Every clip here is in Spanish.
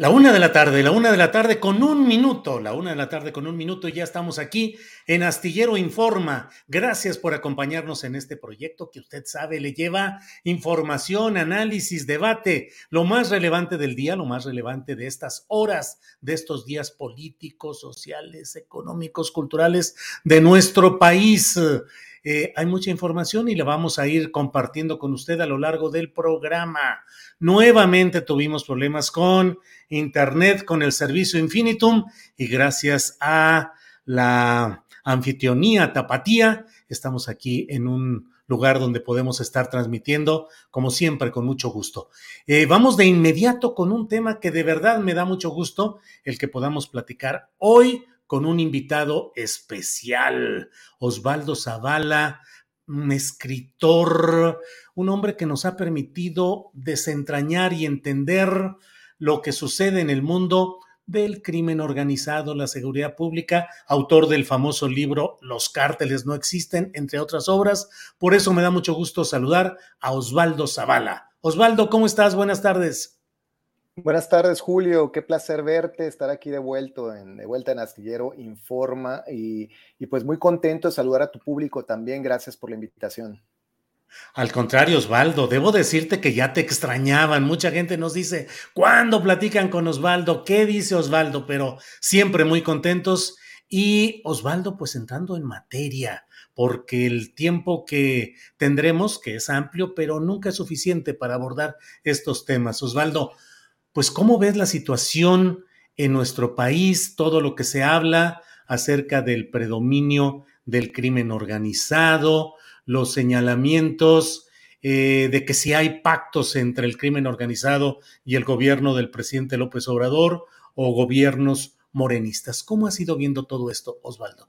La una de la tarde, la una de la tarde con un minuto, la una de la tarde con un minuto y ya estamos aquí en Astillero Informa. Gracias por acompañarnos en este proyecto que usted sabe le lleva información, análisis, debate, lo más relevante del día, lo más relevante de estas horas, de estos días políticos, sociales, económicos, culturales de nuestro país. Eh, hay mucha información y la vamos a ir compartiendo con usted a lo largo del programa. Nuevamente tuvimos problemas con Internet, con el servicio Infinitum y gracias a la anfitrionía Tapatía, estamos aquí en un lugar donde podemos estar transmitiendo, como siempre, con mucho gusto. Eh, vamos de inmediato con un tema que de verdad me da mucho gusto el que podamos platicar hoy con un invitado especial, Osvaldo Zavala, un escritor, un hombre que nos ha permitido desentrañar y entender lo que sucede en el mundo del crimen organizado, la seguridad pública, autor del famoso libro Los cárteles no existen, entre otras obras. Por eso me da mucho gusto saludar a Osvaldo Zavala. Osvaldo, ¿cómo estás? Buenas tardes. Buenas tardes, Julio. Qué placer verte, estar aquí de vuelta en, de vuelta en Astillero Informa y, y, pues muy contento de saludar a tu público también. Gracias por la invitación. Al contrario, Osvaldo, debo decirte que ya te extrañaban. Mucha gente nos dice, ¿cuándo platican con Osvaldo? ¿Qué dice Osvaldo? Pero siempre muy contentos. Y Osvaldo, pues entrando en materia, porque el tiempo que tendremos, que es amplio, pero nunca es suficiente para abordar estos temas. Osvaldo, pues cómo ves la situación en nuestro país, todo lo que se habla acerca del predominio del crimen organizado, los señalamientos eh, de que si hay pactos entre el crimen organizado y el gobierno del presidente López Obrador o gobiernos morenistas. ¿Cómo has ido viendo todo esto, Osvaldo?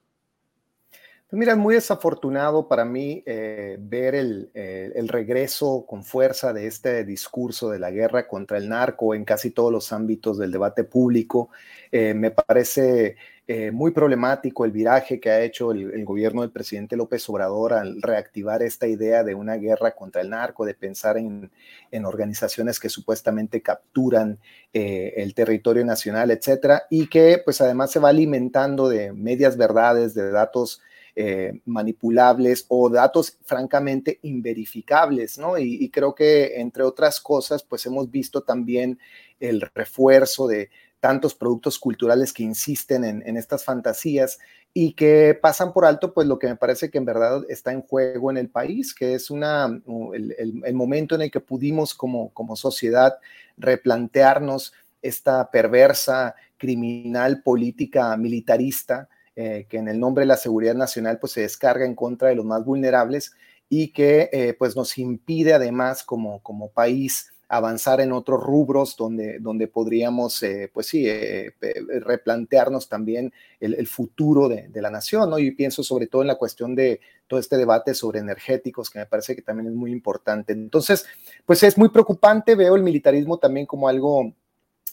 Pues mira, es muy desafortunado para mí eh, ver el, eh, el, regreso con fuerza de este discurso de la guerra contra el narco en casi todos los ámbitos del debate público. Me parece eh, muy problemático el viraje que ha hecho el, gobierno del presidente López Obrador al reactivar esta idea de una guerra contra el narco, de pensar en, en organizaciones que supuestamente capturan eh, el territorio nacional, etcétera, y que pues además se va alimentando de medias verdades, de datos eh, manipulables o datos francamente inverificables, ¿no? Y, y, creo que, entre otras cosas, pues hemos visto también el refuerzo de tantos productos culturales que insisten en, estas fantasías y que pasan por alto, pues lo que me parece que en verdad está en juego en el país, que es una, el momento en el que pudimos como, como sociedad replantearnos esta perversa, criminal política militarista eh, que en el nombre de la seguridad nacional pues se descarga en contra de los más vulnerables y que eh, pues nos impide además como, como país avanzar en otros rubros donde, donde podríamos, eh, pues sí, eh, replantearnos también el, futuro de, la nación, ¿no? Y pienso sobre todo en la cuestión de todo este debate sobre energéticos, que me parece que también es muy importante. Entonces, pues es muy preocupante, veo el militarismo también como algo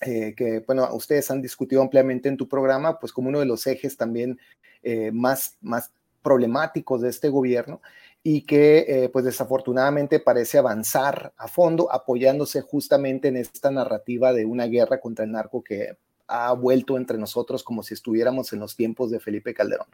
eh, que, bueno, ustedes han discutido ampliamente en tu programa, pues como uno de los ejes también más, más problemáticos de este gobierno y que eh, pues desafortunadamente parece avanzar a fondo apoyándose justamente en esta narrativa de una guerra contra el narco que ha vuelto entre nosotros como si estuviéramos en los tiempos de Felipe Calderón.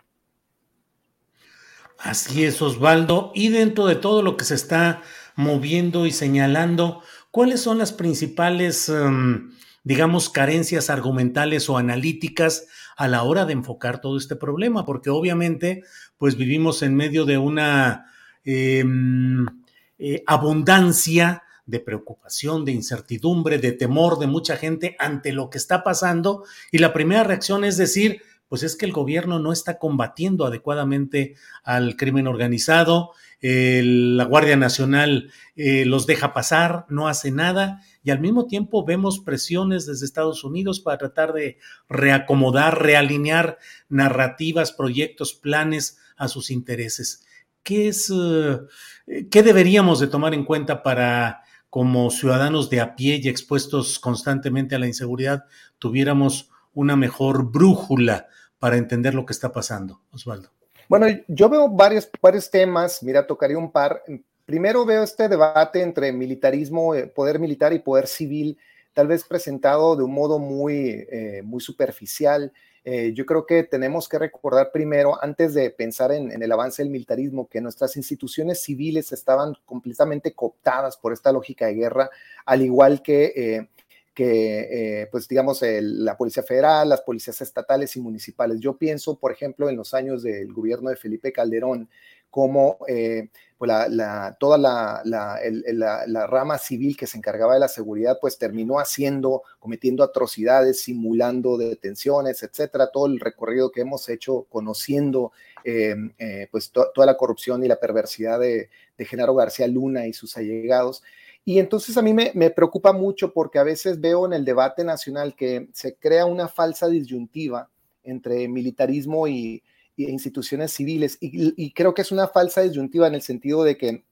Así es, Osvaldo. Y dentro de todo lo que se está moviendo y señalando, ¿cuáles son las principales, em, digamos, carencias argumentales o analíticas a la hora de enfocar todo este problema? Porque obviamente, pues vivimos en medio de una Em, eh, abundancia de preocupación, de incertidumbre, de temor de mucha gente ante lo que está pasando y la primera reacción es decir, pues es que el gobierno no está combatiendo adecuadamente al crimen organizado, la Guardia Nacional eh, los deja pasar, no hace nada y al mismo tiempo vemos presiones desde Estados Unidos para tratar de reacomodar, realinear narrativas, proyectos, planes a sus intereses. ¿Qué es, eh, qué deberíamos de tomar en cuenta para, como ciudadanos de a pie y expuestos constantemente a la inseguridad, tuviéramos una mejor brújula para entender lo que está pasando, Osvaldo? Bueno, yo veo varios, varios temas, mira, tocaría un par. Primero veo este debate entre militarismo, eh, poder militar y poder civil, tal vez presentado de un modo muy, eh, muy superficial eh, yo creo que tenemos que recordar primero, antes de pensar en, el avance del militarismo, que nuestras instituciones civiles estaban completamente cooptadas por esta lógica de guerra, al igual que, eh, eh, pues digamos, la Policía Federal, las policías estatales y municipales. Yo pienso, por ejemplo, en los años del gobierno de Felipe Calderón, como pues la, toda la, la, rama civil que se encargaba de la seguridad, pues terminó haciendo, cometiendo atrocidades, simulando detenciones, etcétera, todo el recorrido que hemos hecho conociendo em, eh, pues toda la corrupción y la perversidad de, de, Genaro García Luna y sus allegados. Y entonces a mí me, me preocupa mucho porque a veces veo en el debate nacional que se crea una falsa disyuntiva entre militarismo y, instituciones civiles. Y, creo que es una falsa disyuntiva en el sentido de que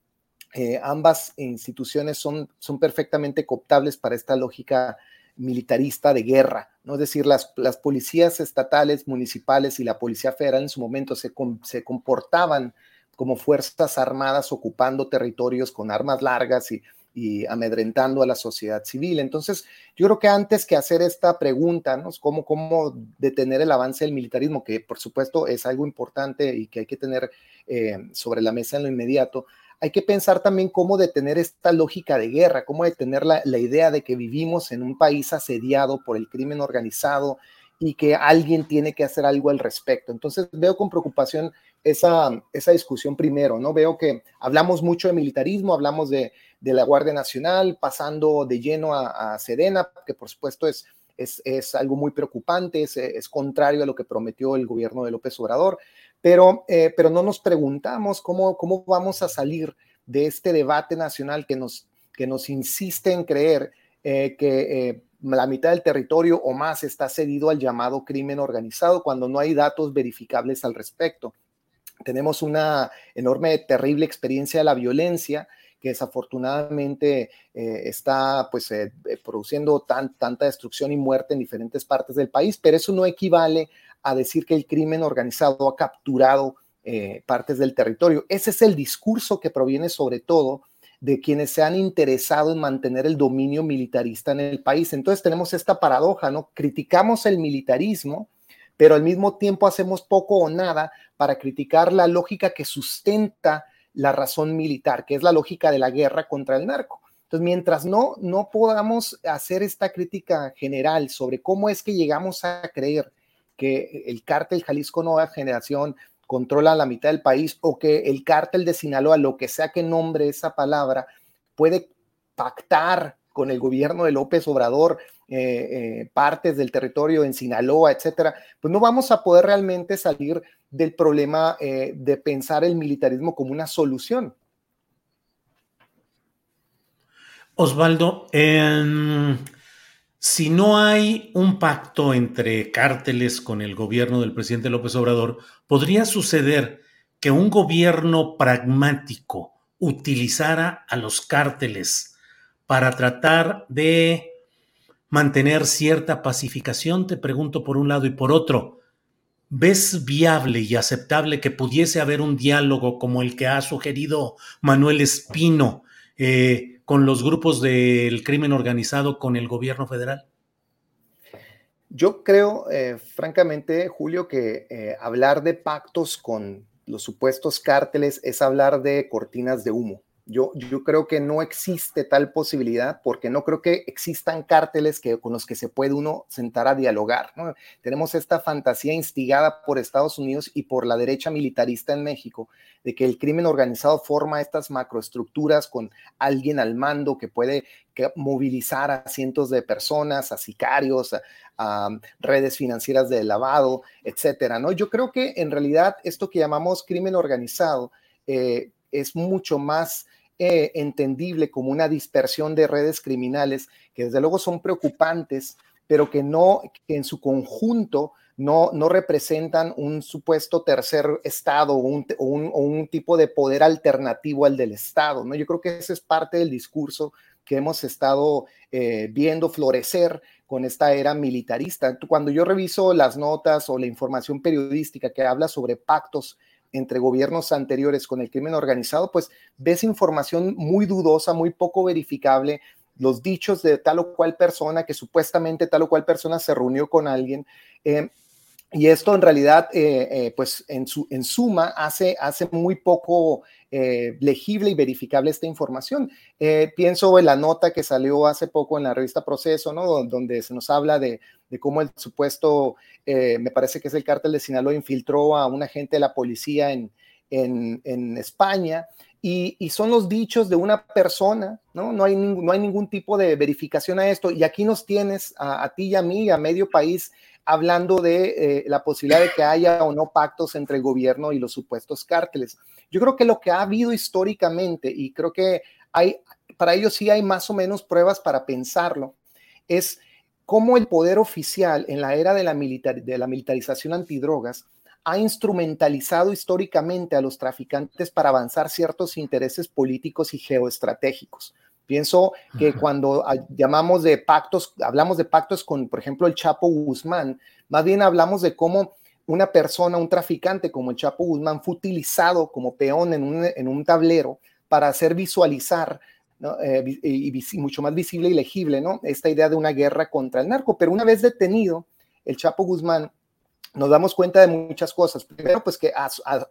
eh, ambas instituciones son, son perfectamente cooptables para esta lógica militarista de guerra, ¿no? Es decir, las, las policías estatales, municipales y la Policía Federal en su momento se, se comportaban como fuerzas armadas ocupando territorios con armas largas y, y amedrentando a la sociedad civil. Entonces, yo creo que antes que hacer esta pregunta, ¿no? ¿Cómo, cómo detener el avance del militarismo, que por supuesto es algo importante y que hay que tener eh, sobre la mesa en lo inmediato, hay que pensar también cómo detener esta lógica de guerra, cómo detener la, la idea de que vivimos en un país asediado por el crimen organizado y que alguien tiene que hacer algo al respecto. Entonces veo con preocupación esa, esa discusión primero, ¿no? Veo que hablamos mucho de militarismo, hablamos de, de la Guardia Nacional, pasando de lleno a, Sedena, que por supuesto es, es, es algo muy preocupante, es, es, contrario a lo que prometió el gobierno de López Obrador, pero, eh, pero no nos preguntamos cómo, cómo vamos a salir de este debate nacional que nos, que nos insiste en creer eh, que eh, la mitad del territorio o más está cedido al llamado crimen organizado cuando no hay datos verificables al respecto. Tenemos una enorme, terrible experiencia de la violencia que desafortunadamente eh, está pues eh, eh, produciendo tan, tanta destrucción y muerte en diferentes partes del país, pero eso no equivale a decir que el crimen organizado ha capturado partes del territorio. Ese es el discurso que proviene sobre todo de quienes se han interesado en mantener el dominio militarista en el país. Entonces tenemos esta paradoja, ¿no? Criticamos el militarismo, pero al mismo tiempo hacemos poco o nada para criticar la lógica que sustenta la razón militar, que es la lógica de la guerra contra el narco. Entonces, mientras no, no podamos hacer esta crítica general sobre cómo es que llegamos a creer que el cártel Jalisco Nueva Generación controla la mitad del país o que el cártel de Sinaloa, lo que sea que nombre esa palabra, puede pactar con el gobierno de López Obrador eh, eh, partes del territorio en Sinaloa, etcétera, pues no vamos a poder realmente salir del problema eh, de pensar el militarismo como una solución. Osvaldo, si no hay un pacto entre cárteles con el gobierno del presidente López Obrador, podría suceder que un gobierno pragmático utilizara a los cárteles para tratar de mantener cierta pacificación, te pregunto por un lado y por otro, ¿ves viable y aceptable que pudiese haber un diálogo como el que ha sugerido Manuel Espino eh, con los grupos del crimen organizado con el gobierno federal? Yo creo, eh, francamente, Julio, que eh, hablar de pactos con los supuestos cárteles es hablar de cortinas de humo. Yo, yo creo que no existe tal posibilidad porque no creo que existan cárteles que, con los que se puede uno sentar a dialogar. Tenemos esta fantasía instigada por Estados Unidos y por la derecha militarista en México de que el crimen organizado forma estas macroestructuras con alguien al mando que puede movilizar a cientos de personas, a sicarios, a, redes financieras de lavado, etcétera. ¿no? Yo creo que en realidad esto que llamamos crimen organizado eh, es mucho más eh, entendible como una dispersión de redes criminales que desde luego son preocupantes, pero que no, en su conjunto no, no representan un supuesto tercer Estado o un, un, tipo de poder alternativo al del Estado. ¿no? Yo creo que ese es parte del discurso que hemos estado eh, viendo florecer con esta era militarista. Cuando yo reviso las notas o la información periodística que habla sobre pactos entre gobiernos anteriores con el crimen organizado, pues ves información muy dudosa, muy poco verificable, los dichos de tal o cual persona, que supuestamente tal o cual persona se reunió con alguien. Eh, y esto en realidad, eh, eh, pues en, su, en suma, hace, hace muy poco legible y verificable esta información. pienso en la nota que salió hace poco en la revista Proceso, ¿no? Donde se nos habla de, de cómo el supuesto, me parece que es el cártel de Sinaloa, infiltró a un agente de la policía en, en, en España y, son los dichos de una persona, ¿no? No hay, no hay ningún tipo de verificación a esto. Y aquí nos tienes a, ti y a mí, a medio país, hablando de eh, la posibilidad de que haya o no pactos entre el gobierno y los supuestos cárteles. Yo creo que lo que ha habido históricamente, y creo que hay, para ello sí hay más o menos pruebas para pensarlo, es cómo el poder oficial en la era de la, de la militarización antidrogas ha instrumentalizado históricamente a los traficantes para avanzar ciertos intereses políticos y geoestratégicos. Pienso que cuando llamamos de pactos, hablamos de pactos con, por ejemplo, el Chapo Guzmán, más bien hablamos de cómo una persona, un traficante como el Chapo Guzmán fue utilizado como peón en un, tablero para hacer visualizar eh, y, mucho más visible y legible ¿no? esta idea de una guerra contra el narco. Pero una vez detenido, el Chapo Guzmán nos damos cuenta de muchas cosas. Primero, pues que a,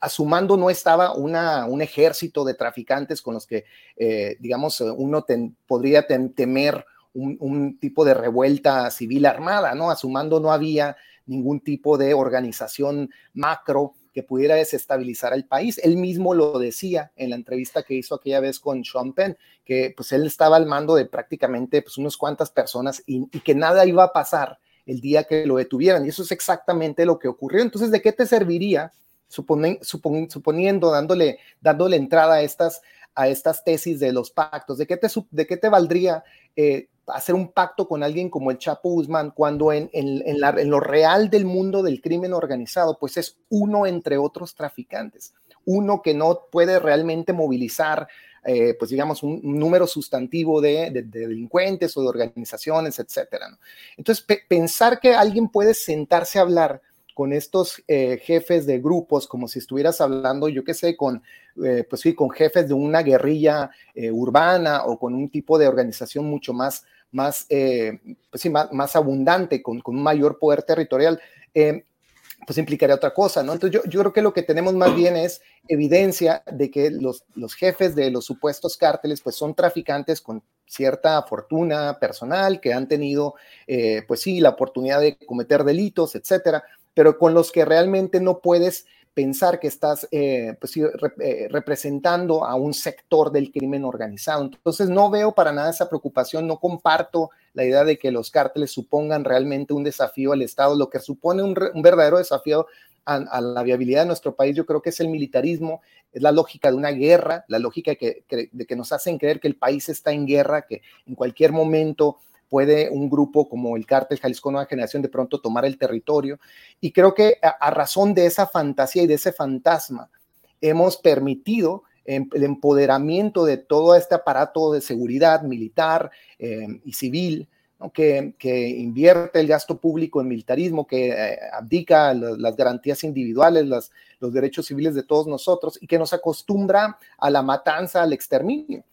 su mando no estaba una, un ejército de traficantes con los que, eh, digamos, uno podría temer un, tipo de revuelta civil armada, ¿no? A su mando no había ningún tipo de organización macro que pudiera desestabilizar al país. Él mismo lo decía en la entrevista que hizo aquella vez con Sean Penn, que pues él estaba al mando de prácticamente pues unas cuantas personas y que nada iba a pasar el día que lo detuvieran. Y eso es exactamente lo que ocurrió. Entonces, ¿de qué te serviría, suponiendo, dándole, dándole entrada a estas, a estas tesis de los pactos, ¿de qué te, de qué te valdría eh, hacer un pacto con alguien como el Chapo Guzmán cuando en, en, lo real del mundo del crimen organizado, pues es uno entre otros traficantes? Uno que no puede realmente movilizar eh, pues digamos, un, número sustantivo de, delincuentes o de organizaciones, etcétera. Entonces, pensar que alguien puede sentarse a hablar con estos eh, jefes de grupos, como si estuvieras hablando, yo qué sé, con, eh, pues sí, con jefes de una guerrilla urbana o con un tipo de organización mucho más, más, pues sí, más, abundante, con, con, mayor poder territorial pues implicaría otra cosa, ¿no? Entonces yo, yo, creo que lo que tenemos más bien es evidencia de que los, los jefes de los supuestos cárteles pues son traficantes con cierta fortuna personal, que han tenido, eh, pues sí, la oportunidad de cometer delitos, etcétera, pero con los que realmente no puedes pensar que estás eh, pues, eh, representando a un sector del crimen organizado. Entonces no veo para nada esa preocupación, no comparto la idea de que los cárteles supongan realmente un desafío al Estado, lo que supone un, verdadero desafío a, la viabilidad de nuestro país, yo creo que es el militarismo, es la lógica de una guerra, la lógica que, de que nos hacen creer que el país está en guerra, que en cualquier momento puede un grupo como el cártel Jalisco Nueva Generación de pronto tomar el territorio. Y creo que a razón de esa fantasía y de ese fantasma, hemos permitido el empoderamiento de todo este aparato de seguridad militar em, y civil, que, invierte el gasto público en militarismo, que eh, abdica las, garantías individuales, los derechos civiles de todos nosotros y que nos acostumbra a la matanza, al exterminio.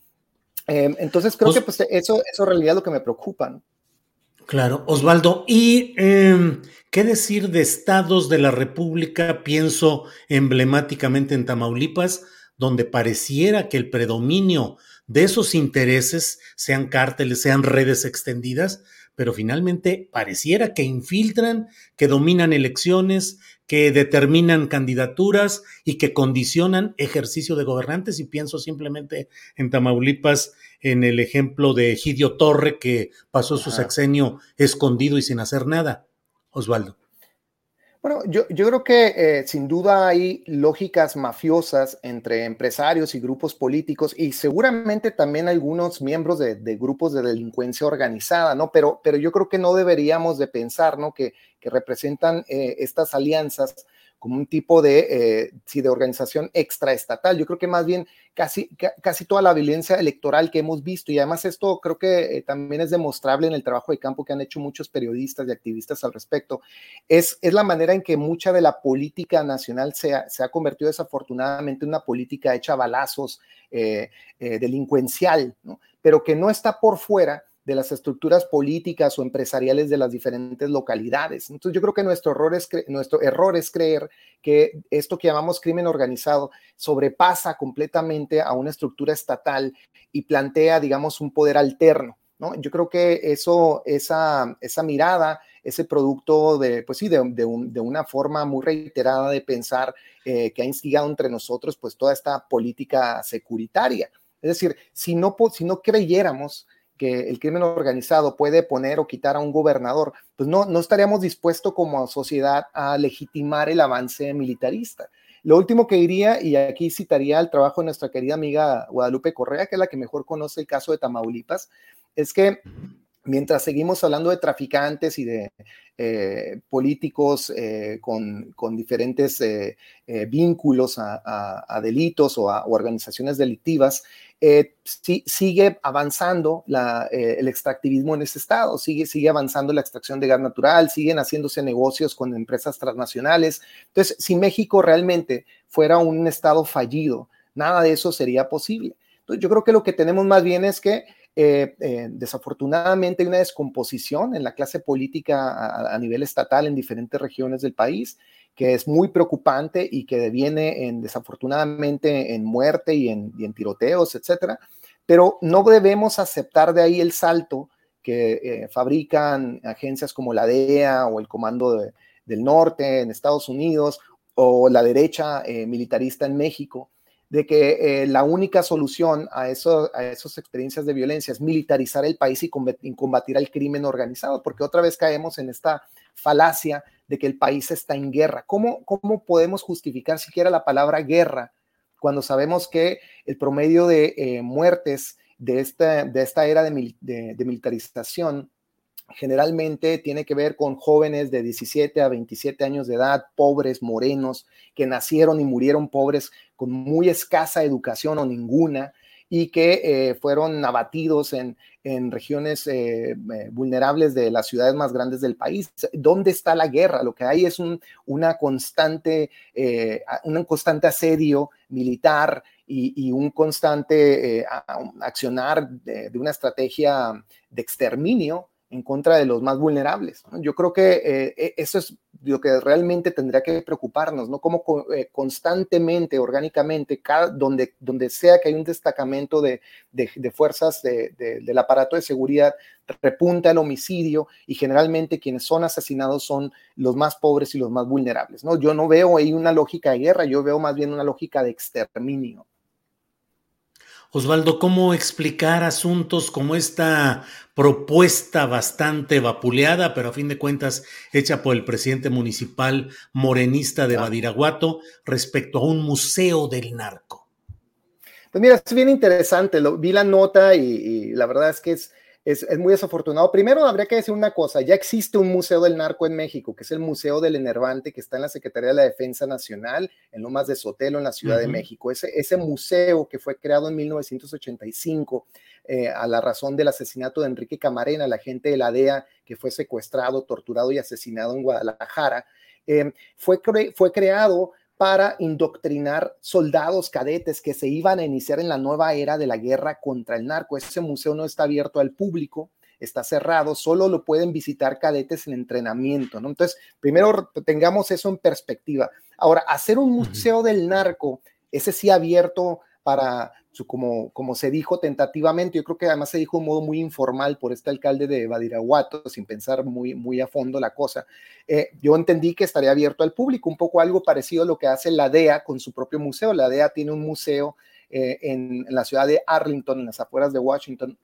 Em, entonces creo que pues, eso, eso en realidad es lo que me preocupa. Claro, Osvaldo. ¿Y qué decir de estados de la República? Pienso emblemáticamente en Tamaulipas, donde pareciera que el predominio de esos intereses, sean cárteles, sean redes extendidas, pero finalmente pareciera que infiltran, que dominan elecciones, que determinan candidaturas y que condicionan ejercicio de gobernantes. Y pienso simplemente en Tamaulipas, en el ejemplo de Egidio Torre, que pasó su sexenio escondido y sin hacer nada. Osvaldo. Bueno, yo, creo que eh, sin duda hay lógicas mafiosas entre empresarios y grupos políticos y seguramente también algunos miembros de, grupos de delincuencia organizada, ¿no? Pero, pero yo creo que no deberíamos de pensar, ¿no? Que, que representan eh, estas alianzas como un tipo de, eh, de organización extraestatal. Yo creo que más bien casi, casi toda la violencia electoral que hemos visto, y además esto creo que eh, también es demostrable en el trabajo de campo que han hecho muchos periodistas y activistas al respecto, es, es la manera en que mucha de la política nacional se ha, se ha convertido desafortunadamente en una política hecha a balazos, eh, delincuencial, ¿no? pero que no está por fuera de las estructuras políticas o empresariales de las diferentes localidades. Entonces yo creo que nuestro error es, nuestro error es creer que esto que llamamos crimen organizado sobrepasa completamente a una estructura estatal y plantea, digamos, un poder alterno. ¿no? Yo creo que eso, esa, esa mirada, ese producto de, pues sí, de, una forma muy reiterada de pensar eh, que ha instigado entre nosotros pues toda esta política securitaria. Es decir, si no, si no creyéramos que el crimen organizado puede poner o quitar a un gobernador, pues no, no estaríamos dispuestos como sociedad a legitimar el avance militarista. Lo último que diría, y aquí citaría el trabajo de nuestra querida amiga Guadalupe Correa, que es la que mejor conoce el caso de Tamaulipas, es que mientras seguimos hablando de traficantes y de eh, políticos eh, con, diferentes eh, vínculos a, delitos o a organizaciones delictivas, sigue avanzando el extractivismo en ese estado, sigue, sigue avanzando la extracción de gas natural, siguen haciéndose negocios con empresas transnacionales. Entonces, si México realmente fuera un estado fallido, nada de eso sería posible. Entonces, yo creo que lo que tenemos más bien es que eh, eh, desafortunadamente hay una descomposición en la clase política a, nivel estatal en diferentes regiones del país que es muy preocupante y que deviene en, desafortunadamente en muerte y en, tiroteos, etcétera. Pero no debemos aceptar de ahí el salto que eh, fabrican agencias como la DEA o el Comando del Norte en Estados Unidos o la derecha militarista en México, de que eh, la única solución a, eso, a esas experiencias de violencia es militarizar el país y combatir, al crimen organizado, porque otra vez caemos en esta falacia de que el país está en guerra. ¿Cómo, cómo podemos justificar siquiera la palabra guerra cuando sabemos que el promedio de eh, muertes de esta, de esta era de militarización generalmente tiene que ver con jóvenes de 17 a 27 años de edad, pobres, morenos, que nacieron y murieron pobres con muy escasa educación o ninguna y que eh, fueron abatidos en, regiones eh, eh, vulnerables de las ciudades más grandes del país. ¿Dónde está la guerra? Lo que hay es un, una constante, un constante asedio militar y, un constante accionar de, una estrategia de exterminio en contra de los más vulnerables. Yo creo que eh, e, eso es lo que realmente tendría que preocuparnos, ¿no? Como eh, constantemente, orgánicamente, cada, donde, donde sea que hay un destacamento de, fuerzas del aparato de seguridad, repunta el homicidio y generalmente quienes son asesinados son los más pobres y los más vulnerables, ¿no? Yo no veo ahí una lógica de guerra, yo veo más bien una lógica de exterminio. Osvaldo, ¿cómo explicar asuntos como esta propuesta bastante vapuleada, pero a fin de cuentas hecha por el presidente municipal morenista de Badiraguato respecto a un museo del narco? Pues mira, es bien interesante, lo, vi la nota y, y la verdad es que es, es, muy desafortunado. Primero, habría que decir una cosa, ya existe un Museo del Narco en México, que es el Museo del Enervante, que está en la Secretaría de la Defensa Nacional, en Lomas de Sotelo, en la Ciudad de México. Ese, ese museo que fue creado en 1985 eh, a la razón del asesinato de Enrique Camarena, la gente de la DEA que fue secuestrado, torturado y asesinado en Guadalajara, eh, fue, fue creado para indoctrinar soldados cadetes que se iban a iniciar en la nueva era de la guerra contra el narco. Ese museo no está abierto al público, está cerrado, solo lo pueden visitar cadetes en entrenamiento, ¿no? Entonces, primero tengamos eso en perspectiva. Ahora, hacer un museo del narco, ese sí abierto para como, se dijo tentativamente, yo creo que además se dijo de un modo muy informal por este alcalde de Badiraguato, sin pensar muy, muy a fondo la cosa. Eh, yo entendí que estaría abierto al público, un poco algo parecido a lo que hace la DEA con su propio museo. La DEA tiene un museo eh, en, la ciudad de Arlington, en las afueras de Washington,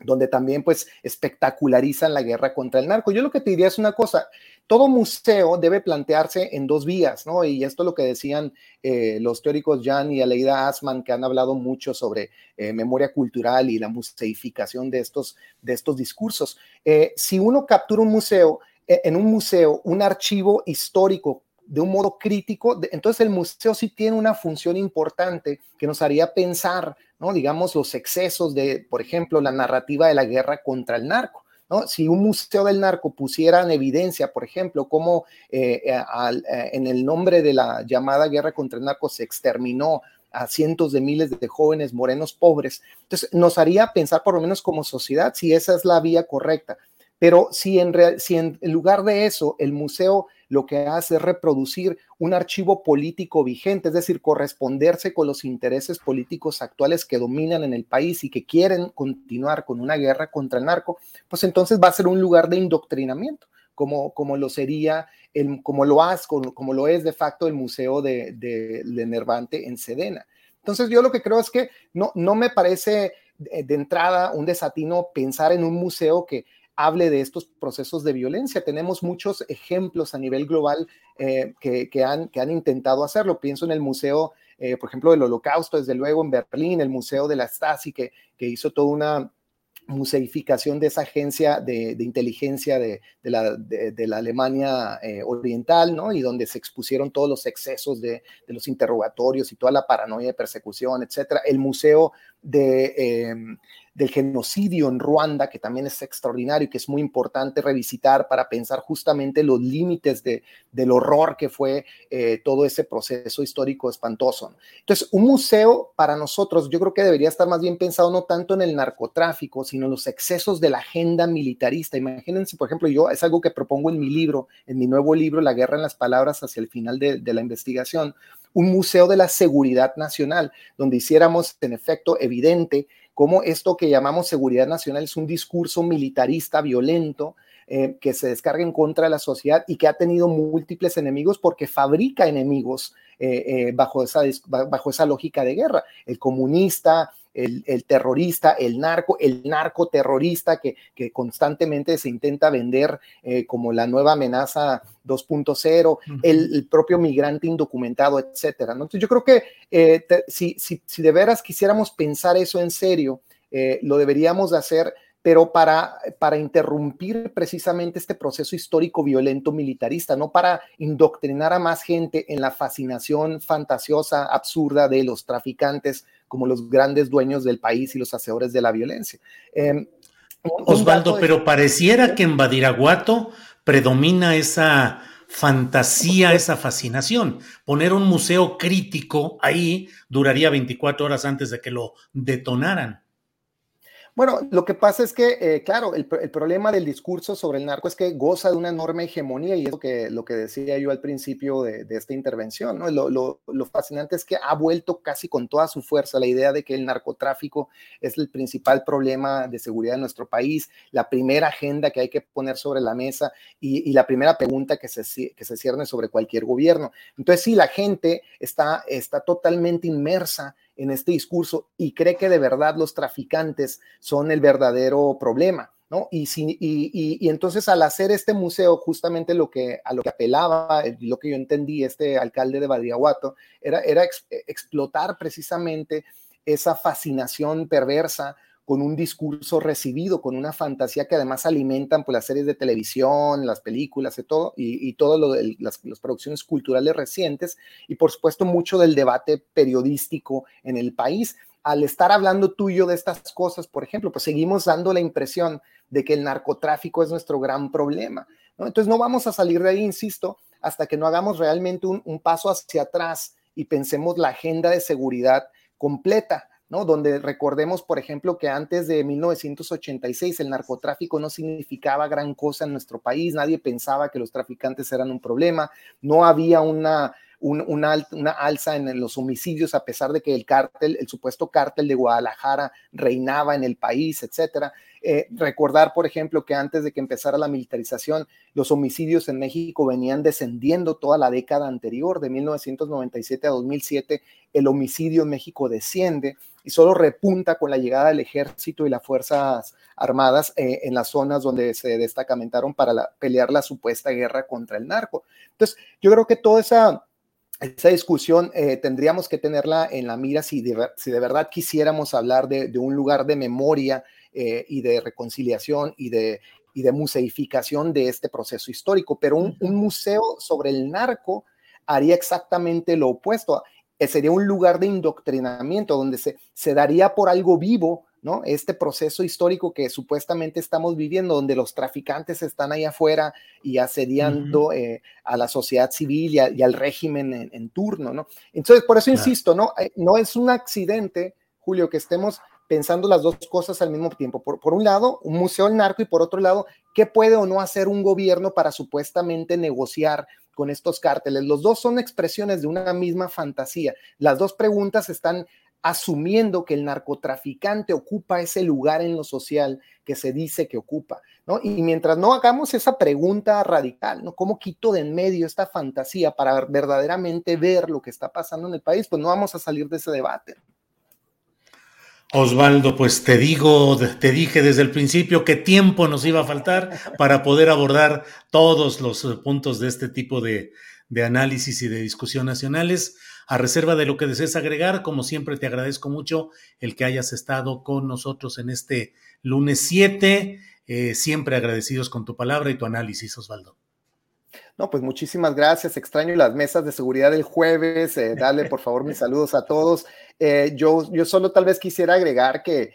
donde también pues espectacularizan la guerra contra el narco. Yo lo que te diría es una cosa, todo museo debe plantearse en dos vías, ¿no? Y esto es lo que decían eh, los teóricos Jan y Aleida Asman, que han hablado mucho sobre eh, memoria cultural y la museificación de estos, de estos discursos. Eh, si uno captura un museo, en un museo, un archivo histórico de un modo crítico, entonces el museo sí tiene una función importante que nos haría pensar, ¿no? Digamos, los excesos de, por ejemplo, la narrativa de la guerra contra el narco. ¿No? Si un museo del narco pusiera en evidencia, por ejemplo, cómo eh, eh, en el nombre de la llamada guerra contra el narco se exterminó a cientos de miles de jóvenes morenos pobres, entonces nos haría pensar por lo menos como sociedad si esa es la vía correcta. Pero si en lugar de eso el museo lo que hace es reproducir un archivo político vigente, es decir, corresponderse con los intereses políticos actuales que dominan en el país y que quieren continuar con una guerra contra el narco, pues entonces va a ser un lugar de indoctrinamiento, como, como lo sería, el, como, lo has, como, lo es de facto el Museo de, de, de Nervante en Sedena. Entonces yo lo que creo es que no, no me parece de entrada un desatino pensar en un museo que hable de estos procesos de violencia. Tenemos muchos ejemplos a nivel global eh, que, han, intentado hacerlo. Pienso en el Museo, eh, por ejemplo, del Holocausto, desde luego en Berlín, el Museo de la Stasi, que, hizo toda una museificación de esa agencia de, inteligencia de, la, de, la, Alemania eh, Oriental, ¿no? Y donde se expusieron todos los excesos de, los interrogatorios y toda la paranoia de persecución, etcétera. El Museo de, em, del genocidio en Ruanda, que también es extraordinario y que es muy importante revisitar para pensar justamente los límites de, del horror que fue eh, todo ese proceso histórico espantoso. Entonces, un museo para nosotros, yo creo que debería estar más bien pensado no tanto en el narcotráfico, sino en los excesos de la agenda militarista. Imagínense, por ejemplo, yo es algo que propongo en mi libro, en mi nuevo libro, La guerra en las palabras hacia el final de, de la investigación, un museo de la seguridad nacional, donde hiciéramos en efecto evidente cómo esto que llamamos seguridad nacional es un discurso militarista violento eh, que se descarga en contra de la sociedad y que ha tenido múltiples enemigos porque fabrica enemigos eh, eh, bajo, esa, bajo esa lógica de guerra. El comunista, el, terrorista, el narco, el narcoterrorista que, que constantemente se intenta vender como la nueva amenaza 2.0, el, propio migrante indocumentado, etcétera. Entonces yo creo que si, si, si, de veras quisiéramos pensar eso en serio, lo deberíamos de hacer pero para, para interrumpir precisamente este proceso histórico violento militarista, no para indoctrinar a más gente en la fascinación fantasiosa, absurda de los traficantes como los grandes dueños del país y los hacedores de la violencia. Em, Osvaldo, pero pareciera que en Badiraguato predomina esa fantasía, esa fascinación. Poner un museo crítico ahí duraría 24 horas antes de que lo detonaran. Bueno, lo que pasa es que, eh, claro, el, problema del discurso sobre el narco es que goza de una enorme hegemonía y es lo que, lo que decía yo al principio de, esta intervención. Lo, fascinante es que ha vuelto casi con toda su fuerza la idea de que el narcotráfico es el principal problema de seguridad de nuestro país, la primera agenda que hay que poner sobre la mesa y, la primera pregunta que se, que cierne sobre cualquier gobierno. Entonces, sí, la gente está, está totalmente inmersa en este discurso y cree que de verdad los traficantes son el verdadero problema. ¿No? Y, y, entonces al hacer este museo, justamente lo que, a lo que apelaba, lo que yo entendí, este alcalde de Badiaguato, era, era explotar precisamente esa fascinación perversa con un discurso recibido, con una fantasía que además alimentan pues, las series de televisión, las películas y todo, y, todo lo de las, producciones culturales recientes, y por supuesto mucho del debate periodístico en el país. Al estar hablando tuyo de estas cosas, por ejemplo, pues seguimos dando la impresión de que el narcotráfico es nuestro gran problema. Entonces no vamos a salir de ahí, insisto, hasta que no hagamos realmente un paso hacia atrás y pensemos la agenda de seguridad completa Donde recordemos, por ejemplo, que antes de 1986 el narcotráfico no significaba gran cosa en nuestro país, nadie pensaba que los traficantes eran un problema, no había una, una, alza en, los homicidios a pesar de que el cártel, el supuesto cártel de Guadalajara reinaba en el país, etcétera. Eh, recordar, por ejemplo, que antes de que empezara la militarización, los homicidios en México venían descendiendo toda la década anterior, de 1997 a 2007, el homicidio en México desciende y solo repunta con la llegada del ejército y las Fuerzas Armadas eh, en las zonas donde se destacamentaron para pelear la supuesta guerra contra el narco. Entonces, yo creo que toda esa esa discusión eh, tendríamos que tenerla en la mira si de, si de verdad quisiéramos hablar de, un lugar de memoria eh, y de reconciliación y de, y de museificación de este proceso histórico. Pero un, museo sobre el narco haría exactamente lo opuesto. Sería un lugar de indoctrinamiento donde se, se daría por algo vivo ¿no? Este proceso histórico que supuestamente estamos viviendo, donde los traficantes están ahí afuera y asediando eh, a la sociedad civil y, al régimen en, turno, ¿no? Entonces, por eso insisto, ¿no? Eh, no es un accidente, Julio, que estemos pensando las dos cosas al mismo tiempo. Por, por un lado, un museo del narco y por otro lado, ¿qué puede o no hacer un gobierno para supuestamente negociar con estos cárteles? Los dos son expresiones de una misma fantasía. Las dos preguntas están asumiendo que el narcotraficante ocupa ese lugar en lo social que se dice que ocupa, ¿no? Y mientras no hagamos esa pregunta radical, ¿no? ¿Cómo quito de en medio esta fantasía para verdaderamente ver lo que está pasando en el país? Pues no vamos a salir de ese debate. Osvaldo, pues te digo, te dije desde el principio qué tiempo nos iba a faltar para poder abordar todos los puntos de este tipo de, de análisis y de discusión nacionales. A reserva de lo que desees agregar, como siempre te agradezco mucho el que hayas estado con nosotros en este lunes 7. Eh, siempre agradecidos con tu palabra y tu análisis, Osvaldo. No, pues muchísimas gracias. Extraño las mesas de seguridad del jueves. Eh, dale, por favor, mis saludos a todos. Eh, yo, yo solo tal vez quisiera agregar que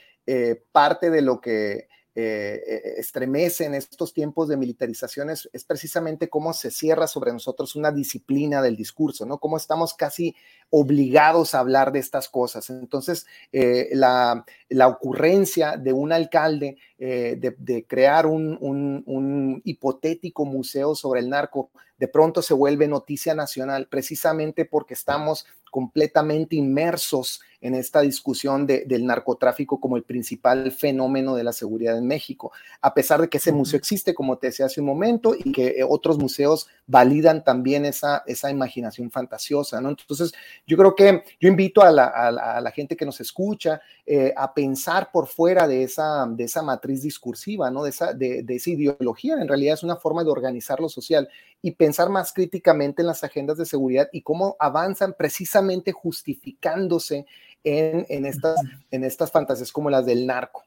parte de lo que eh, eh, estremece en estos tiempos de militarización es, precisamente cómo se cierra sobre nosotros una disciplina del discurso, ¿no? Cómo estamos casi obligados a hablar de estas cosas. Entonces, eh, la, ocurrencia de un alcalde de, crear un, un hipotético museo sobre el narco, de pronto se vuelve noticia nacional, precisamente porque estamos completamente inmersos en esta discusión del narcotráfico como el principal fenómeno de la seguridad en México, a pesar de que ese museo existe, como te decía hace un momento, y que eh, otros museos validan también esa, esa imaginación fantasiosa, ¿no? Entonces, yo creo que yo invito a la, gente que nos escucha eh, a pensar por fuera de esa, de esa matriz discursiva, ¿no? De esa, de, de esa ideología, en realidad es una forma de organizar lo social y pensar más críticamente en las agendas de seguridad y cómo avanzan precisamente justificándose en, estas, en estas fantasías como las del narco.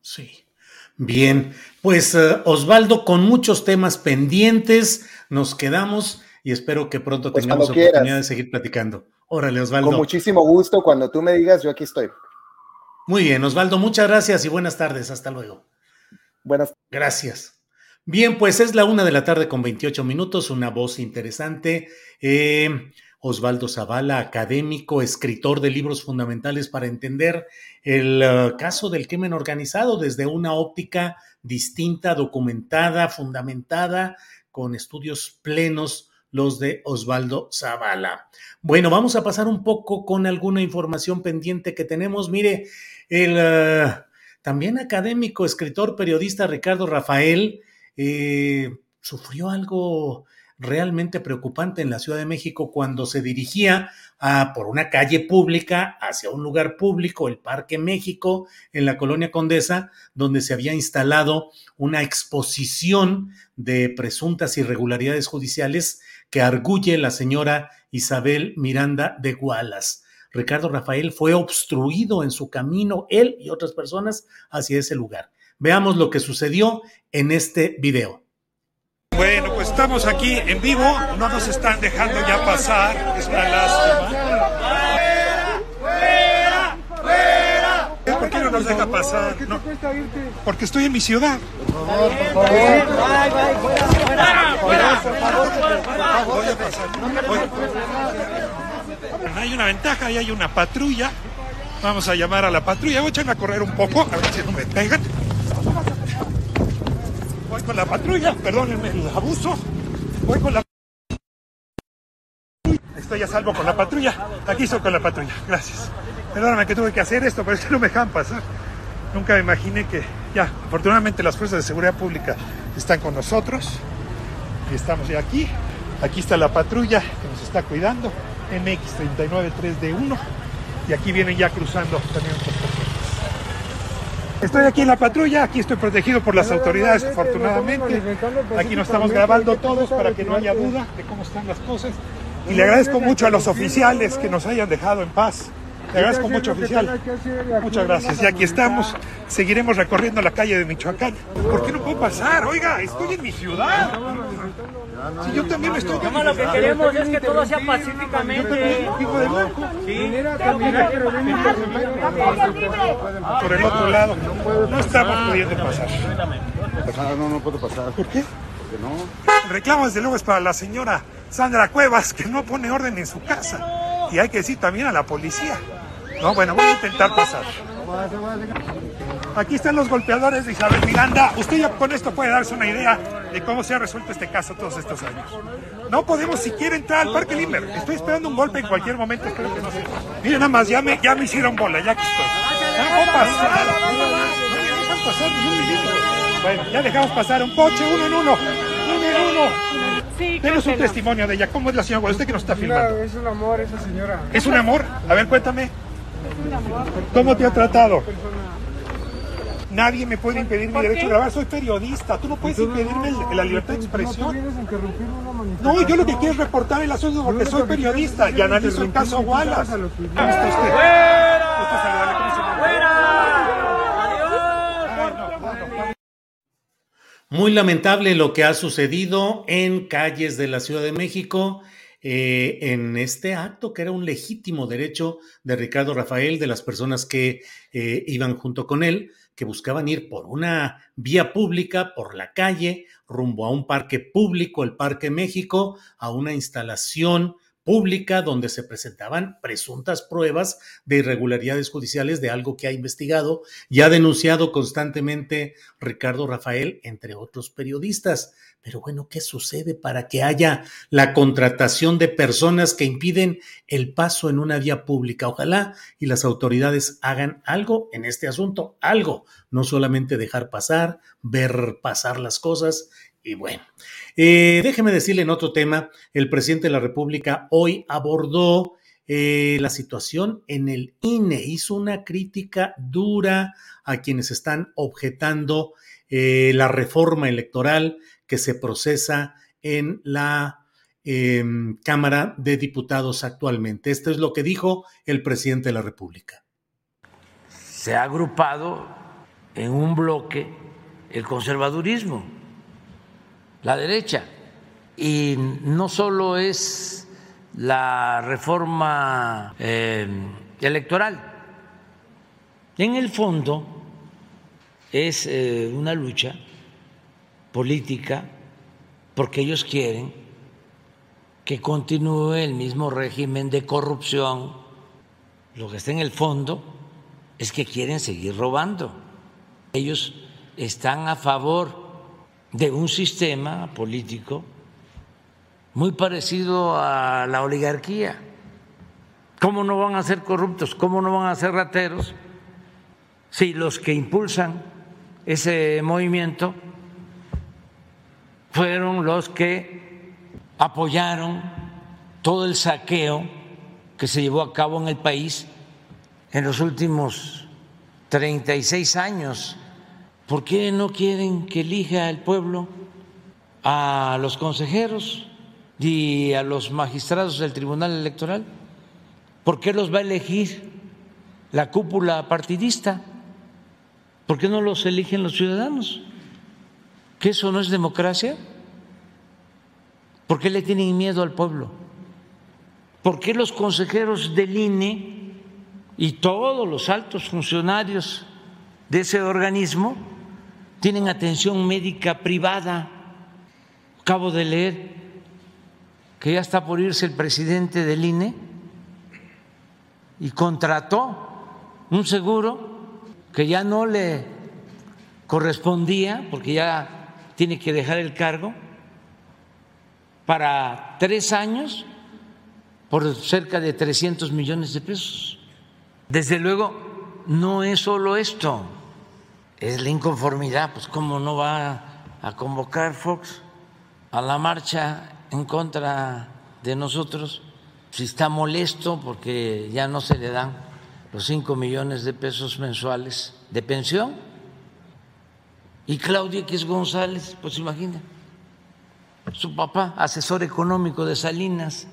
Sí. Bien, pues eh, Osvaldo, con muchos temas pendientes, nos quedamos y espero que pronto pues tengamos oportunidad de seguir platicando. Órale, Osvaldo. Con muchísimo gusto, cuando tú me digas, yo aquí estoy. Muy bien, Osvaldo, muchas gracias y buenas tardes. Hasta luego. Buenas. Gracias. Bien, pues es la una de la tarde con 28 minutos, una voz interesante. Eh, Osvaldo Zavala, académico, escritor de libros fundamentales para entender el uh, caso del crimen organizado desde una óptica distinta, documentada, fundamentada, con estudios plenos, los de Osvaldo Zavala. Bueno, vamos a pasar un poco con alguna información pendiente que tenemos. Mire, el uh, también académico, escritor, periodista Ricardo Rafael eh, sufrió algo realmente preocupante en la Ciudad de México cuando se dirigía a, por una calle pública hacia un lugar público, el Parque México, en la colonia Condesa, donde se había instalado una exposición de presuntas irregularidades judiciales que arguye la señora Isabel Miranda de Gualas. Ricardo Rafael fue obstruido en su camino, él y otras personas, hacia ese lugar. Veamos lo que sucedió en este video. Bueno, pues estamos aquí en vivo, no nos están dejando ya pasar, es una lástima. ¿Por qué no nos deja pasar? Porque estoy en mi ciudad. Hay una ventaja, y hay una patrulla. Vamos a llamar a la patrulla. Voy a echarme a correr un poco, a ver si no me pegan. Voy con la patrulla, perdónenme el abuso. Voy con la Estoy a salvo con la patrulla. Aquí estoy con la patrulla. Gracias. Perdóname que tuve que hacer esto, pero es que no me dejan pasar. Nunca me imaginé que ya, afortunadamente las fuerzas de seguridad pública están con nosotros y estamos ya aquí. Aquí está la patrulla que nos está cuidando, MX393D1, y aquí vienen ya cruzando también personas. Estoy aquí en la patrulla, aquí estoy protegido por las autoridades, afortunadamente. Aquí nos estamos grabando todos para que no haya duda de cómo están las cosas. Y le agradezco mucho a los oficiales que nos hayan dejado en paz. Le agradezco mucho, oficial. Muchas gracias. Y aquí estamos. Seguiremos recorriendo la calle de Michoacán. ¿Por qué no puedo pasar? Oiga, estoy en mi ciudad. Si yo también me estoy... lo que queremos es que todo sea pacíficamente. Hijo de blanco. Por el otro lado. No estamos pudiendo pasar. No, no puedo pasar. ¿Por qué? Porque no. El reclamo desde luego es para la señora Sandra Cuevas, que no pone orden en su casa. Y hay que decir también a la policía. No, bueno, voy a intentar pasar. Aquí están los golpeadores de Isabel Miranda. Usted ya con esto puede darse una idea de cómo se ha resuelto este caso todos estos años. No podemos siquiera entrar al Parque Limber. Estoy esperando un golpe en cualquier momento. Espero que no se... Miren, nada más, ya me, ya me hicieron bola, ya que estoy. No puedo pasar. No me dejan pasar ni un minuto. Bueno, ya dejamos pasar un coche, uno en uno. Uno en uno. Sí, Denos un testimonio de ella. ¿Cómo es la señora? Usted que nos está filmando. Es un amor esa señora. ¿Es un amor? A ver, cuéntame. ¿Cómo te ha tratado? Nadie me puede impedir mi derecho a grabar. Soy periodista. Tú no puedes impedirme la libertad de expresión. No, yo lo que quiero es reportar el asunto porque soy periodista y analizo el caso Wallace. ¿Cómo está usted? No. Muy lamentable lo que ha sucedido en calles de la Ciudad de México eh, en este acto que era un legítimo derecho de Ricardo Rafael, de las personas que eh, iban junto con él, que buscaban ir por una vía pública, por la calle, rumbo a un parque público, el Parque México, a una instalación pública donde se presentaban presuntas pruebas de irregularidades judiciales de algo que ha investigado y ha denunciado constantemente Ricardo Rafael, entre otros periodistas. Pero bueno, ¿qué sucede para que haya la contratación de personas que impiden el paso en una vía pública? Ojalá y las autoridades hagan algo en este asunto, algo, no solamente dejar pasar, ver pasar las cosas y bueno, eh, déjeme decirle en otro tema, el presidente de la República hoy abordó eh, la situación en el INE, hizo una crítica dura a quienes están objetando eh, la reforma electoral que se procesa en la eh, Cámara de Diputados actualmente. Esto es lo que dijo el presidente de la República. se ha agrupado en un bloque el conservadurismo, la derecha. Y no solo es la reforma eh, electoral, en el fondo es eh, una lucha política porque ellos quieren que continúe el mismo régimen de corrupción. Lo que está en el fondo es que quieren seguir robando. Ellos están a favor de un sistema político muy parecido a la oligarquía. ¿Cómo no van a ser corruptos? ¿Cómo no van a ser rateros? Si los que impulsan ese movimiento fueron los que apoyaron todo el saqueo que se llevó a cabo en el país en los últimos 36 años. ¿Por qué no quieren que elija el pueblo a los consejeros y a los magistrados del Tribunal Electoral? ¿Por qué los va a elegir la cúpula partidista? ¿Por qué no los eligen los ciudadanos? ¿Que eso no es democracia? ¿Por qué le tienen miedo al pueblo? ¿Por qué los consejeros del INE y todos los altos funcionarios de ese organismo tienen atención médica privada? Acabo de leer que ya está por irse el presidente del INE y contrató un seguro que ya no le correspondía porque ya tiene que dejar el cargo para tres años por cerca de 300 millones de pesos. Desde luego, no es solo esto, es la inconformidad, pues cómo no va a convocar Fox a la marcha en contra de nosotros, si está molesto porque ya no se le dan los 5 millones de pesos mensuales de pensión. Y Claudia X González, pues imagina, su papá, asesor económico de Salinas,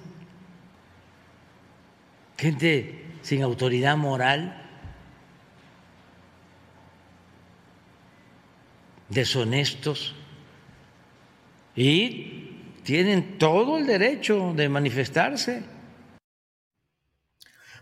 gente sin autoridad moral, deshonestos, y tienen todo el derecho de manifestarse.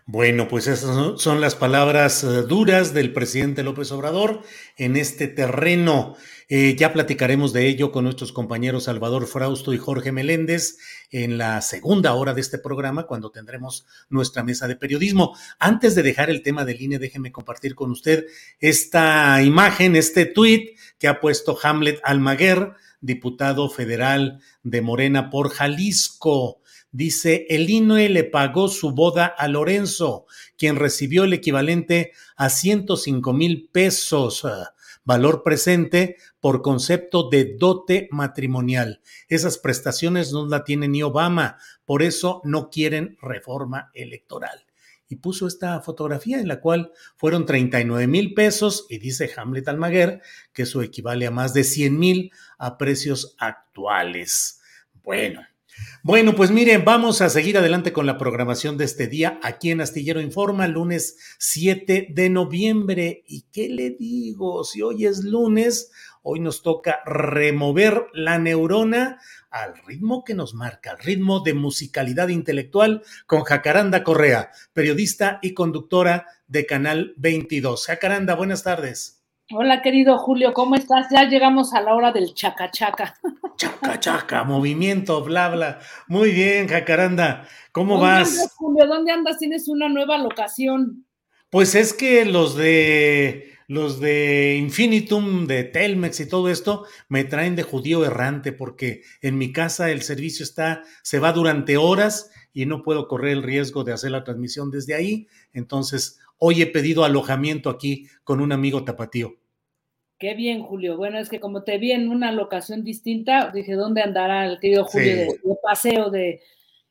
Bueno, pues esas son las palabras eh, duras del presidente López Obrador en este terreno. Eh, ya platicaremos de ello con nuestros compañeros Salvador Frausto y Jorge Meléndez en la segunda hora de este programa, cuando tendremos nuestra mesa de periodismo. Antes de dejar el tema del INE, déjeme compartir con usted esta imagen, este tuit que ha puesto Hamlet Almaguer, diputado federal de Morena por Jalisco. Dice, el INE le pagó su boda a Lorenzo, quien recibió el equivalente a 105 mil pesos, valor presente por concepto de dote matrimonial. Esas prestaciones no la tiene ni Obama, por eso no quieren reforma electoral. Y puso esta fotografía en la cual fueron 39 mil pesos y dice Hamlet Almaguer que eso equivale a más de 100 mil a precios actuales. Bueno, bueno, pues miren, vamos a seguir adelante con la programación de este día aquí en Astillero Informa, lunes 7 de noviembre. ¿Y qué le digo? Si hoy es lunes, hoy nos toca remover la neurona al ritmo que nos marca, al ritmo de musicalidad intelectual con Jacaranda Correa, periodista y conductora de Canal 22. Jacaranda, buenas tardes. Hola, querido Julio, ¿cómo estás? Ya llegamos a la hora del chacachaca. Chaca, chaca, movimiento, bla, bla. Muy bien, Jacaranda. ¿Cómo ¿Dónde vas? Andas, Julio? ¿Dónde andas? Tienes una nueva locación. Pues es que los de los de Infinitum, de Telmex y todo esto me traen de judío errante porque en mi casa el servicio está se va durante horas y no puedo correr el riesgo de hacer la transmisión desde ahí. Entonces, hoy he pedido alojamiento aquí con un amigo tapatío. Qué bien, Julio. Bueno, es que como te vi en una locación distinta, dije, ¿dónde andará el querido Julio Sí. de, de paseo de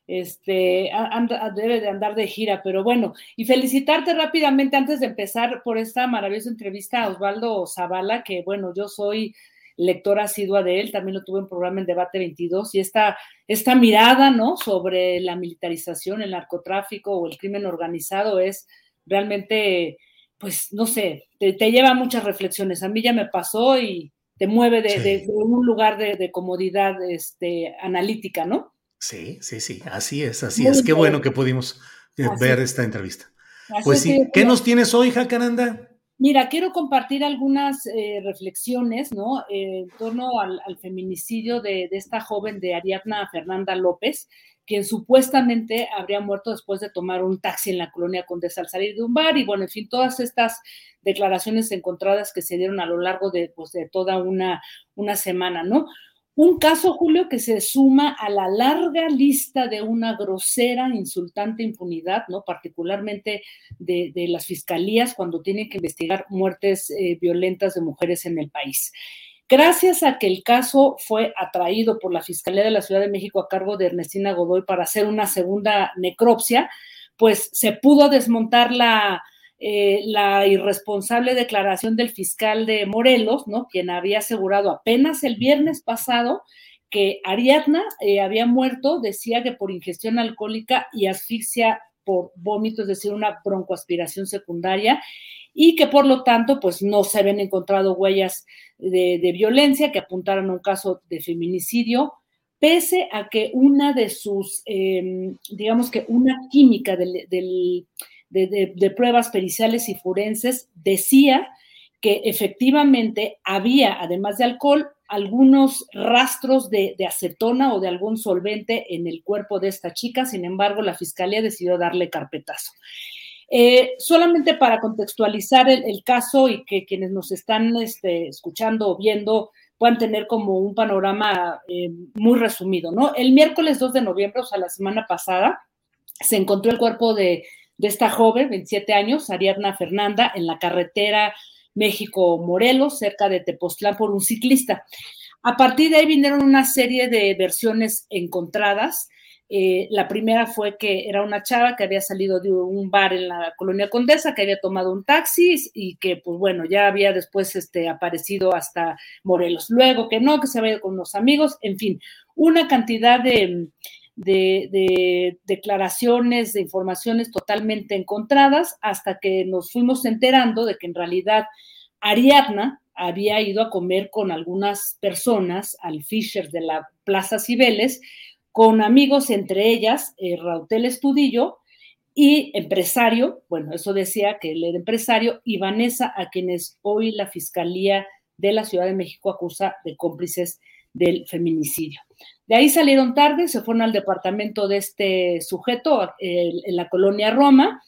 este anda- debe de andar de gira, pero bueno, y felicitarte rápidamente antes de empezar por esta maravillosa entrevista a Osvaldo Zavala, que bueno, yo soy lectora asidua de él, también lo tuve en programa en Debate 22, y esta, esta mirada, ¿no?, sobre la militarización, el narcotráfico o el crimen organizado es realmente, pues, no sé, te, te lleva a muchas reflexiones. A mí ya me pasó y te mueve de, Sí. de- de un lugar de, de comodidad este, analítica, ¿no? Sí, sí, sí, así es, así Muy es. Qué bien. bueno que pudimos eh, Así ver es. esta entrevista. Así Pues es sí, ¿qué nos tienes hoy, Jacaranda? Mira, quiero compartir algunas eh, reflexiones, ¿no? Eh, en torno al, al feminicidio de, de esta joven de Ariadna Fernanda López, quien supuestamente habría muerto después de tomar un taxi en la colonia Condesa al salir de un bar. Y bueno, en fin, todas estas declaraciones encontradas que se dieron a lo largo de, pues, de toda una, una semana, ¿no? Un caso, Julio, que se suma a la larga lista de una grosera, insultante impunidad, ¿no? Particularmente de, las fiscalías cuando tienen que investigar muertes eh, violentas de mujeres en el país. Gracias a que el caso fue atraído por la Fiscalía de la Ciudad de México a cargo de Ernestina Godoy para hacer una segunda necropsia, pues se pudo desmontar la, eh, irresponsable declaración del fiscal de Morelos, ¿no? Quien había asegurado apenas el viernes pasado que Ariadna eh, había muerto, decía que por ingestión alcohólica y asfixia por vómito, es decir, una broncoaspiración secundaria, y que por lo tanto, pues no se habían encontrado huellas de, violencia que apuntaran a un caso de feminicidio, pese a que una de sus, eh, digamos que una química de, pruebas periciales y forenses decía que efectivamente había, además de alcohol, algunos rastros de, acetona o de algún solvente en el cuerpo de esta chica, sin embargo, la fiscalía decidió darle carpetazo. Eh, solamente para contextualizar el, caso y que quienes nos están este, escuchando o viendo puedan tener como un panorama eh, muy resumido, ¿no? El miércoles 2 de noviembre, o sea, la semana pasada, se encontró el cuerpo de, de esta joven, 27 años, Ariadna Fernanda, en la carretera México-Morelos, cerca de Tepoztlán, por un ciclista. A partir de ahí vinieron una serie de versiones encontradas. Eh, la primera fue que era una chava que había salido de un bar en la colonia Condesa, que había tomado un taxi y que, pues bueno, ya había después este, aparecido hasta Morelos. Luego que no, que se había ido con unos amigos, en fin, una cantidad de, declaraciones, de informaciones totalmente encontradas, hasta que nos fuimos enterando de que en realidad Ariadna había ido a comer con algunas personas al Fisher de la Plaza Cibeles, con amigos, entre ellas eh, Rautel Estudillo y empresario, bueno, eso decía que era empresario, y Vanessa, a quienes hoy la Fiscalía de la Ciudad de México acusa de cómplices del feminicidio. De ahí salieron tarde, se fueron al departamento de este sujeto en la colonia Roma,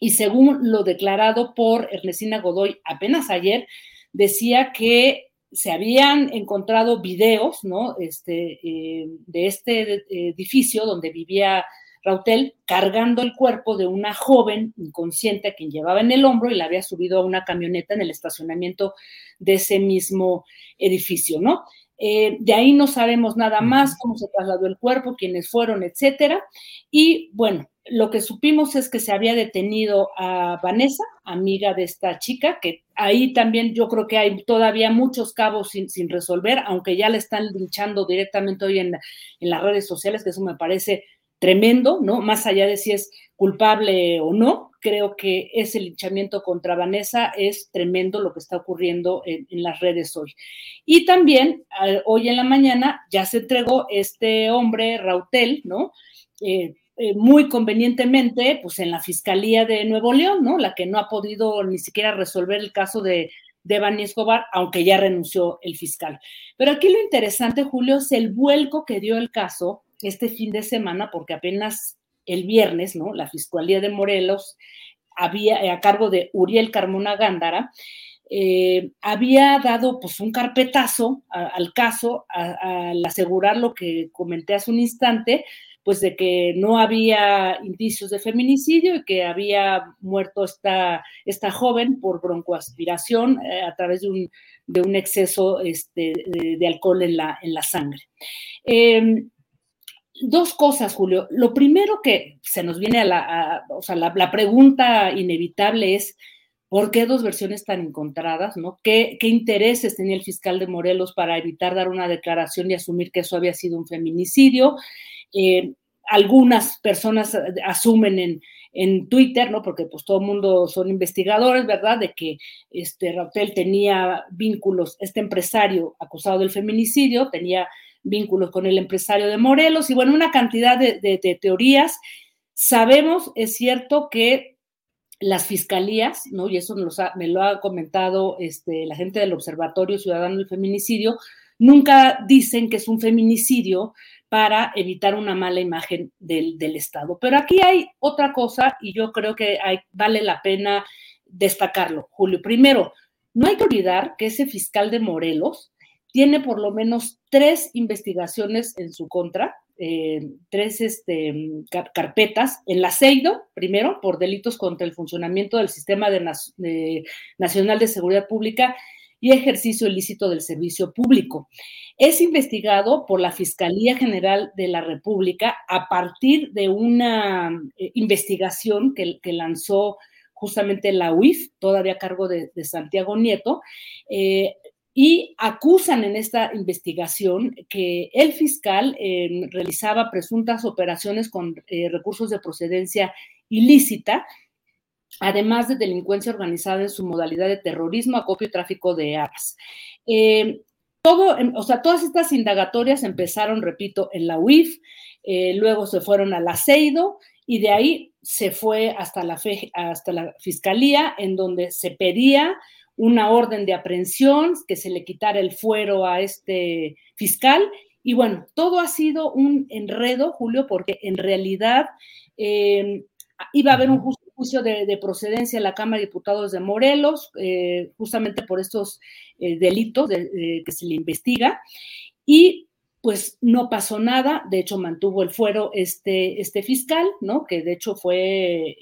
y según lo declarado por Ernestina Godoy apenas ayer, decía que se habían encontrado videos, ¿no? Este, eh, de este edificio donde vivía Rautel cargando el cuerpo de una joven inconsciente a quien llevaba en el hombro y la había subido a una camioneta en el estacionamiento de ese mismo edificio, ¿no? Eh, de ahí no sabemos nada más, cómo se trasladó el cuerpo, quiénes fueron, etcétera. Y bueno, lo que supimos es que se había detenido a Vanessa, amiga de esta chica, que ahí también yo creo que hay todavía muchos cabos sin, sin resolver, aunque ya le están linchando directamente hoy en, en, las redes sociales, que eso me parece tremendo, ¿no? Más allá de si es culpable o no, creo que ese linchamiento contra Vanessa es tremendo lo que está ocurriendo en, las redes hoy. Y también hoy en la mañana ya se entregó este hombre, Rautel, ¿no? Eh, eh, muy convenientemente, pues en la Fiscalía de Nuevo León, ¿no? La que no ha podido ni siquiera resolver el caso de, de Bani Escobar, aunque ya renunció el fiscal. Pero aquí lo interesante, Julio, es el vuelco que dio el caso este fin de semana, porque apenas el viernes, ¿no? La Fiscalía de Morelos había, a cargo de Uriel Carmona Gándara, eh, había dado pues un carpetazo al caso al asegurar lo que comenté hace un instante, pues de que no había indicios de feminicidio y que había muerto esta, esta joven por broncoaspiración eh, a través de un, de un exceso este, de, de, alcohol en la, en la sangre. Eh, dos cosas, Julio. Lo primero que se nos viene a la, o sea, la, pregunta inevitable es, ¿por qué dos versiones tan encontradas? ¿no? ¿Qué, ¿Qué, intereses tenía el fiscal de Morelos para evitar dar una declaración y asumir que eso había sido un feminicidio? Eh, algunas personas asumen en, en, Twitter, ¿no? Porque pues todo el mundo son investigadores, ¿verdad? De que este Rautel tenía vínculos, este empresario acusado del feminicidio, tenía vínculos con el empresario de Morelos y bueno, una cantidad de, teorías. Sabemos, es cierto, que las fiscalías, ¿no? Y eso me lo ha comentado este, la gente del Observatorio Ciudadano del Feminicidio, nunca dicen que es un feminicidio para evitar una mala imagen del, Estado. Pero aquí hay otra cosa y yo creo que vale la pena destacarlo, Julio. Primero, no hay que olvidar que ese fiscal de Morelos tiene por lo menos tres investigaciones en su contra, eh, tres este, car carpetas en la primero, por delitos contra el funcionamiento del Sistema Nacional de Seguridad Pública, y ejercicio ilícito del servicio público. Es investigado por la Fiscalía General de la República a partir de una eh, investigación que, lanzó justamente la UIF, todavía a cargo de, Santiago Nieto, eh, y acusan en esta investigación que el fiscal eh, realizaba presuntas operaciones con eh, recursos de procedencia ilícita, además de delincuencia organizada en su modalidad de terrorismo, acopio y tráfico de armas. Eh, todo, o sea, todas estas indagatorias empezaron, repito, en la UIF, luego se fueron al aceido y de ahí se fue hasta la, hasta la fiscalía, en donde se pedía una orden de aprehensión, que se le quitara el fuero a este fiscal. Y bueno, todo ha sido un enredo, Julio, porque en realidad em, iba a haber un juicio de, procedencia en la Cámara de Diputados de Morelos, eh, justamente por estos eh, delitos que se le investiga. Y pues no pasó nada, de hecho mantuvo el fuero este, este fiscal, ¿no? Que de hecho fue...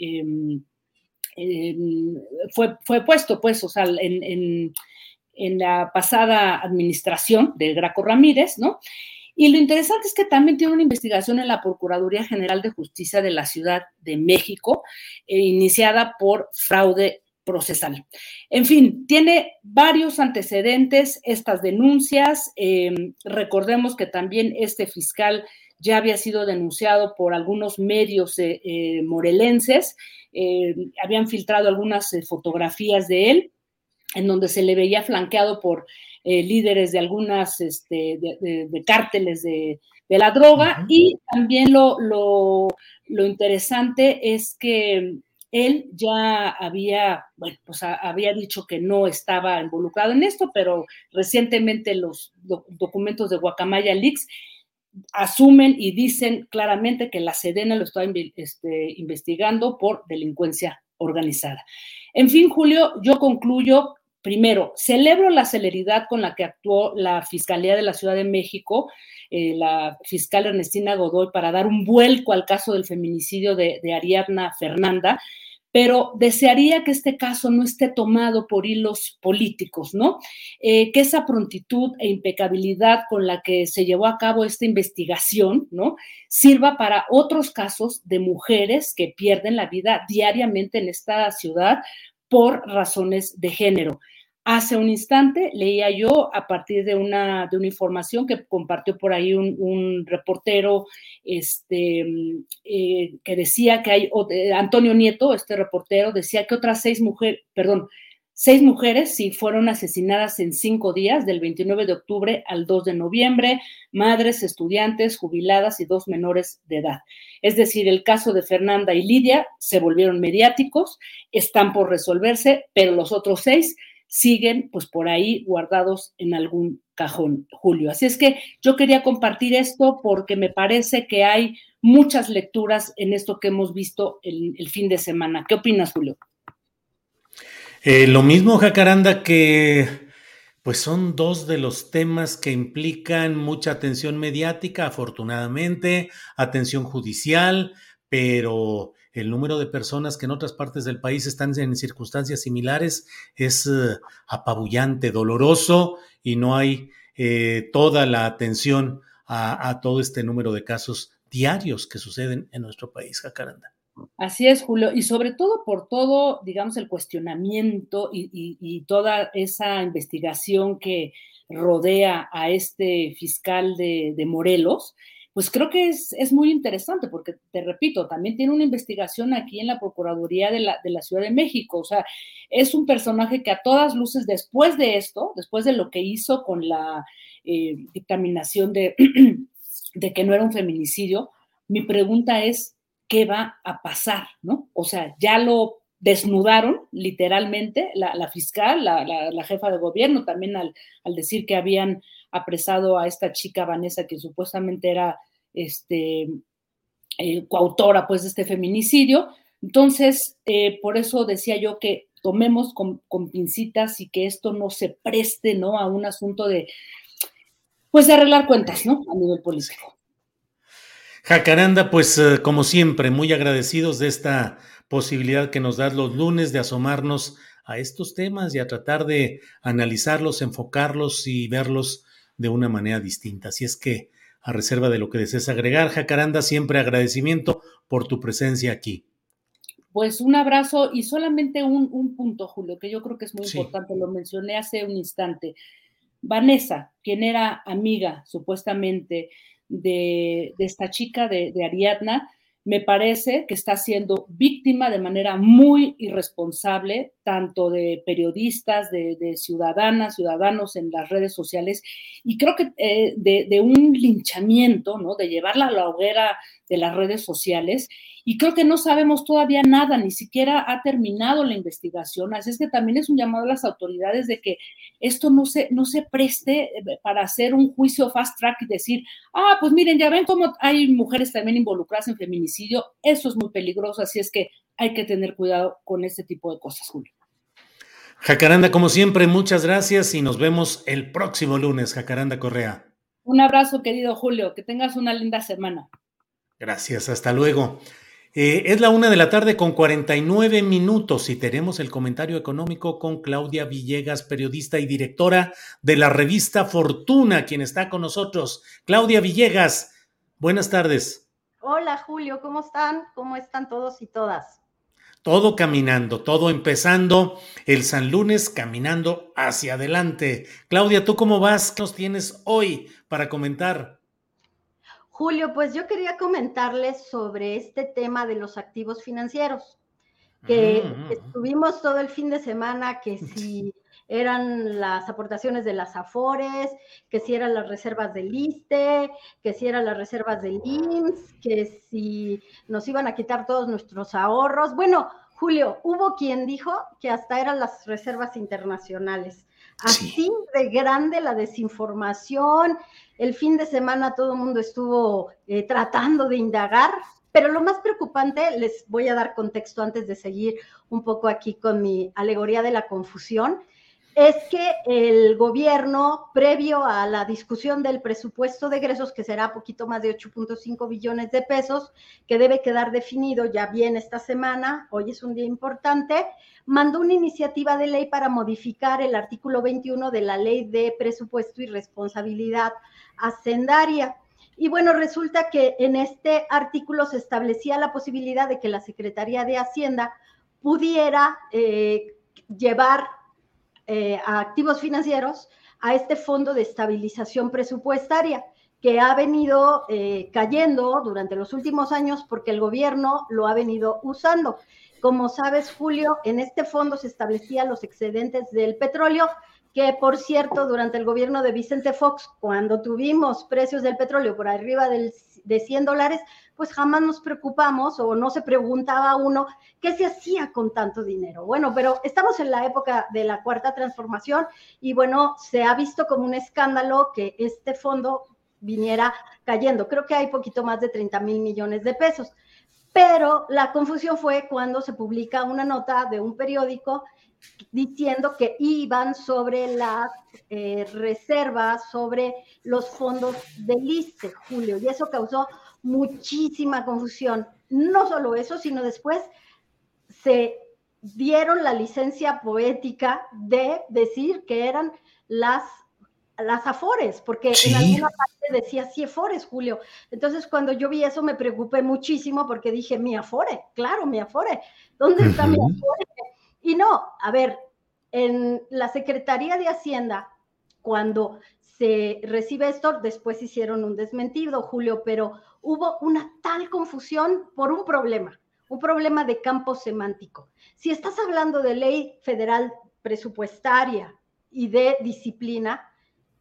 Em, fue, fue puesto, pues, o sea, en, la pasada administración de Graco Ramírez, ¿no? Y lo interesante es que también tiene una investigación en la Procuraduría General de Justicia de la Ciudad de México, eh, iniciada por fraude procesal. En fin, tiene varios antecedentes estas denuncias. Em, recordemos que también este fiscal ya había sido denunciado por algunos medios eh, eh, morelenses eh, habían filtrado algunas eh, fotografías de él, en donde se le veía flanqueado por eh, líderes de algunas este, de, cárteles de, la droga. Y también lo, lo, interesante es que él ya había, bueno, pues había dicho que no estaba involucrado en esto, pero recientemente los documentos de Guacamaya Leaks asumen y dicen claramente que la Sedena lo está este, investigando por delincuencia organizada. En fin, Julio, yo concluyo. Primero, celebro la celeridad con la que actuó la Fiscalía de la Ciudad de México, eh, la fiscal Ernestina Godoy, para dar un vuelco al caso del feminicidio de, de Ariadna Fernanda pero desearía que este caso no esté tomado por hilos políticos, ¿no? Eh, que esa prontitud e impecabilidad con la que se llevó a cabo esta investigación, ¿no? Sirva para otros casos de mujeres que pierden la vida diariamente en esta ciudad por razones de género. Hace un instante leía yo a partir de una, de una información que compartió por ahí un, reportero este, eh, que decía que hay, eh, Antonio Nieto, este reportero, decía que otras seis mujeres, perdón, seis mujeres sí fueron asesinadas en cinco días, del 29 de octubre al 2 de noviembre, madres, estudiantes, jubiladas y dos menores de edad. Es decir, el caso de Fernanda y Lidia se volvieron mediáticos, están por resolverse, pero los otros seis siguen pues por ahí guardados en algún cajón, Julio. Así es que yo quería compartir esto porque me parece que hay muchas lecturas en esto que hemos visto el, fin de semana. ¿Qué opinas, Julio? Eh, lo mismo, Jacaranda, que pues son dos de los temas que implican mucha atención mediática, afortunadamente, atención judicial, pero el número de personas que en otras partes del país están en circunstancias similares es eh, apabullante, doloroso y no hay eh, toda la atención a, todo este número de casos diarios que suceden en nuestro país, Jacaranda. Así es, Julio, y sobre todo por todo, digamos, el cuestionamiento y, toda esa investigación que rodea a este fiscal de Morelos, pues creo que es, muy interesante porque, te repito, también tiene una investigación aquí en la Procuraduría de la, de la, Ciudad de México. O sea, es un personaje que a todas luces, después de esto, después de lo que hizo con la eh, dictaminación de, de que no era un feminicidio, mi pregunta es, ¿qué va a pasar? ¿No? O sea, ya lo desnudaron literalmente la, fiscal, la, la, jefa de gobierno, también al, decir que habían apresado a esta chica Vanessa, que supuestamente era este, eh, coautora pues, de este feminicidio. Entonces, eh, por eso decía yo que tomemos con, pincitas y que esto no se preste ¿no? a un asunto de, pues, de arreglar cuentas ¿no? a nivel político. Jacaranda, pues eh, como siempre, muy agradecidos de esta posibilidad que nos das los lunes de asomarnos a estos temas y a tratar de analizarlos, enfocarlos y verlos de una manera distinta. Así es que, a reserva de lo que desees agregar, Jacaranda, siempre agradecimiento por tu presencia aquí. Pues un abrazo y solamente un, punto, Julio, que yo creo que es muy importante, lo mencioné hace un instante. Vanessa, quien era amiga supuestamente de, esta chica de, de Ariadna, me parece que está siendo víctima de manera muy irresponsable, tanto de periodistas, de, ciudadanas, ciudadanos en las redes sociales, y creo que eh, de, de, un linchamiento, ¿no? De llevarla a la hoguera de las redes sociales y creo que no sabemos todavía nada, ni siquiera ha terminado la investigación, así es que también es un llamado a las autoridades de que esto no se, no se preste eh, para hacer un juicio fast track y decir, ah, pues miren, ya ven cómo hay mujeres también involucradas en feminicidio, eso es muy peligroso, así es que hay que tener cuidado con este tipo de cosas, Julio. Jacaranda, como siempre, muchas gracias y nos vemos el próximo lunes, Jacaranda Correa. Un abrazo, querido Julio, que tengas una linda semana. Gracias, hasta luego. Eh, es la una de la tarde con 49 minutos y tenemos el comentario económico con Claudia Villegas, periodista y directora de la revista Fortuna, quien está con nosotros. Claudia Villegas, buenas tardes. Hola Julio, ¿cómo están? ¿Cómo están todos y todas? Todo caminando, todo empezando, el San Lunes caminando hacia adelante. Claudia, ¿tú cómo vas? ¿Qué nos tienes hoy para comentar? Julio, pues yo quería comentarles sobre este tema de los activos financieros, que mm, mm. estuvimos todo el fin de semana, que si eran las aportaciones de las AFORES, que si eran las reservas del ISTE, que si eran las reservas del IMSS, que si nos iban a quitar todos nuestros ahorros. Bueno, Julio, hubo quien dijo que hasta eran las reservas internacionales. Así de grande la desinformación. El fin de semana todo el mundo estuvo eh, tratando de indagar, pero lo más preocupante, les voy a dar contexto antes de seguir un poco aquí con mi alegoría de la confusión, es que el gobierno, previo a la discusión del presupuesto de egresos, que será poquito más de 8.5 billones de pesos, que debe quedar definido ya bien esta semana, hoy es un día importante, mandó una iniciativa de ley para modificar el artículo 21 de la ley de presupuesto y responsabilidad hacendaria. Y bueno, resulta que en este artículo se establecía la posibilidad de que la Secretaría de Hacienda pudiera eh, llevar eh, a activos financieros a este fondo de estabilización presupuestaria que ha venido eh, cayendo durante los últimos años porque el gobierno lo ha venido usando. Como sabes, Julio, en este fondo se establecían los excedentes del petróleo, que por cierto, durante el gobierno de Vicente Fox, cuando tuvimos precios del petróleo por arriba del, de 100 dólares, pues jamás nos preocupamos o no se preguntaba uno qué se hacía con tanto dinero. Bueno, pero estamos en la época de la cuarta transformación y bueno, se ha visto como un escándalo que este fondo viniera cayendo. Creo que hay poquito más de 30 mil millones de pesos. Pero la confusión fue cuando se publica una nota de un periódico diciendo que iban sobre las eh, reservas, sobre los fondos del ISTE, Julio, y eso causó muchísima confusión. No solo eso, sino después se dieron la licencia poética de decir que eran las, las afores, porque en alguna parte decía sí afores, Julio. Entonces, cuando yo vi eso, me preocupé muchísimo porque dije, mi afore, claro, mi afore, ¿dónde está mi afore? Y no, a ver, en la Secretaría de Hacienda, cuando se recibe esto, después hicieron un desmentido, Julio, pero hubo una tal confusión por un problema, un problema de campo semántico. Si estás hablando de ley federal presupuestaria y de disciplina,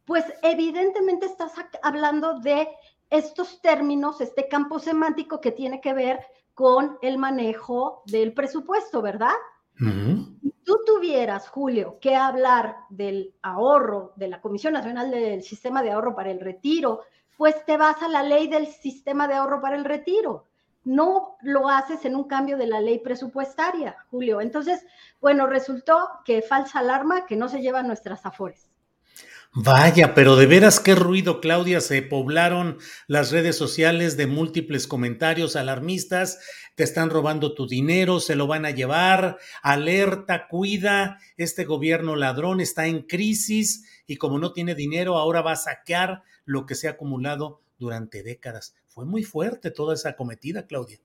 pues evidentemente estás hablando de estos términos, este campo semántico que tiene que ver con el manejo del presupuesto, ¿verdad? Si tú tuvieras, Julio, que hablar del ahorro de la Comisión Nacional del Sistema de Ahorro para el Retiro, pues te vas a la ley del Sistema de Ahorro para el Retiro. No lo haces en un cambio de la ley presupuestaria, Julio. Entonces, bueno, resultó que falsa alarma, que no se llevan nuestras afores. Vaya, pero de veras qué ruido, Claudia. Se poblaron las redes sociales de múltiples comentarios alarmistas. Te están robando tu dinero, se lo van a llevar. Alerta, cuida. Este gobierno ladrón está en crisis y como no tiene dinero, ahora va a saquear lo que se ha acumulado durante décadas. Fue muy fuerte toda esa cometida, Claudia.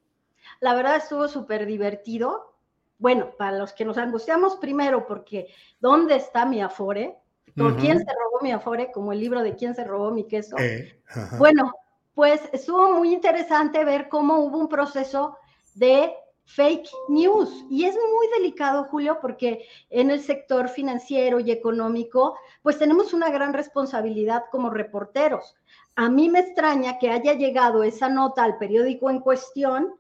La verdad estuvo súper divertido. Bueno, para los que nos angustiamos primero, porque ¿dónde está mi Afore? ¿Con quién se robó mi Afore? Como el libro de quién se robó mi queso. Eh, bueno, pues estuvo muy interesante ver cómo hubo un proceso de fake news. Y es muy delicado, Julio, porque en el sector financiero y económico, pues tenemos una gran responsabilidad como reporteros. A mí me extraña que haya llegado esa nota al periódico en cuestión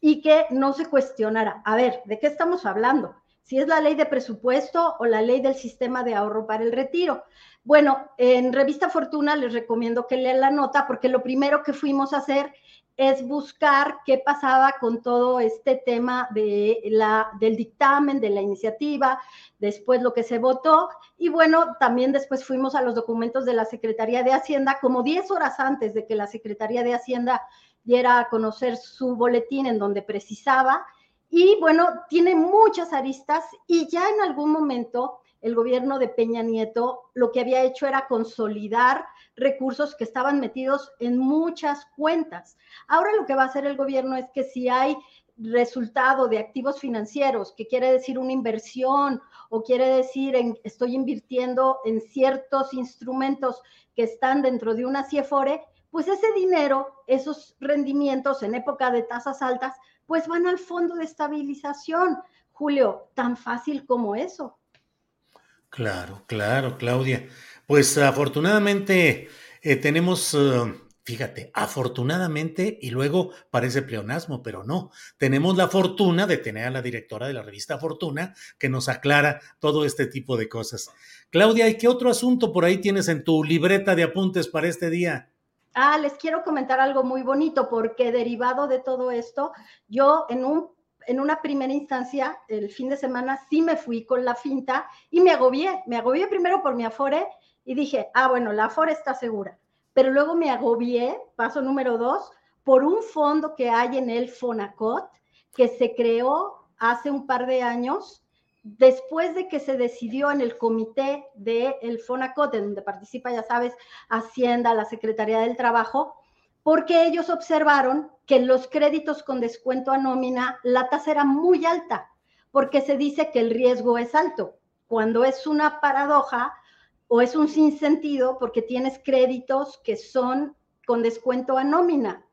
y que no se cuestionara. A ver, ¿de qué estamos hablando? Si es la ley de presupuesto o la ley del sistema de ahorro para el retiro. Bueno, en Revista Fortuna les recomiendo que lean la nota porque lo primero que fuimos a hacer es buscar qué pasaba con todo este tema de la, del dictamen, de la iniciativa, después lo que se votó y bueno, también después fuimos a los documentos de la Secretaría de Hacienda como 10 horas antes de que la Secretaría de Hacienda diera a conocer su boletín en donde precisaba y bueno, tiene muchas aristas y ya en algún momento el gobierno de Peña Nieto lo que había hecho era consolidar recursos que estaban metidos en muchas cuentas. Ahora lo que va a hacer el gobierno es que si hay resultado de activos financieros, que quiere decir una inversión o quiere decir estoy invirtiendo en ciertos instrumentos que están dentro de una CIEFORE, pues ese dinero, esos rendimientos en época de tasas altas, pues van al fondo de estabilización. Julio, tan fácil como eso. Claro, claro, Claudia. Pues afortunadamente eh, tenemos, eh, fíjate, afortunadamente, y luego parece pleonasmo, pero no, tenemos la fortuna de tener a la directora de la revista Fortuna que nos aclara todo este tipo de cosas. Claudia, ¿y qué otro asunto por ahí tienes en tu libreta de apuntes para este día? Ah, les quiero comentar algo muy bonito porque derivado de todo esto, yo en un en una primera instancia, el fin de semana, sí me fui con la finta y me agobié. Me agobié primero por mi Afore y dije, ah, bueno, la Afore está segura. Pero luego me agobié, paso número dos, por un fondo que hay en el Fonacot que se creó hace un par de años después de que se decidió en el comité del el FONACOT, en donde participa, ya sabes, Hacienda, la Secretaría del Trabajo, porque ellos observaron que los créditos con descuento a nómina la tasa era muy alta, porque se dice que el riesgo es alto, cuando es una paradoja o es un sinsentido porque tienes créditos que son con descuento a nómina,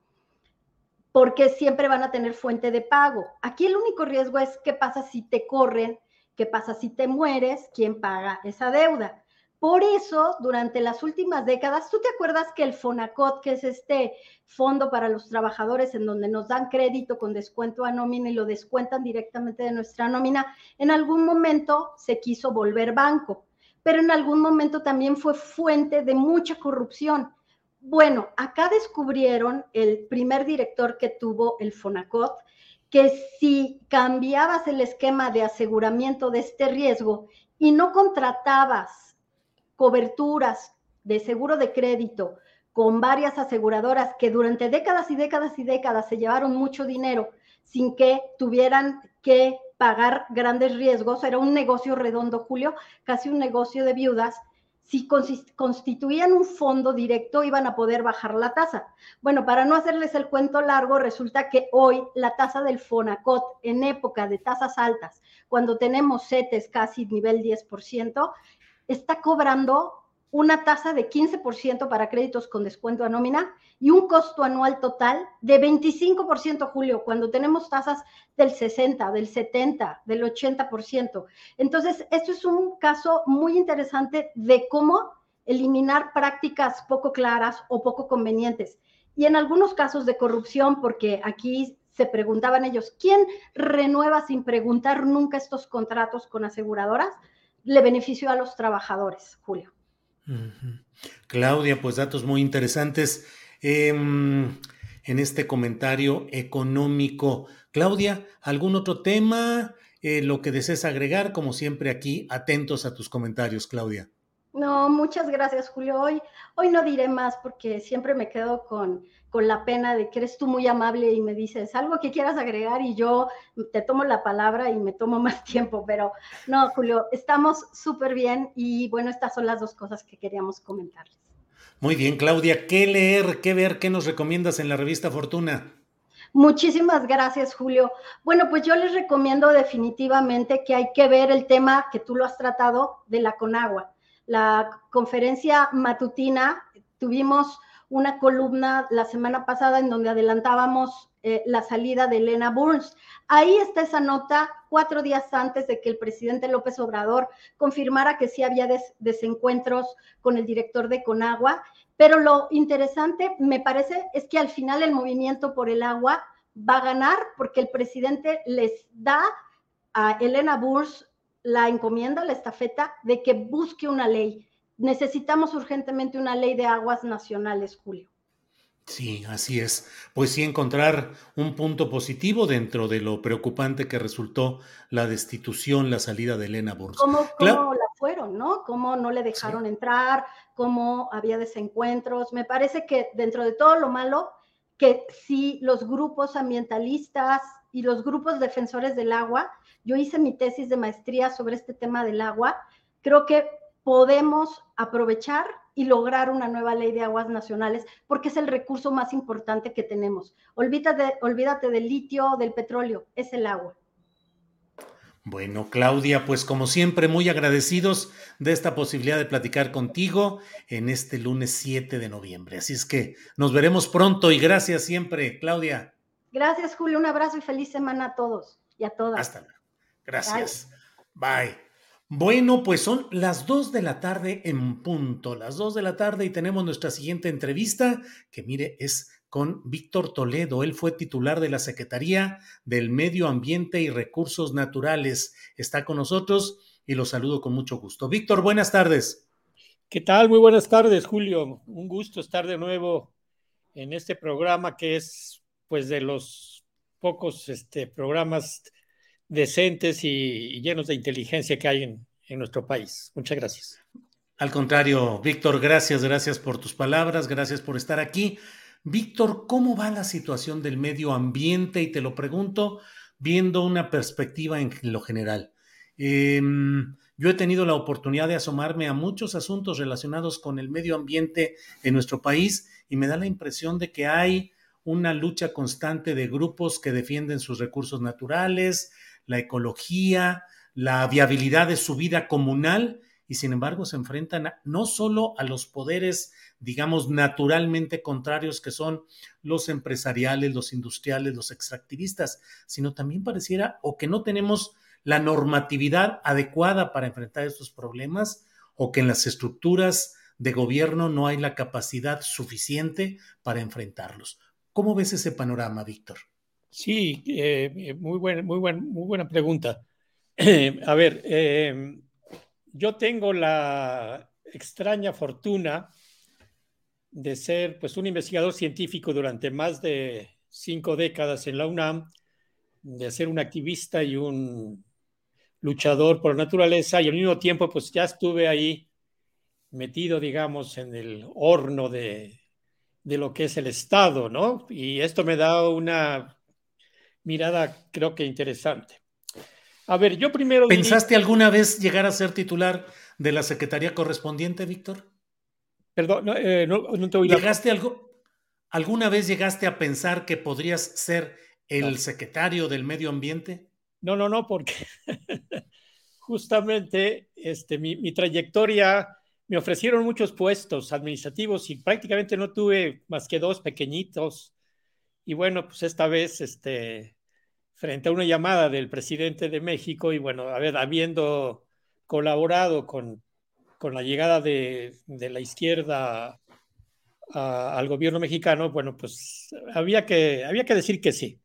porque siempre van a tener fuente de pago. Aquí el único riesgo es qué pasa si te corren ¿Qué pasa si te mueres? ¿Quién paga esa deuda? Por eso, durante las últimas décadas, ¿tú te acuerdas que el FONACOT, que es este fondo para los trabajadores en donde nos dan crédito con descuento a nómina y lo descuentan directamente de nuestra nómina, en algún momento se quiso volver banco, pero en algún momento también fue fuente de mucha corrupción. Bueno, acá descubrieron el primer director que tuvo el FONACOT, que si cambiabas el esquema de aseguramiento de este riesgo y no contratabas coberturas de seguro de crédito con varias aseguradoras que durante décadas y décadas y décadas se llevaron mucho dinero sin que tuvieran que pagar grandes riesgos, era un negocio redondo, Julio, casi un negocio de viudas, si constituían un fondo directo iban a poder bajar la tasa. Bueno, para no hacerles el cuento largo, resulta que hoy la tasa del Fonacot en época de tasas altas, cuando tenemos CETES casi nivel 10%, está cobrando una tasa de 15% para créditos con descuento a nómina y un costo anual total de 25%, Julio, cuando tenemos tasas del 60, del 70, del 80%. Entonces, esto es un caso muy interesante de cómo eliminar prácticas poco claras o poco convenientes. Y en algunos casos de corrupción, porque aquí se preguntaban ellos, ¿quién renueva sin preguntar nunca estos contratos con aseguradoras? Le benefició a los trabajadores, Julio. Claudia, pues datos muy interesantes em, en este comentario económico. Claudia, ¿algún otro tema? Eh, lo que desees agregar, como siempre aquí, atentos a tus comentarios, Claudia. No, muchas gracias, Julio. Hoy, hoy no diré más porque siempre me quedo con, con la pena de que eres tú muy amable y me dices algo que quieras agregar y yo te tomo la palabra y me tomo más tiempo, pero no, Julio, estamos súper bien y bueno, estas son las dos cosas que queríamos comentarles. Muy bien, Claudia, ¿qué leer, qué ver, qué nos recomiendas en la revista Fortuna? Muchísimas gracias, Julio. Bueno, pues yo les recomiendo definitivamente que hay que ver el tema que tú lo has tratado de la Conagua. La conferencia matutina, tuvimos una columna la semana pasada en donde adelantábamos eh, la salida de Elena Burns. Ahí está esa nota cuatro días antes de que el presidente López Obrador confirmara que sí había desencuentros con el director de Conagua pero lo interesante, me parece, es que al final el movimiento por el agua va a ganar porque el presidente les da a Elena Burs la encomienda, la estafeta de que busque una ley. Necesitamos urgentemente una ley de aguas nacionales, Julio. Sí, así es. Pues sí, encontrar un punto positivo dentro de lo preocupante que resultó la destitución, la salida de Elena Burns. ¿Cómo, cómo la fueron, no? ¿Cómo no le dejaron entrar? ¿Cómo había desencuentros? Me parece que dentro de todo lo malo, que sí los grupos ambientalistas y los grupos defensores del agua, yo hice mi tesis de maestría sobre este tema del agua, creo que podemos aprovechar y lograr una nueva ley de aguas nacionales, porque es el recurso más importante que tenemos. Olvídate, olvídate del litio, del petróleo, es el agua. Bueno, Claudia, pues como siempre, muy agradecidos de esta posibilidad de platicar contigo en este lunes 7 de noviembre. Así es que nos veremos pronto y gracias siempre, Claudia. Gracias, Julio. Un abrazo y feliz semana a todos y a todas. Hasta luego. Gracias. Bye. Bueno, pues son las 2 de la tarde en punto, las 2 de la tarde y tenemos nuestra siguiente entrevista, que mire, es con Víctor Toledo. Él fue titular de la Secretaría del Medio Ambiente y Recursos Naturales. Está con nosotros y lo saludo con mucho gusto. Víctor, buenas tardes. ¿Qué tal? Muy buenas tardes, Julio. Un gusto estar de nuevo en este programa que es pues de los pocos este, programas decentes y, llenos de inteligencia que hay en, nuestro país. Muchas gracias. Al contrario, Víctor, gracias, gracias por tus palabras, gracias por estar aquí. Víctor, ¿cómo va la situación del medio ambiente? Y te lo pregunto viendo una perspectiva en lo general. Em, yo he tenido la oportunidad de asomarme a muchos asuntos relacionados con el medio ambiente en nuestro país y me da la impresión de que hay una lucha constante de grupos que defienden sus recursos naturales, la ecología, la viabilidad de su vida comunal y sin embargo se enfrentan no solo a los poderes, digamos, naturalmente contrarios que son los empresariales, los industriales, los extractivistas, sino también pareciera o que no tenemos la normatividad adecuada para enfrentar estos problemas o que en las estructuras de gobierno no hay la capacidad suficiente para enfrentarlos. ¿Cómo ves ese panorama, Víctor? Sí, eh, muy, buena, muy, muy buena pregunta. a ver, eh, yo tengo la extraña fortuna de ser pues, un investigador científico durante más de cinco décadas en la UNAM, de ser un activista y un luchador por la naturaleza y al mismo tiempo pues ya estuve ahí metido, digamos, en el horno de, de lo que es el Estado, ¿no? Y esto me da una mirada creo que interesante. A ver, yo primero... ¿Pensaste alguna vez llegar a ser titular de la secretaría correspondiente, Víctor? Perdón, no, eh, te oí. ¿Llegaste algo, ¿Alguna vez llegaste a pensar que podrías ser el secretario del medio ambiente? No, no, no, porque justamente este, mi, mi, trayectoria me ofrecieron muchos puestos administrativos y prácticamente no tuve más que dos pequeñitos y bueno, pues esta vez, este, frente a una llamada del presidente de México y bueno, a ver, habiendo colaborado con, con la llegada de, de la izquierda a, al gobierno mexicano, bueno, pues había que, había que decir que sí.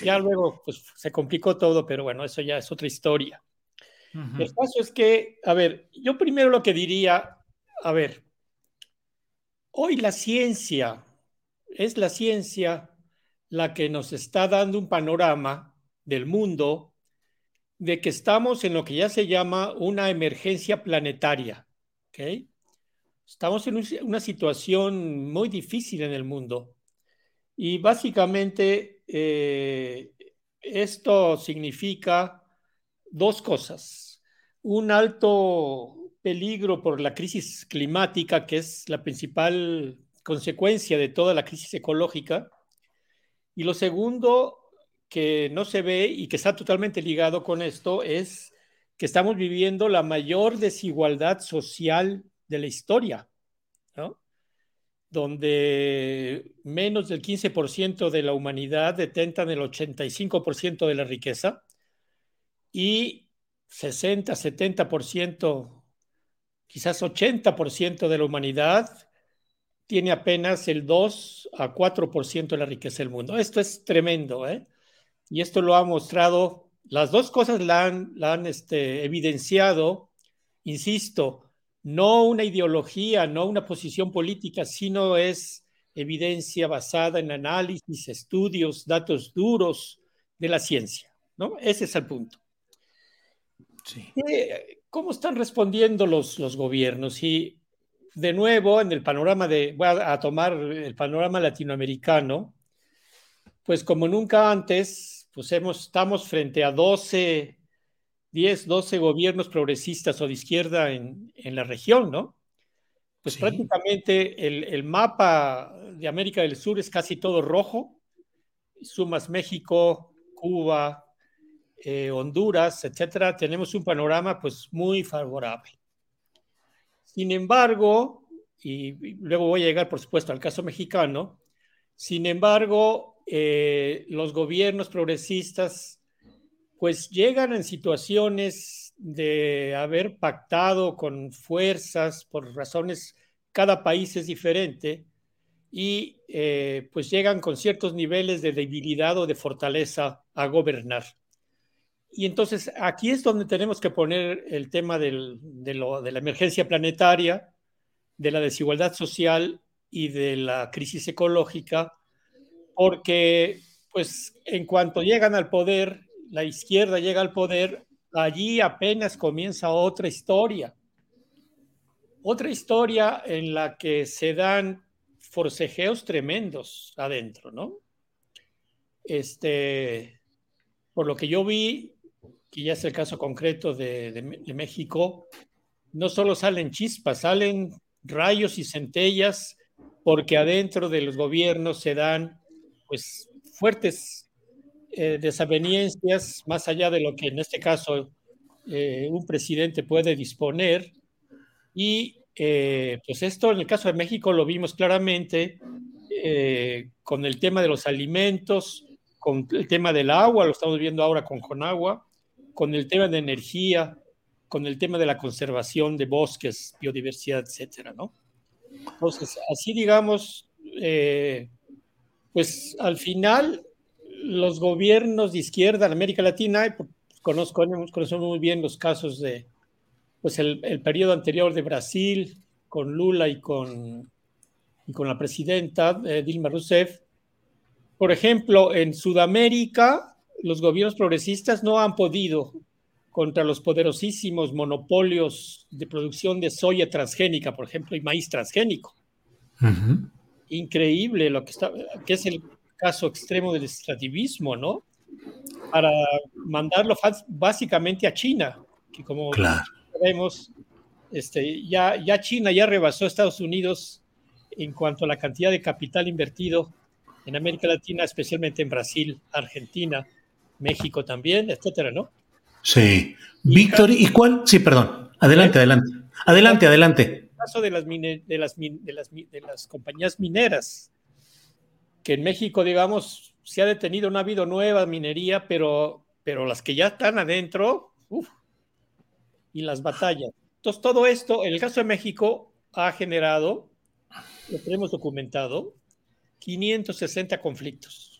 Ya luego pues, se complicó todo, pero bueno, eso ya es otra historia. El caso es que, a ver, yo primero lo que diría, a ver, hoy la ciencia es la ciencia la que nos está dando un panorama del mundo de que estamos en lo que ya se llama una emergencia planetaria. Estamos en una situación muy difícil en el mundo y básicamente eh, esto significa dos cosas. Un alto peligro por la crisis climática, que es la principal consecuencia de toda la crisis ecológica. Y lo segundo, que no se ve y que está totalmente ligado con esto, es que estamos viviendo la mayor desigualdad social de la historia, donde menos del 15% de la humanidad detentan el 85% de la riqueza y 60, 70%, quizás 80% de la humanidad tiene apenas el 2 a 4% de la riqueza del mundo. Esto es tremendo, ¿eh? Y esto lo ha mostrado, las dos cosas la han, la han este, evidenciado, insisto, no una ideología, no una posición política, sino es evidencia basada en análisis, estudios, datos duros de la ciencia. ¿no? Ese es el punto. Eh, ¿Cómo están respondiendo los, los gobiernos? Y de nuevo, en el panorama de, voy a, tomar el panorama latinoamericano, pues como nunca antes, pues hemos, estamos frente a 12 10, 12 gobiernos progresistas o de izquierda en, la región, ¿no? Pues prácticamente el, mapa de América del Sur es casi todo rojo. Sumas México, Cuba, eh, Honduras, etcétera. Tenemos un panorama pues muy favorable. Sin embargo, y, luego voy a llegar por supuesto al caso mexicano, sin embargo, eh, los gobiernos progresistas pues llegan en situaciones de haber pactado con fuerzas por razones, cada país es diferente, y eh, pues llegan con ciertos niveles de debilidad o de fortaleza a gobernar. Y entonces aquí es donde tenemos que poner el tema de, de la emergencia planetaria, de la desigualdad social y de la crisis ecológica, porque pues en cuanto llegan al poder la izquierda llega al poder, allí apenas comienza otra historia. Otra historia en la que se dan forcejeos tremendos adentro, ¿no? Este, por lo que yo vi, que ya es el caso concreto de, de México, no solo salen chispas, salen rayos y centellas, porque adentro de los gobiernos se dan pues fuertes eh, desavenencias, más allá de lo que en este caso eh, un presidente puede disponer. Y eh, pues esto en el caso de México lo vimos claramente con el tema de los alimentos, con el tema del agua, lo estamos viendo ahora con Conagua, con el tema de energía, con el tema de la conservación de bosques, biodiversidad, etcétera, ¿no? Entonces, así digamos, pues al final los gobiernos de izquierda en América Latina, conozco, conocemos muy bien los casos de pues el, periodo anterior de Brasil con Lula y con, con la presidenta eh, Dilma Rousseff. Por ejemplo, en Sudamérica, los gobiernos progresistas no han podido contra los poderosísimos monopolios de producción de soya transgénica, por ejemplo, y maíz transgénico. Increíble lo que está, que es el caso extremo del extractivismo, ¿no? Para mandarlo básicamente a China, que como sabemos, este, ya, ya China ya rebasó a Estados Unidos en cuanto a la cantidad de capital invertido en América Latina, especialmente en Brasil, Argentina, México también, etcétera, ¿no? Sí. Víctor, ¿y cuál? Sí, perdón. Adelante, adelante. Adelante, adelante. El caso de las, de las, de las, de las compañías mineras que en México, digamos, se ha detenido, no ha habido nueva minería, pero, pero las que ya están adentro, uff, y las batallas. Entonces, todo esto, en el caso de México, ha generado, lo tenemos documentado, 560 conflictos,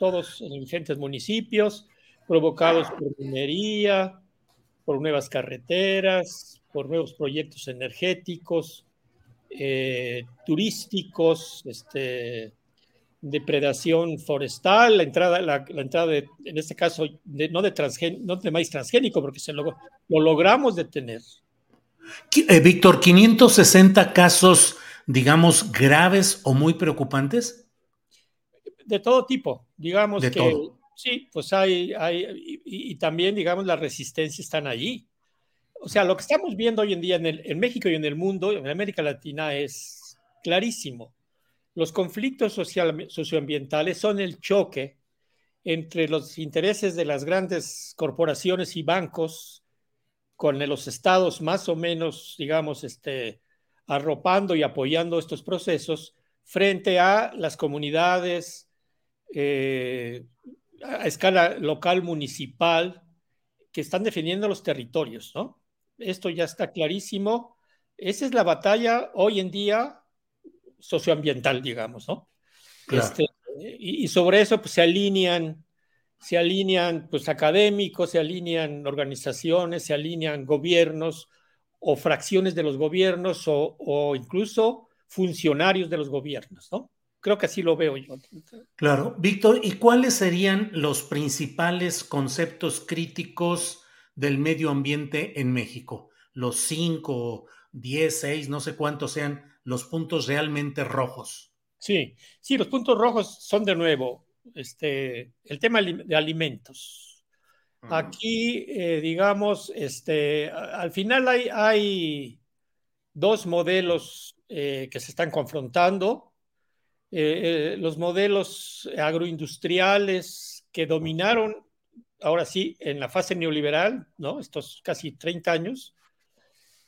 todos en diferentes municipios, provocados por minería, por nuevas carreteras, por nuevos proyectos energéticos, eh, turísticos, este, depredación forestal, la entrada, la, entrada de, en este caso, de, no, de transgen, no de maíz transgénico, porque se lo, lo logramos detener. Eh, Víctor, ¿560 casos, digamos, graves o muy preocupantes? De todo tipo, digamos De que todo. sí, pues hay, hay y, y también, digamos, las resistencias están allí. O sea, lo que estamos viendo hoy en día en, el- en México y en el mundo, en América Latina, es clarísimo. Los conflictos social, socioambientales son el choque entre los intereses de las grandes corporaciones y bancos con los estados más o menos, digamos, este, arropando y apoyando estos procesos frente a las comunidades eh, a escala local, municipal, que están defendiendo los territorios, ¿no? Esto ya está clarísimo. Esa es la batalla hoy en día socioambiental, digamos, ¿no? Claro. Este, y, y sobre eso pues, se alinean, se alinean pues, académicos, se alinean organizaciones, se alinean gobiernos o fracciones de los gobiernos o, o incluso funcionarios de los gobiernos, ¿no? Creo que así lo veo yo. Claro. Víctor, ¿y cuáles serían los principales conceptos críticos del medio ambiente en México? Los cinco, diez, seis, no sé cuántos sean los puntos realmente rojos. Sí, sí, los puntos rojos son de nuevo este, el tema de alimentos. Aquí, eh, digamos, este, al final hay, hay dos modelos eh, que se están confrontando. Eh, los modelos agroindustriales que dominaron, ahora sí, en la fase neoliberal, ¿no? Estos casi 30 años,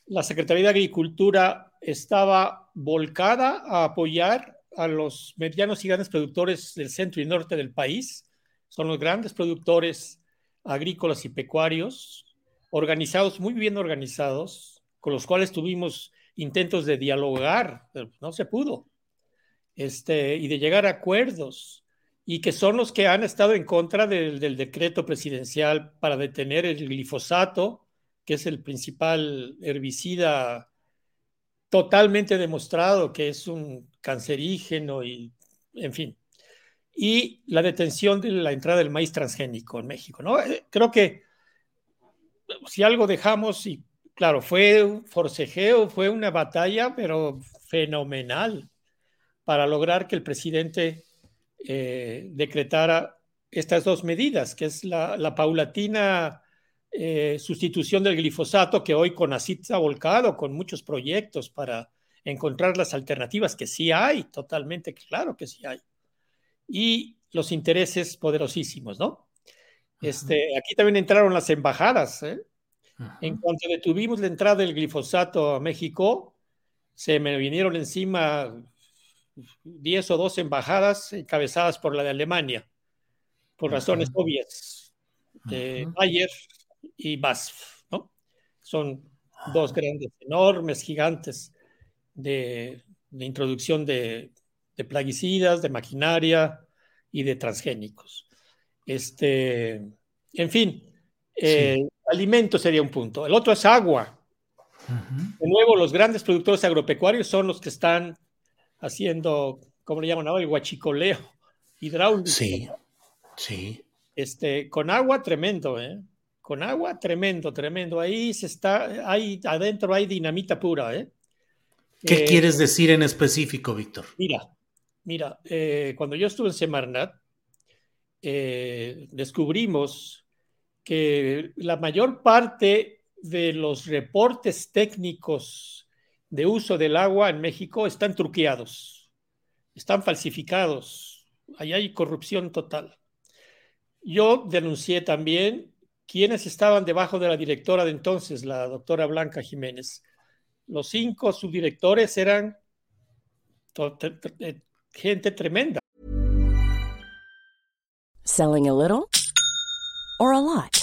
la Secretaría de Agricultura estaba volcada a apoyar a los medianos y grandes productores del centro y norte del país. Son los grandes productores agrícolas y pecuarios, organizados, muy bien organizados, con los cuales tuvimos intentos de dialogar, pero no se pudo, este, y de llegar a acuerdos, y que son los que han estado en contra del, del decreto presidencial para detener el glifosato, que es el principal herbicida totalmente demostrado que es un cancerígeno y, en fin, y la detención de la entrada del maíz transgénico en México, ¿no? Eh, Creo que si algo dejamos, y claro, fue un forcejeo, fue una batalla, pero fenomenal para lograr que el presidente eh, decretara estas dos medidas, que es la, la paulatina eh, sustitución del glifosato, que hoy CONACYT ha volcado con muchos proyectos para encontrar las alternativas, que sí hay, totalmente claro que sí hay. Y los intereses poderosísimos, ¿no? Este, aquí también entraron las embajadas. ¿eh? En cuanto detuvimos la entrada del glifosato a México, se me vinieron encima 10 o 12 embajadas encabezadas por la de Alemania, por razones obvias, de Bayer y BASF, ¿no? Son dos grandes, enormes, gigantes de, de introducción de, de, plaguicidas, de maquinaria y de transgénicos. Este, en fin, eh, sí. alimento sería un punto. El otro es agua. Uh -huh. De nuevo, los grandes productores agropecuarios son los que están haciendo, ¿cómo le llaman ahora? El huachicoleo hidráulico. Sí, sí. Este, con agua tremendo, ¿eh? Con agua tremendo, tremendo. Ahí se está, ahí adentro hay dinamita pura, ¿eh? ¿Qué eh, quieres decir en específico, Víctor? Mira, mira, eh, cuando yo estuve en Semarnat, eh, descubrimos que la mayor parte de los reportes técnicos de uso del agua en México están truqueados, están falsificados, ahí hay corrupción total. Yo denuncié también quienes estaban debajo de la directora de entonces, la doctora Blanca Jiménez. Los cinco subdirectores eran gente tremenda. Selling a little or a lot?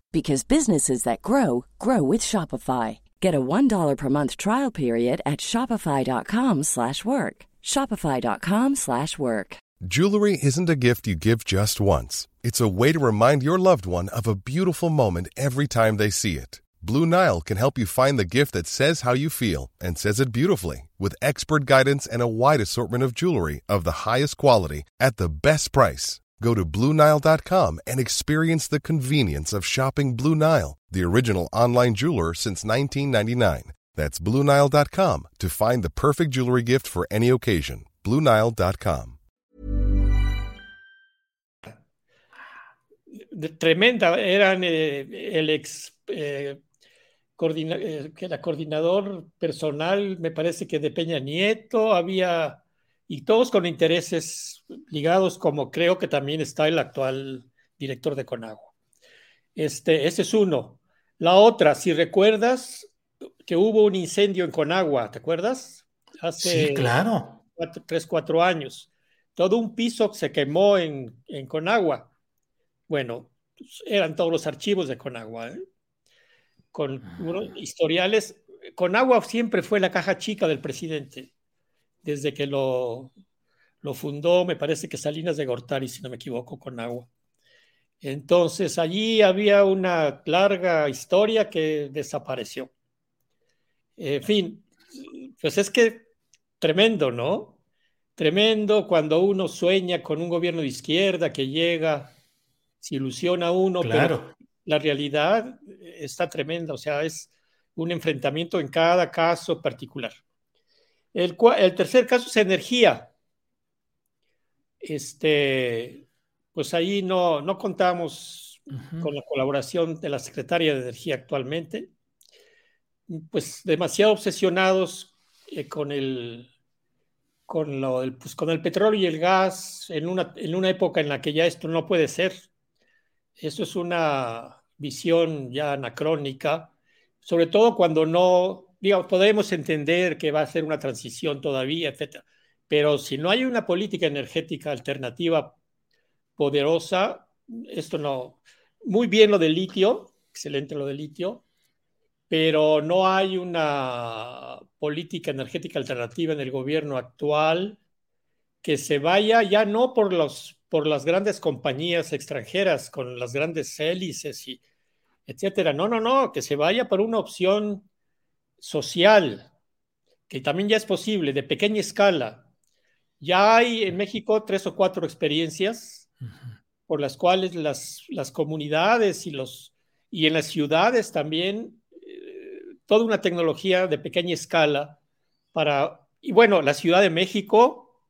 because businesses that grow grow with Shopify. Get a $1 per month trial period at shopify.com slash work. Shopify.com slash work. Jewelry isn't a gift you give just once. It's a way to remind your loved one of a beautiful moment every time they see it. Blue Nile can help you find the gift that says how you feel and says it beautifully with expert guidance and a wide assortment of jewelry of the highest quality at the best price. Go to BlueNile.com and experience the convenience of shopping Blue Nile, the original online jeweler since 1999. That's BlueNile.com to find the perfect jewelry gift for any occasion. BlueNile.com. Tremenda, eran eh, el ex eh, coordina, eh, que era coordinador personal, me parece que de Peña Nieto, había, y todos con intereses ligados, como creo que también está el actual director de Conagua. Este, ese es uno. La otra, si recuerdas que hubo un incendio en Conagua, ¿te acuerdas? Hace sí, claro. Cuatro, tres, cuatro años. Todo un piso se quemó en, en Conagua. Bueno, eran todos los archivos de Conagua. ¿eh? Con unos historiales. Conagua siempre fue la caja chica del presidente. Desde que lo, lo fundó, me parece que Salinas de Gortari, si no me equivoco, Conagua. Entonces allí había una larga historia que desapareció. En fin, pues es que tremendo, ¿no? Tremendo cuando uno sueña con un gobierno de izquierda que llega, se ilusiona uno, claro. pero la realidad está tremenda, o sea, es un enfrentamiento en cada caso particular. El, el tercer caso es energía. Este, pues ahí no, no contamos uh -huh. con la colaboración de la Secretaria de Energía actualmente, pues demasiado obsesionados eh, con el con, lo, el, pues, con el petróleo y el gas en una, en una época en la que ya esto no puede ser. Eso es una visión ya anacrónica, sobre todo cuando no, digamos, podemos entender que va a ser una transición todavía, etcétera. Pero si no hay una política energética alternativa poderosa, esto no. Muy bien lo del litio, excelente lo del litio, pero no hay una política energética alternativa en el gobierno actual que se vaya ya no por, los, por las grandes compañías extranjeras con las grandes hélices y etcétera. No, no, no, que se vaya por una opción social, que también ya es posible, de pequeña escala. Ya hay en México tres o cuatro experiencias uh -huh. por las cuales las, las comunidades y, los, y en las ciudades también toda una tecnología de pequeña escala para, y bueno, la Ciudad de México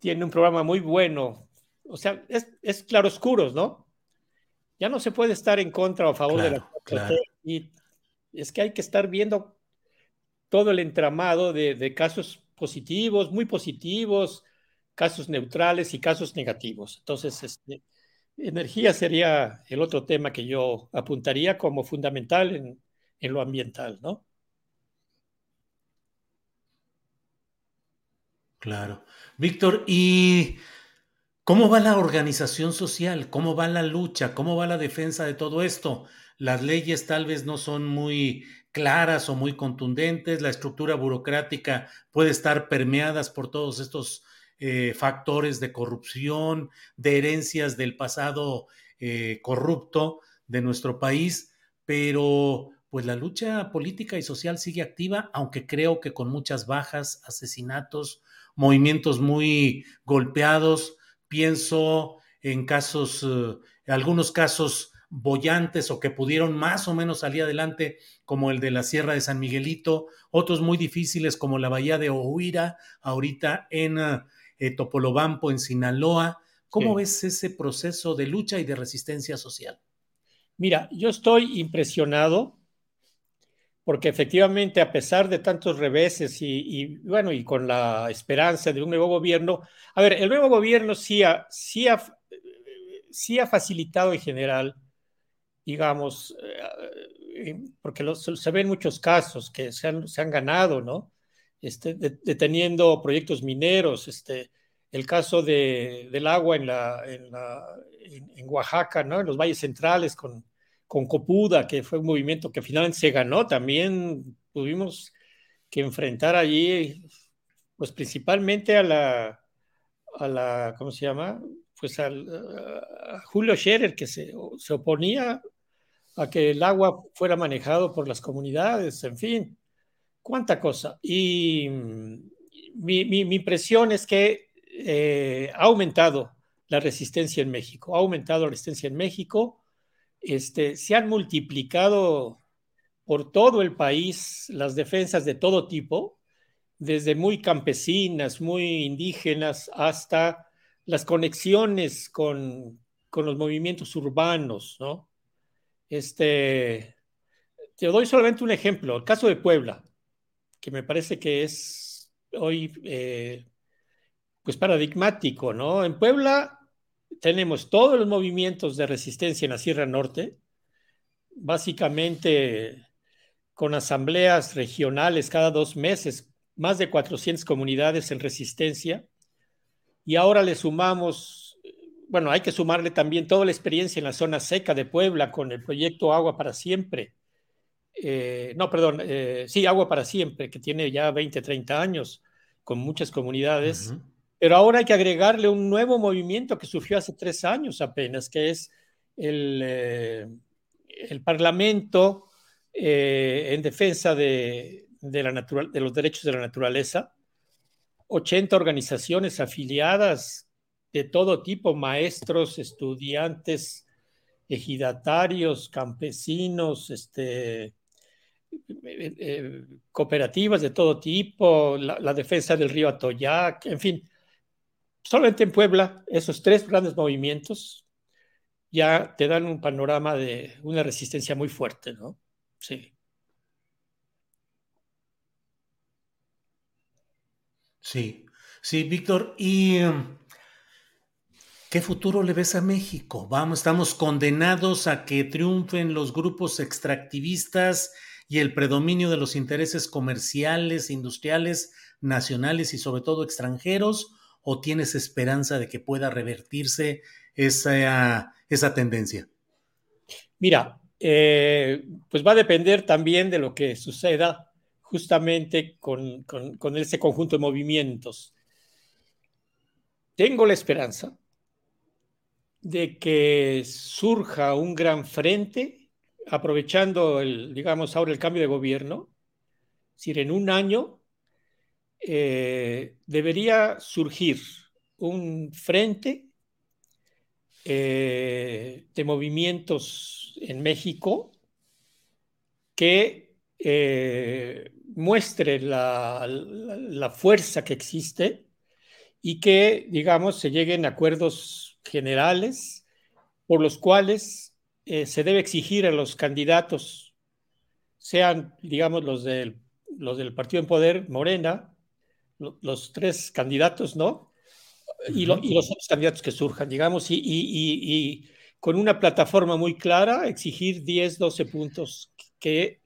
tiene un programa muy bueno, o sea, es, es claroscuros, ¿no? Ya no se puede estar en contra o a favor claro, de la claro. y es que hay que estar viendo todo el entramado de, casos positivos, muy positivos, casos neutrales y casos negativos. Entonces, este, energía sería el otro tema que yo apuntaría como fundamental en, en lo ambiental, ¿no? Claro. Víctor, ¿y cómo va la organización social? ¿Cómo va la lucha? ¿Cómo va la defensa de todo esto? Las leyes tal vez no son muy claras o muy contundentes, la estructura burocrática puede estar permeadas por todos estos eh, factores de corrupción, de herencias del pasado eh, corrupto de nuestro país, pero pues la lucha política y social sigue activa, aunque creo que con muchas bajas, asesinatos, movimientos muy golpeados. Pienso en casos, eh, algunos casos bollantes o que pudieron más o menos salir adelante, como el de la Sierra de San Miguelito, otros muy difíciles como la Bahía de Ohuira, ahorita en eh, Topolobampo, en Sinaloa. ¿Cómo sí. ves ese proceso de lucha y de resistencia social? Mira, yo estoy impresionado porque efectivamente a pesar de tantos reveses y, y, bueno, y con la esperanza de un nuevo gobierno, a ver, el nuevo gobierno sí ha, sí ha, sí ha facilitado en general, digamos, eh, porque los, se ven muchos casos que se han, se han ganado, ¿no? Este, de, deteniendo proyectos mineros, este, el caso de, del agua en, la, en, la, en, en Oaxaca, ¿no? En los valles centrales con con Copuda, que fue un movimiento que finalmente se ganó, también tuvimos que enfrentar allí, pues principalmente a la, a la ¿cómo se llama? Pues al, a Julio Scherer, que se, se oponía a que el agua fuera manejado por las comunidades, en fin, cuánta cosa. Y mi, mi, mi impresión es que eh, ha aumentado la resistencia en México, ha aumentado la resistencia en México, este, se han multiplicado por todo el país las defensas de todo tipo, desde muy campesinas, muy indígenas, hasta las conexiones con, con los movimientos urbanos, ¿no? Este, te doy solamente un ejemplo, el caso de Puebla, que me parece que es hoy eh, pues paradigmático, ¿no? En Puebla tenemos todos los movimientos de resistencia en la Sierra Norte, básicamente con asambleas regionales cada dos meses, más de 400 comunidades en resistencia, y ahora le sumamos, bueno, hay que sumarle también toda la experiencia en la zona seca de Puebla con el proyecto Agua para Siempre. Eh, no, perdón, eh, sí, Agua para Siempre, que tiene ya 20, 30 años, con muchas comunidades. Pero ahora hay que agregarle un nuevo movimiento que surgió hace tres años apenas, que es el, eh, el Parlamento eh, en defensa de, de, la natural, de los derechos de la naturaleza. 80 organizaciones afiliadas de todo tipo, maestros, estudiantes, ejidatarios, campesinos, este, eh, cooperativas de todo tipo, la, defensa del río Atoyac, en fin, solamente en Puebla, esos tres grandes movimientos ya te dan un panorama de una resistencia muy fuerte, ¿no? Sí. Sí, sí, Víctor. ¿Y um, qué futuro le ves a México? Vamos, estamos condenados a que triunfen los grupos extractivistas y el predominio de los intereses comerciales, industriales, nacionales y sobre todo extranjeros o tienes esperanza de que pueda revertirse esa, esa tendencia? Mira, eh, pues va a depender también de lo que suceda justamente con, con, con ese conjunto de movimientos. Tengo la esperanza de que surja un gran frente, aprovechando, el, digamos, ahora el cambio de gobierno, es decir, en un año eh, debería surgir un frente eh, de movimientos en México que eh, muestre la, la, la, fuerza que existe y que, digamos, se lleguen a acuerdos generales por los cuales eh, se debe exigir a los candidatos, sean, digamos, los del, los del partido en poder, Morena, los tres candidatos, ¿no? Y, lo, y, los otros candidatos que surjan, digamos, y, y, y, con una plataforma muy clara, exigir 10, 12 puntos que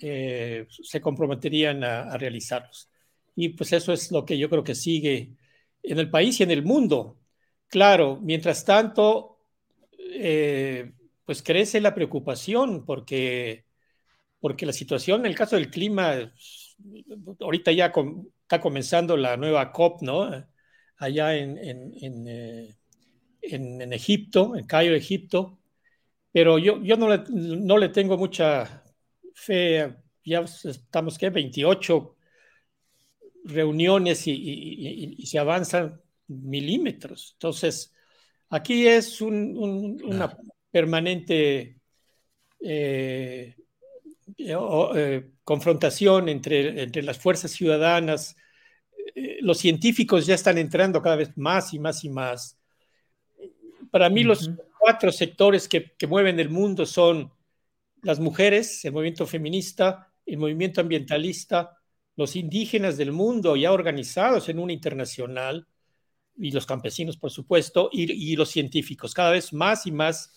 eh, se comprometerían a, a, realizarlos. Y pues eso es lo que yo creo que sigue en el país y en el mundo. Claro, mientras tanto, eh, pues crece la preocupación porque, porque la situación, en el caso del clima, ahorita ya está comenzando la nueva COP, ¿no? Allá en, en, en, eh, en Egipto, en Cairo, Egipto. Pero yo, yo no, le, no le tengo mucha fe. Ya estamos, ¿qué? 28 reuniones y, y, y se avanzan milímetros. Entonces, aquí es un, un, una permanente eh, eh, confrontación entre, entre, las fuerzas ciudadanas. Eh, los científicos ya están entrando cada vez más y más y más. Para mí, uh -huh. los cuatro sectores que, que, mueven el mundo son las mujeres, el movimiento feminista, el movimiento ambientalista, los indígenas del mundo ya organizados en una internacional, y los campesinos, por supuesto, y, y los científicos. Cada vez más y más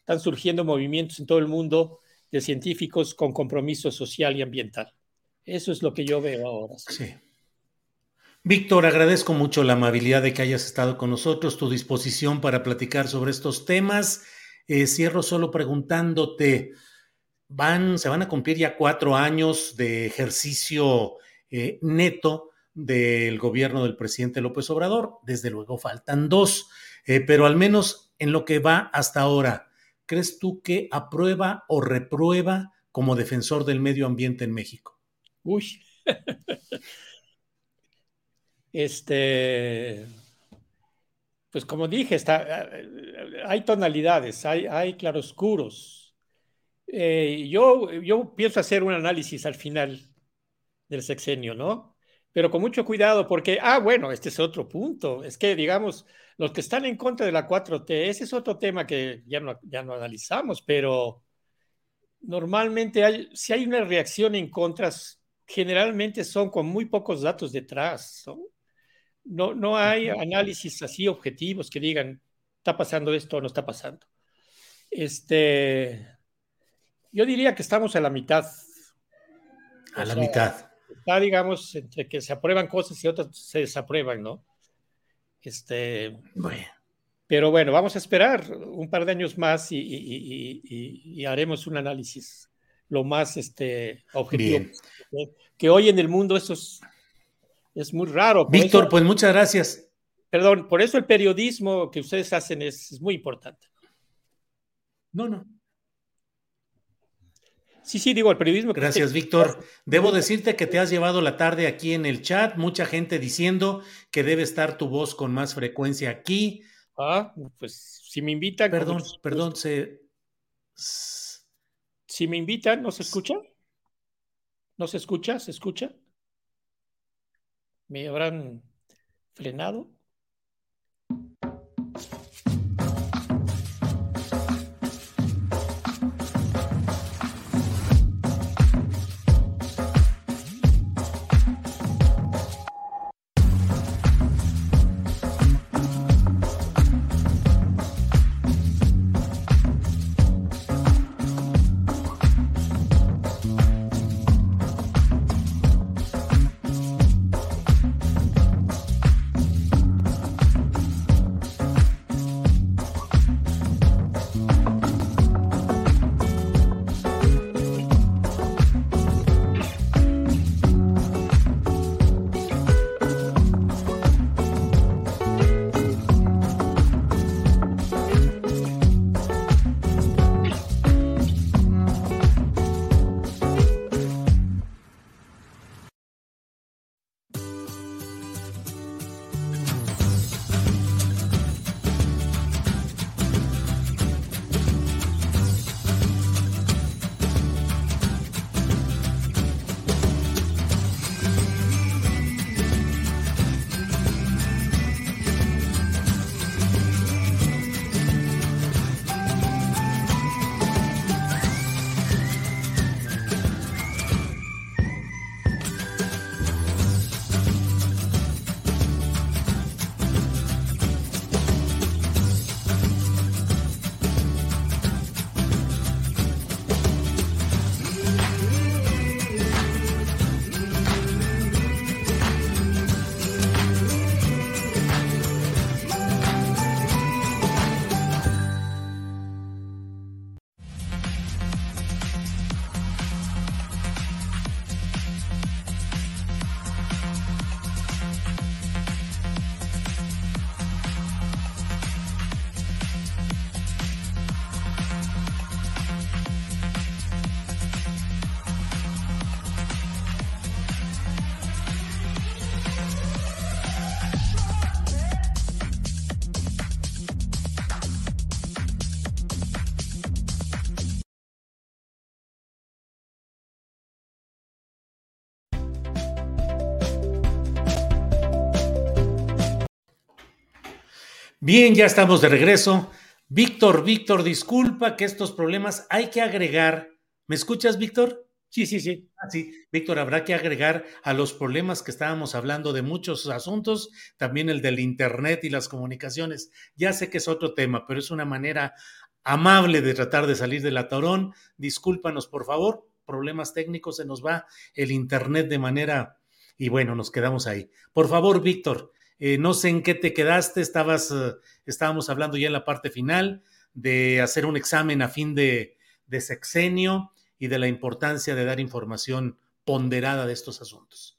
están surgiendo movimientos en todo el mundo de científicos con compromiso social y ambiental. Eso es lo que yo veo ahora. Sí. Víctor, agradezco mucho la amabilidad de que hayas estado con nosotros, tu disposición para platicar sobre estos temas. Eh, cierro solo preguntándote, van, se van a cumplir ya cuatro años de ejercicio eh, neto del gobierno del presidente López Obrador. Desde luego faltan dos, eh, pero al menos en lo que va hasta ahora, ¿crees tú que aprueba o reprueba como defensor del medio ambiente en México? Uy. este, pues como dije, está, hay tonalidades, hay, hay claroscuros. Eh, yo, yo pienso hacer un análisis al final del sexenio, ¿no? Pero con mucho cuidado porque, ah, bueno, este es otro punto. Es que, digamos, los que están en contra de la 4T, ese es otro tema que ya no, ya no analizamos, pero normalmente hay, si hay una reacción en contras, generalmente son con muy pocos datos detrás. ¿no? No, no hay análisis así objetivos que digan, está pasando esto o no está pasando. Este, yo diría que estamos a la mitad. A la mitad. Está, digamos, entre que se aprueban cosas y otras se desaprueban, ¿no? Este, bueno. Pero bueno, vamos a esperar un par de años más y, y, y, y haremos un análisis lo más este, objetivo. Bien. Que hoy en el mundo eso es es muy raro. Víctor, pues muchas gracias. Perdón, por eso el periodismo que ustedes hacen es, es muy importante. No, no. Sí, sí, digo, el periodismo. Gracias, Víctor. Debo decirte que te has llevado la tarde aquí en el chat, mucha gente diciendo que debe estar tu voz con más frecuencia aquí. Ah, pues si me invitan. Perdón, pues, perdón, se. Si me invitan, ¿no se escucha? ¿No se escucha? ¿Se escucha? me habrán frenado. Bien, ya estamos de regreso. Víctor, Víctor, disculpa que estos problemas hay que agregar. ¿Me escuchas, Víctor? Sí, sí, sí. Ah, sí, Víctor, habrá que agregar a los problemas que estábamos hablando de muchos asuntos, también el del Internet y las comunicaciones. Ya sé que es otro tema, pero es una manera amable de tratar de salir del atorón. Discúlpanos, por favor. Problemas técnicos, se nos va el Internet de manera... Y bueno, nos quedamos ahí. Por favor, Víctor, eh, no sé en qué te quedaste, estabas, eh, estábamos hablando ya en la parte final de hacer un examen a fin de, de sexenio y de la importancia de dar información ponderada de estos asuntos.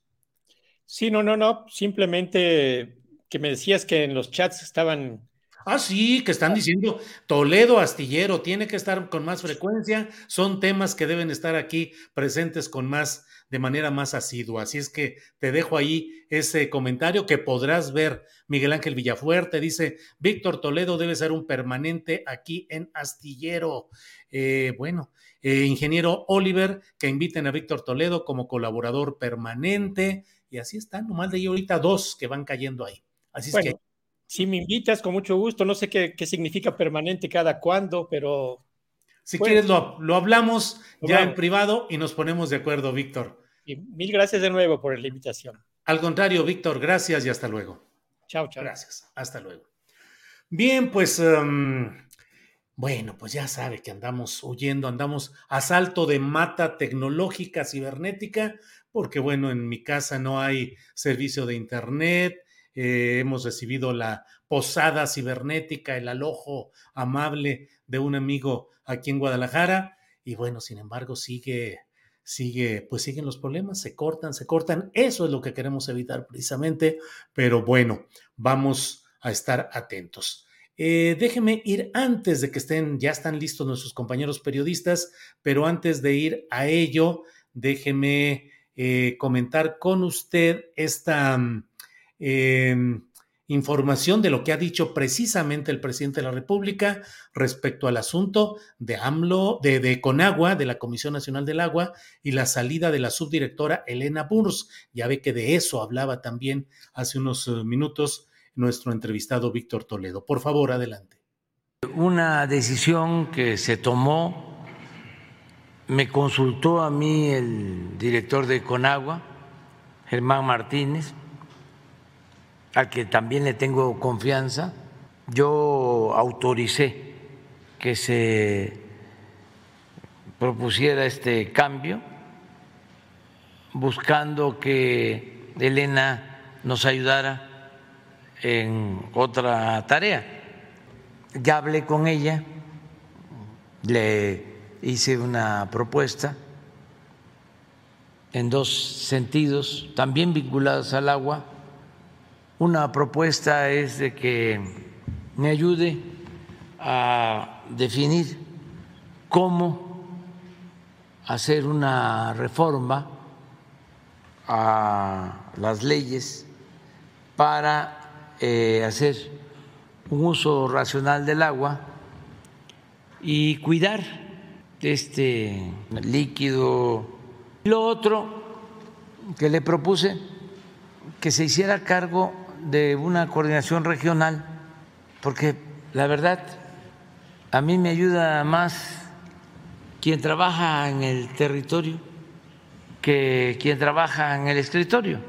Sí, no, no, no, simplemente que me decías que en los chats estaban Ah, sí, que están diciendo Toledo Astillero tiene que estar con más frecuencia. Son temas que deben estar aquí presentes con más, de manera más asidua. Así es que te dejo ahí ese comentario que podrás ver. Miguel Ángel Villafuerte dice: Víctor Toledo debe ser un permanente aquí en Astillero. Eh, bueno, eh, ingeniero Oliver, que inviten a Víctor Toledo como colaborador permanente. Y así están, nomás de ahí ahorita dos que van cayendo ahí. Así es que si me invitas, con mucho gusto. No sé qué, significa permanente cada cuándo, pero. Si quieres, lo, hablamos ya en privado y nos ponemos de acuerdo, Víctor. Y mil gracias de nuevo por la invitación. Al contrario, Víctor, gracias y hasta luego. Chao, chao. Gracias. Hasta luego. Bien, pues. Em, bueno, pues ya sabe que andamos huyendo, andamos a salto de mata tecnológica cibernética, porque bueno, en mi casa no hay servicio de internet, eh, hemos recibido la posada cibernética, el alojo amable de un amigo aquí en Guadalajara. Y bueno, sin embargo, sigue, sigue, pues siguen los problemas, se cortan, se cortan. Eso es lo que queremos evitar precisamente. Pero bueno, vamos a estar atentos. Eh, déjeme ir antes de que estén, ya están listos nuestros compañeros periodistas, pero antes de ir a ello, déjeme eh, comentar con usted esta Em, información de lo que ha dicho precisamente el presidente de la República respecto al asunto de AMLO, de, Conagua, de la Comisión Nacional del Agua, y la salida de la subdirectora Elena Burs. Ya ve que de eso hablaba también hace unos eh, minutos nuestro entrevistado Víctor Toledo. Por favor, adelante. Una decisión que se tomó, me consultó a mí el director de Conagua, Germán Martínez, al que también le tengo confianza, yo autoricé que se propusiera este cambio, buscando que Elena nos ayudara en otra tarea. Ya hablé con ella, le hice una propuesta en dos sentidos, también vinculados al agua una propuesta es de que me ayude a definir cómo hacer una reforma a las leyes para eh, hacer un uso racional del agua y cuidar este líquido. Lo otro que le propuse, que se hiciera cargo de una coordinación regional, porque la verdad a mí me ayuda más quien trabaja en el territorio que quien trabaja en el escritorio.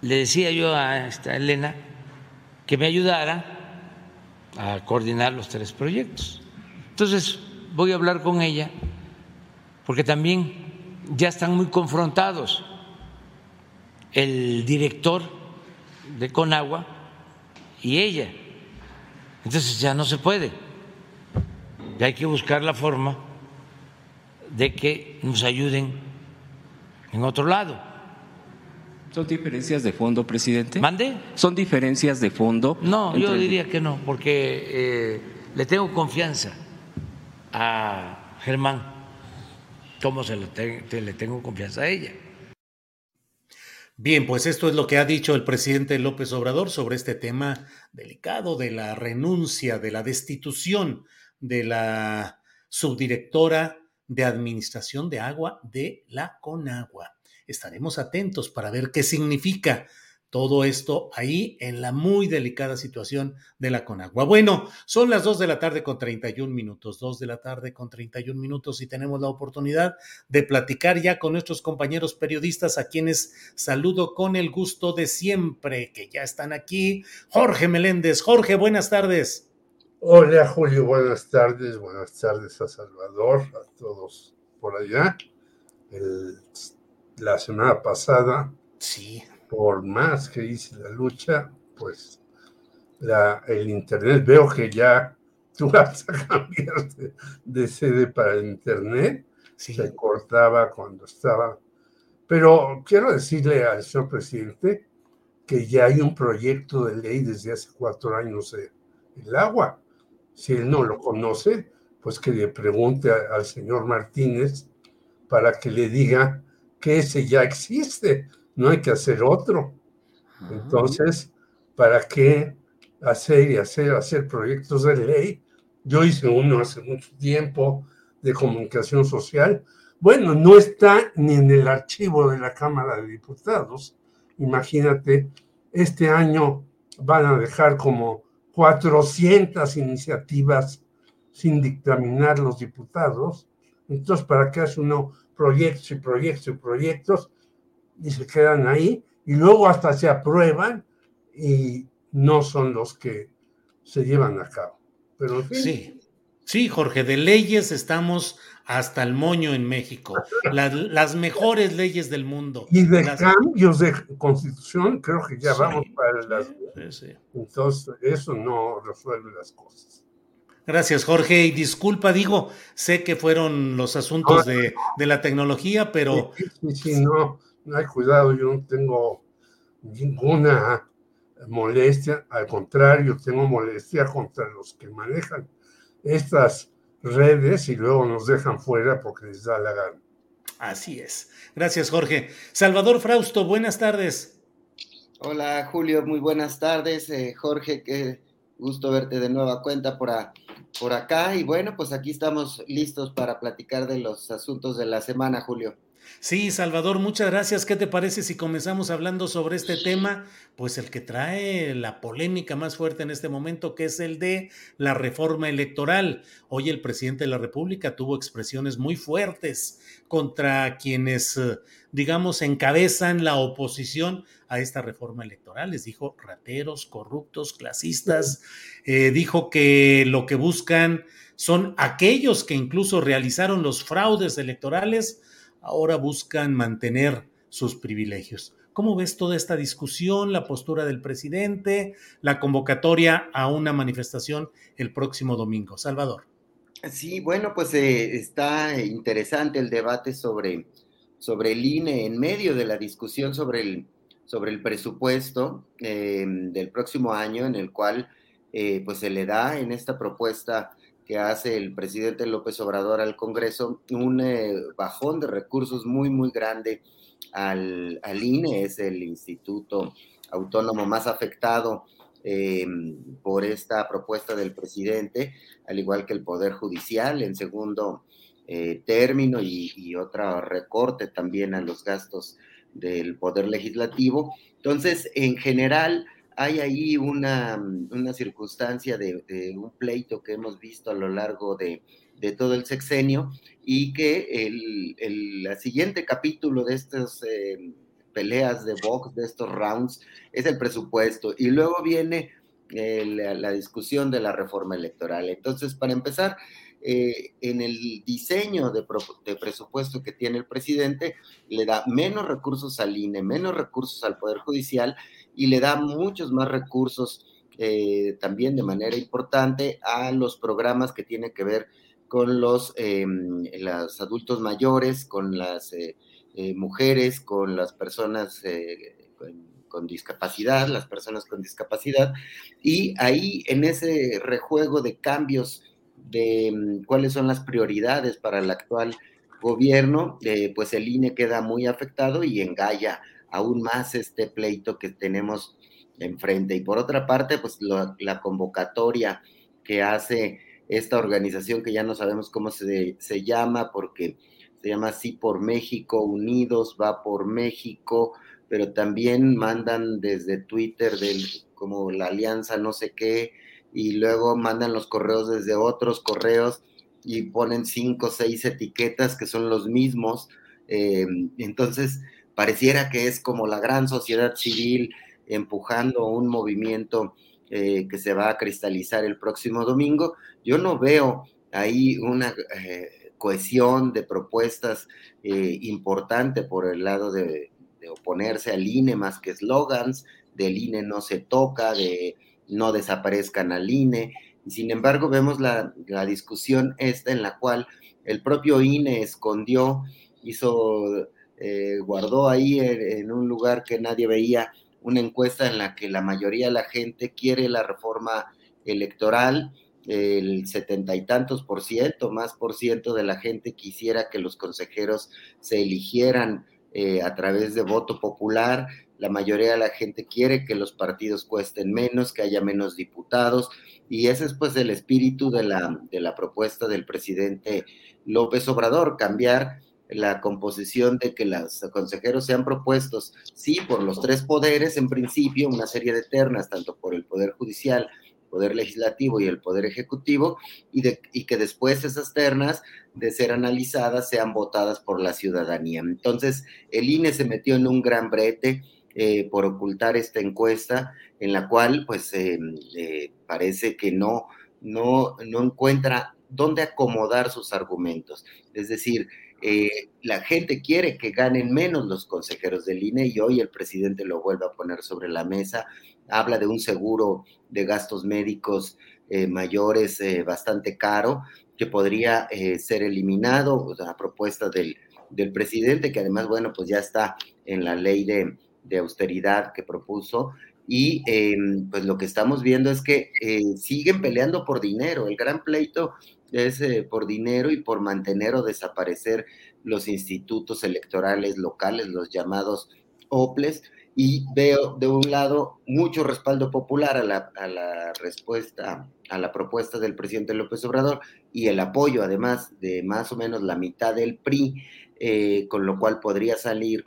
Le decía yo a esta Elena que me ayudara a coordinar los tres proyectos. Entonces voy a hablar con ella porque también ya están muy confrontados. El director de Conagua y ella. Entonces ya no se puede. Ya hay que buscar la forma de que nos ayuden en otro lado. ¿Son diferencias de fondo, presidente? ¿Mande? ¿Son diferencias de fondo? No, yo diría que no, porque eh, le tengo confianza a Germán, como se le tengo confianza a ella. Bien, pues esto es lo que ha dicho el presidente López Obrador sobre este tema delicado de la renuncia, de la destitución de la subdirectora de Administración de Agua de la Conagua. Estaremos atentos para ver qué significa todo esto ahí en la muy delicada situación de la Conagua. Bueno, son las 2 de la tarde con 31 minutos, 2 de la tarde con 31 minutos y tenemos la oportunidad de platicar ya con nuestros compañeros periodistas a quienes saludo con el gusto de siempre, que ya están aquí. Jorge Meléndez. Jorge, buenas tardes. Hola Julio, buenas tardes, buenas tardes a Salvador, a todos por allá. la semana pasada sí por más que hice la lucha, pues la, el Internet veo que ya tú vas a cambiar de, sede para el internet, se cortaba cuando estaba. Pero quiero decirle al señor presidente que ya hay un proyecto de ley desde hace cuatro años de el agua. Si él no lo conoce, pues que le pregunte al señor Martínez para que le diga que ese ya existe, no hay que hacer otro. Entonces, ¿para qué hacer y hacer, hacer proyectos de ley? Yo hice uno hace mucho tiempo de comunicación social. Bueno, no está ni en el archivo de la Cámara de Diputados. Imagínate, este año van a dejar como 400 iniciativas sin dictaminar los diputados. Entonces, ¿para qué hace uno proyectos y proyectos y proyectos? Y se quedan ahí y luego hasta se aprueban y no son los que se llevan a cabo. Pero Sí, sí, Jorge, de leyes estamos hasta el moño en México. Las, mejores leyes del mundo. Y de cambios de constitución, creo que ya vamos para las. Entonces, eso no resuelve las cosas. Gracias, Jorge. Y disculpa, digo, sé que fueron los asuntos de, de, la tecnología, pero. Sí, sí, no, no hay cuidado, yo no tengo ninguna molestia, al contrario, tengo molestia contra los que manejan estas redes y luego nos dejan fuera porque les da la gana. Así es. Gracias, Jorge. Salvador Frausto, buenas tardes. Hola, Julio, muy buenas tardes. Eh, Jorge, qué gusto verte de nueva cuenta por, por acá. Y bueno, pues aquí estamos listos para platicar de los asuntos de la semana, Julio. Sí, Salvador, muchas gracias. ¿Qué te parece si comenzamos hablando sobre este tema? Pues el que trae la polémica más fuerte en este momento, que es el de la reforma electoral. Hoy el presidente de la República tuvo expresiones muy fuertes contra quienes, eh, digamos, encabezan la oposición a esta reforma electoral. Les dijo rateros, corruptos, clasistas. Eh, dijo que lo que buscan son aquellos que incluso realizaron los fraudes electorales ahora buscan mantener sus privilegios. ¿Cómo ves toda esta discusión, la postura del presidente, la convocatoria a una manifestación el próximo domingo? Salvador. Sí, bueno, pues eh, está interesante el debate sobre, sobre el INE en medio de la discusión sobre el, sobre el presupuesto eh, del próximo año, en el cual eh, pues se le da en esta propuesta que hace el presidente López Obrador al Congreso, un eh, bajón de recursos muy, muy grande al, INE, es el instituto autónomo más afectado eh, por esta propuesta del presidente, al igual que el Poder Judicial en segundo eh, término y, y, otro recorte también a los gastos del Poder Legislativo. Entonces, en general, hay ahí una, una circunstancia de, un pleito que hemos visto a lo largo de, todo el sexenio y que el, el siguiente capítulo de estas eh, peleas de box, de estos rounds, es el presupuesto. Y luego viene eh, la, discusión de la reforma electoral. Entonces, para empezar, eh, en el diseño de, de, presupuesto que tiene el presidente, le da menos recursos al INE, menos recursos al Poder Judicial y le da muchos más recursos eh, también de manera importante a los programas que tienen que ver con los, eh, adultos mayores, con las eh, mujeres, con las personas con, discapacidad, las personas con discapacidad, y ahí en ese rejuego de cambios de mm, cuáles son las prioridades para el actual gobierno, pues el INE queda muy afectado y engalla aún más este pleito que tenemos enfrente. Y por otra parte, pues la convocatoria que hace esta organización que ya no sabemos cómo se, se llama, porque se llama así por México, Unidos va por México, pero también mandan desde Twitter del, como la alianza no sé qué, y luego mandan los correos desde otros correos y ponen cinco o seis etiquetas que son los mismos. Eh, entonces, pareciera que es como la gran sociedad civil empujando un movimiento eh, que se va a cristalizar el próximo domingo. Yo no veo ahí una eh, cohesión de propuestas eh, importante por el lado de, oponerse al INE más que eslogans, del INE no se toca, de no desaparezcan al INE. Sin embargo, vemos la, discusión esta en la cual el propio INE escondió, hizo, eh, guardó ahí en, un lugar que nadie veía una encuesta en la que la mayoría de la gente quiere la reforma electoral, el setenta y tantos por ciento, más por ciento de la gente quisiera que los consejeros se eligieran eh, a través de voto popular, la mayoría de la gente quiere que los partidos cuesten menos, que haya menos diputados, y ese es pues el espíritu de la, de la propuesta del presidente López Obrador, cambiar la composición de que los consejeros sean propuestos, sí, por los tres poderes en principio, una serie de ternas, tanto por el Poder Judicial, Poder Legislativo y el Poder Ejecutivo, y, que después esas ternas, de ser analizadas, sean votadas por la ciudadanía. Entonces, el INE se metió en un gran brete eh, por ocultar esta encuesta, en la cual, pues, eh, parece que no, no, no encuentra dónde acomodar sus argumentos. Es decir, eh, la gente quiere que ganen menos los consejeros del INE y hoy el presidente lo vuelve a poner sobre la mesa. Habla de un seguro de gastos médicos eh, mayores eh, bastante caro que podría ser eliminado a propuesta del, presidente, que además, bueno, pues ya está en la ley de austeridad que propuso. Y pues lo que estamos viendo es que siguen peleando por dinero. El gran pleito es eh, por dinero y por mantener o desaparecer los institutos electorales locales, los llamados OPLES, y veo de un lado mucho respaldo popular a la, respuesta, a la propuesta del presidente López Obrador y el apoyo además de más o menos la mitad del PRI, eh, con lo cual podría salir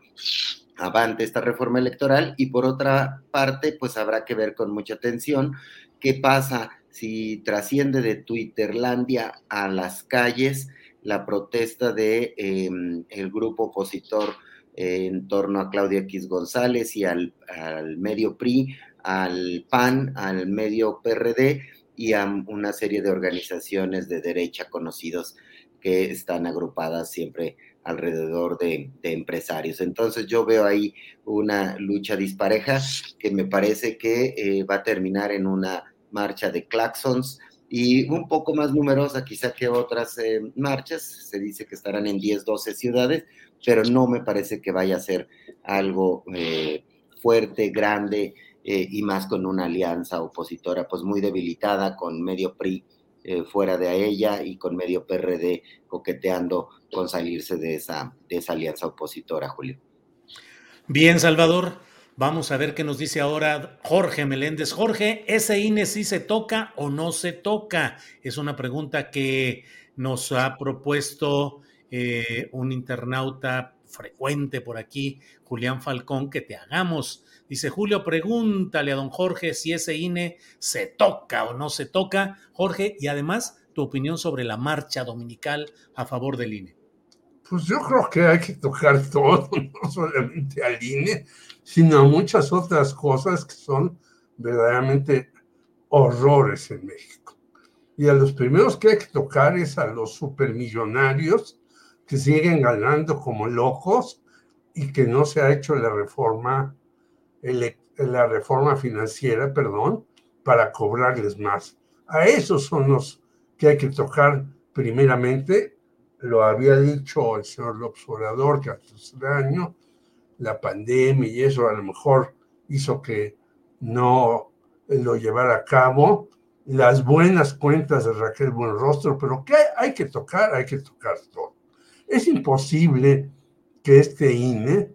avante esta reforma electoral. Y por otra parte pues habrá que ver con mucha atención qué pasa si trasciende de Twitterlandia a las calles la protesta de em, el grupo opositor en torno a Claudia X González y al, medio PRI, al PAN, al medio PRD y a una serie de organizaciones de derecha conocidos que están agrupadas siempre alrededor de, empresarios. Entonces yo veo ahí una lucha dispareja que me parece que eh, va a terminar en una marcha de claxons y un poco más numerosa quizá que otras eh, marchas, se dice que estarán en 10, 12 ciudades, pero no me parece que vaya a ser algo eh, fuerte, grande eh, y más con una alianza opositora pues muy debilitada con medio PRI fuera de ella y con medio PRD coqueteando con salirse de esa, de esa alianza opositora, Julio. Bien, Salvador. Vamos a ver qué nos dice ahora Jorge Meléndez. Jorge, ¿ese INE sí se toca o no se toca? Es una pregunta que nos ha propuesto eh, un internauta frecuente por aquí, Julián Falcón, que te hagamos. Dice Julio, pregúntale a don Jorge si ese INE se toca o no se toca. Jorge, y además tu opinión sobre la marcha dominical a favor del INE. Pues yo creo que hay que tocar todo, no solamente al INE, sino muchas otras cosas que son verdaderamente horrores en México. Y a los primeros que hay que tocar es a los supermillonarios que siguen ganando como locos y que no se ha hecho la reforma, la reforma financiera, perdón, para cobrarles más. A esos son los que hay que tocar primeramente. Lo había dicho el señor López Obrador, que hace un año, la pandemia y eso a lo mejor hizo que no lo llevara a cabo. Las buenas cuentas de Raquel Buenrostro, pero que hay que tocar, hay que tocar todo. Es imposible que este INE,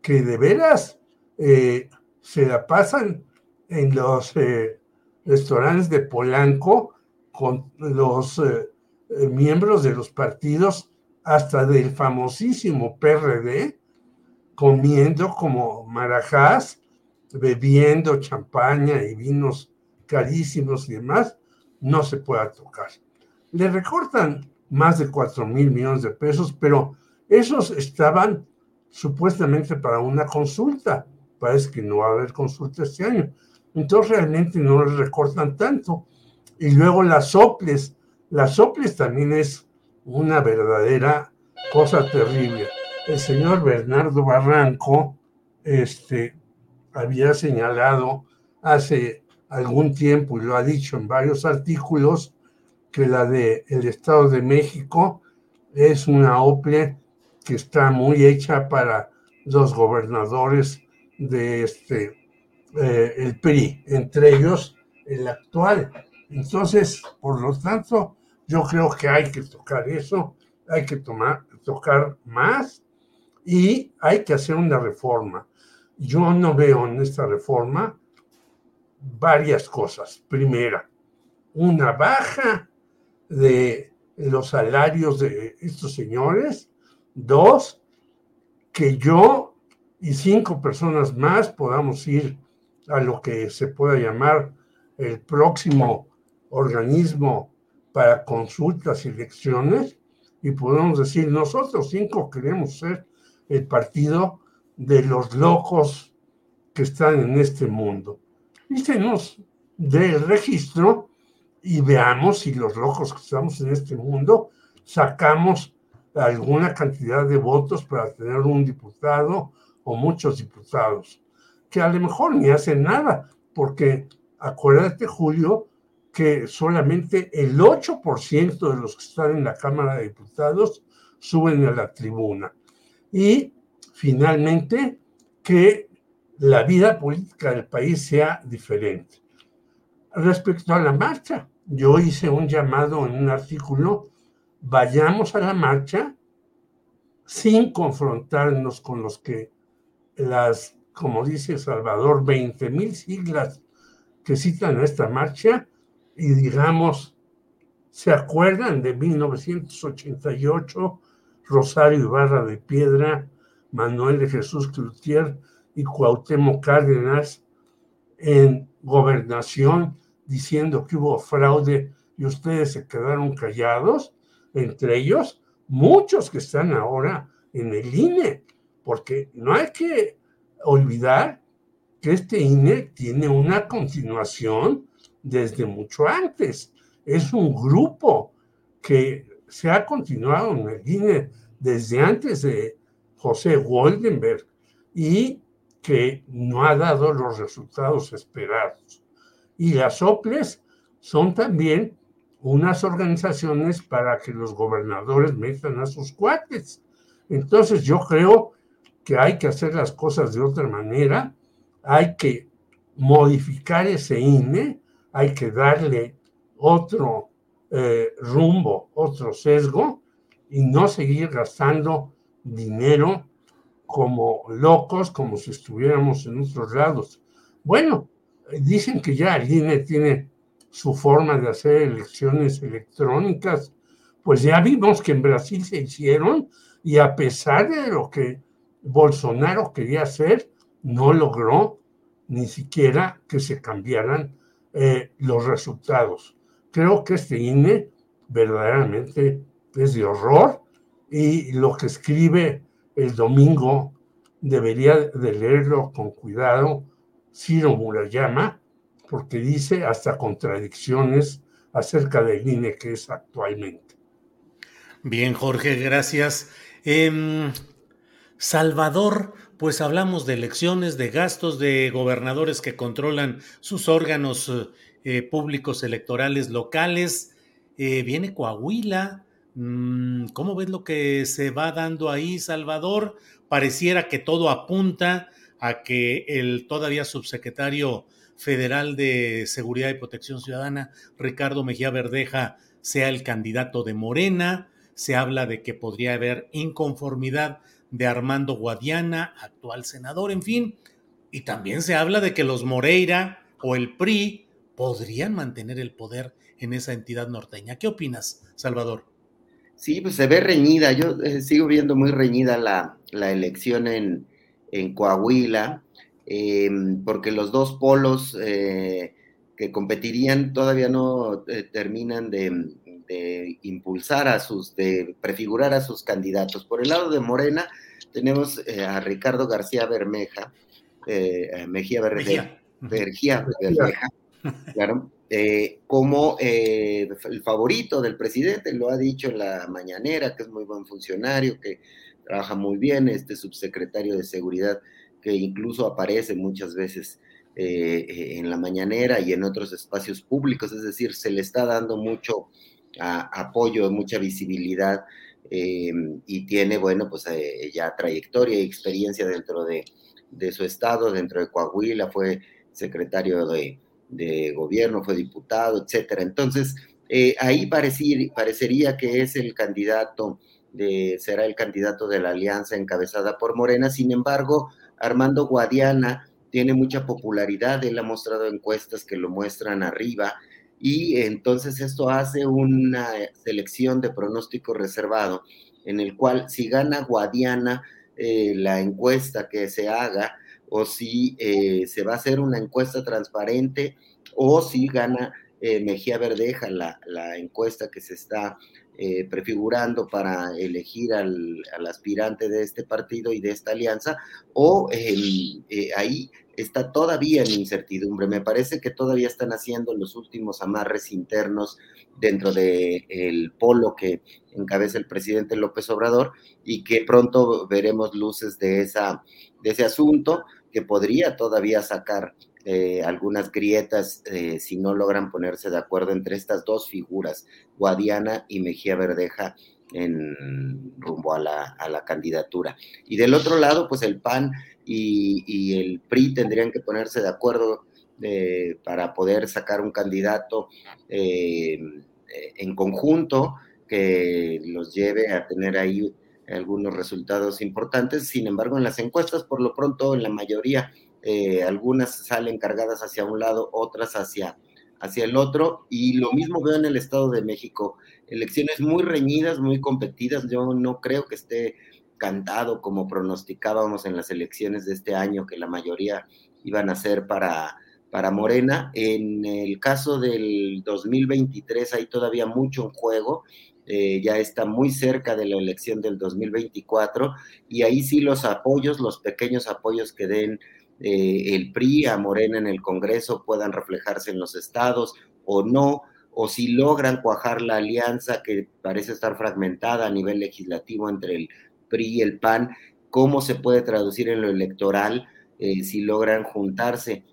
que de veras eh, se la pasan en los eh, restaurantes de Polanco con los eh, miembros de los partidos, hasta del famosísimo PRD, comiendo como marajás, bebiendo champaña y vinos carísimos y demás, no se pueda tocar. Le recortan más de 4 mil millones de pesos, pero esos estaban supuestamente para una consulta. Parece que no va a haber consulta este año. Entonces realmente no le recortan tanto. Y luego las soples. Las soples también es una verdadera cosa terrible el señor Bernardo Barranco este, había señalado hace algún tiempo y lo ha dicho en varios artículos, que la de el Estado de México es una OPLE que está muy hecha para los gobernadores de este eh, el PRI, entre ellos el actual. Entonces, por lo tanto, yo creo que hay que tocar eso, hay que tomar, tocar más y hay que hacer una reforma. Yo no veo en esta reforma varias cosas. Primera, una baja de los salarios de estos señores. Dos, que yo y cinco personas más podamos ir a lo que se pueda llamar el próximo organismo para consultas y elecciones y podemos decir, nosotros cinco queremos ser el partido de los locos que están en este mundo. Y se nos dé el registro y veamos si los locos que estamos en este mundo sacamos alguna cantidad de votos para tener un diputado o muchos diputados, que a lo mejor ni hacen nada, porque acuérdate, Julio, que solamente el 8% de los que están en la Cámara de Diputados suben a la tribuna. Y finalmente, que la vida política del país sea diferente. Respecto a la marcha, yo hice un llamado en un artículo, vayamos a la marcha sin confrontarnos con los que las, como dice Salvador, 20 mil siglas que citan esta marcha y digamos, ¿se acuerdan de 1988? Rosario Ibarra de Piedra, Manuel de Jesús Cloutier y Cuauhtémoc Cárdenas en gobernación diciendo que hubo fraude y ustedes se quedaron callados, entre ellos muchos que están ahora en el INE, porque no hay que olvidar que este INE tiene una continuación desde mucho antes. Es un grupo que se ha continuado en el INE desde antes de José Goldenberg y que no ha dado los resultados esperados. Y las OPLES son también unas organizaciones para que los gobernadores metan a sus cuates. Entonces yo creo que hay que hacer las cosas de otra manera, hay que modificar ese INE, hay que darle otro eh, rumbo, otro sesgo y no seguir gastando dinero como locos, como si estuviéramos en otros lados. Bueno, dicen que ya el INE tiene su forma de hacer elecciones electrónicas, pues ya vimos que en Brasil se hicieron y a pesar de lo que Bolsonaro quería hacer, no logró ni siquiera que se cambiaran eh, los resultados. Creo que este INE verdaderamente es de horror y lo que escribe el domingo debería de leerlo con cuidado Ciro Murayama, porque dice hasta contradicciones acerca del INE que es actualmente. Bien, Jorge, gracias. Em, Salvador, pues hablamos de elecciones, de gastos, de gobernadores que controlan sus órganos eh, públicos electorales locales. Eh, viene Coahuila. Mm, ¿Cómo ves lo que se va dando ahí, Salvador? Pareciera que todo apunta a que el todavía subsecretario federal de Seguridad y Protección Ciudadana, Ricardo Mejía Verdeja, sea el candidato de Morena. Se habla de que podría haber inconformidad de Armando Guadiana, actual senador, en fin. Y también se habla de que los Moreira o el PRI podrían mantener el poder en esa entidad norteña. ¿Qué opinas, Salvador? Sí, pues se ve reñida. Yo eh, sigo viendo muy reñida la, elección en, Coahuila, em, porque los dos polos eh, que competirían todavía no eh, terminan de, de impulsar a sus, de prefigurar a sus candidatos. Por el lado de Morena tenemos eh, a Ricardo García Bermeja, eh, Mejía Bermeja, Bermeja, claro, eh, como el favorito del presidente, lo ha dicho en la mañanera, que es muy buen funcionario, que trabaja muy bien, este subsecretario de seguridad, que incluso aparece muchas veces eh, en la mañanera y en otros espacios públicos, es decir, se le está dando mucho apoyo, mucha visibilidad y tiene, bueno, pues ya trayectoria y experiencia dentro de, de, su estado, dentro de Coahuila, fue secretario de, de gobierno, fue diputado, etcétera. Entonces, eh, ahí parecería que es el candidato, de, será el candidato de la alianza encabezada por Morena. Sin embargo, Armando Guadiana tiene mucha popularidad, él ha mostrado encuestas que lo muestran arriba y entonces esto hace una selección de pronóstico reservado en el cual si gana Guadiana eh, la encuesta que se haga o si eh, se va a hacer una encuesta transparente o si gana eh, Mejía Verdeja, la, encuesta que se está prefigurando para elegir al, aspirante de este partido y de esta alianza, o ahí está todavía en incertidumbre. Me parece que todavía están haciendo los últimos amarres internos dentro del el polo que encabeza el presidente López Obrador y que pronto veremos luces de, esa, de ese asunto que podría todavía sacar eh, algunas grietas eh, si no logran ponerse de acuerdo entre estas dos figuras, Guadiana y Mejía Verdeja, en rumbo a la, candidatura. Y del otro lado, pues el PAN y, el PRI tendrían que ponerse de acuerdo eh, para poder sacar un candidato en conjunto que los lleve a tener ahí algunos resultados importantes. Sin embargo, en las encuestas, por lo pronto, en la mayoría eh, algunas salen cargadas hacia un lado, otras hacia, hacia el otro, y lo mismo veo en el Estado de México, elecciones muy reñidas, muy competidas, yo no creo que esté cantado como pronosticábamos en las elecciones de este año, que la mayoría iban a ser para, para Morena. En el caso del 2023 hay todavía mucho en juego, eh, ya está muy cerca de la elección del 2024 y ahí sí los apoyos, los pequeños apoyos que den eh, el PRI a Morena en el Congreso puedan reflejarse en los estados o no, o si logran cuajar la alianza que parece estar fragmentada a nivel legislativo entre el PRI el PAN, cómo se puede traducir en lo electoral eh, si logran juntarse.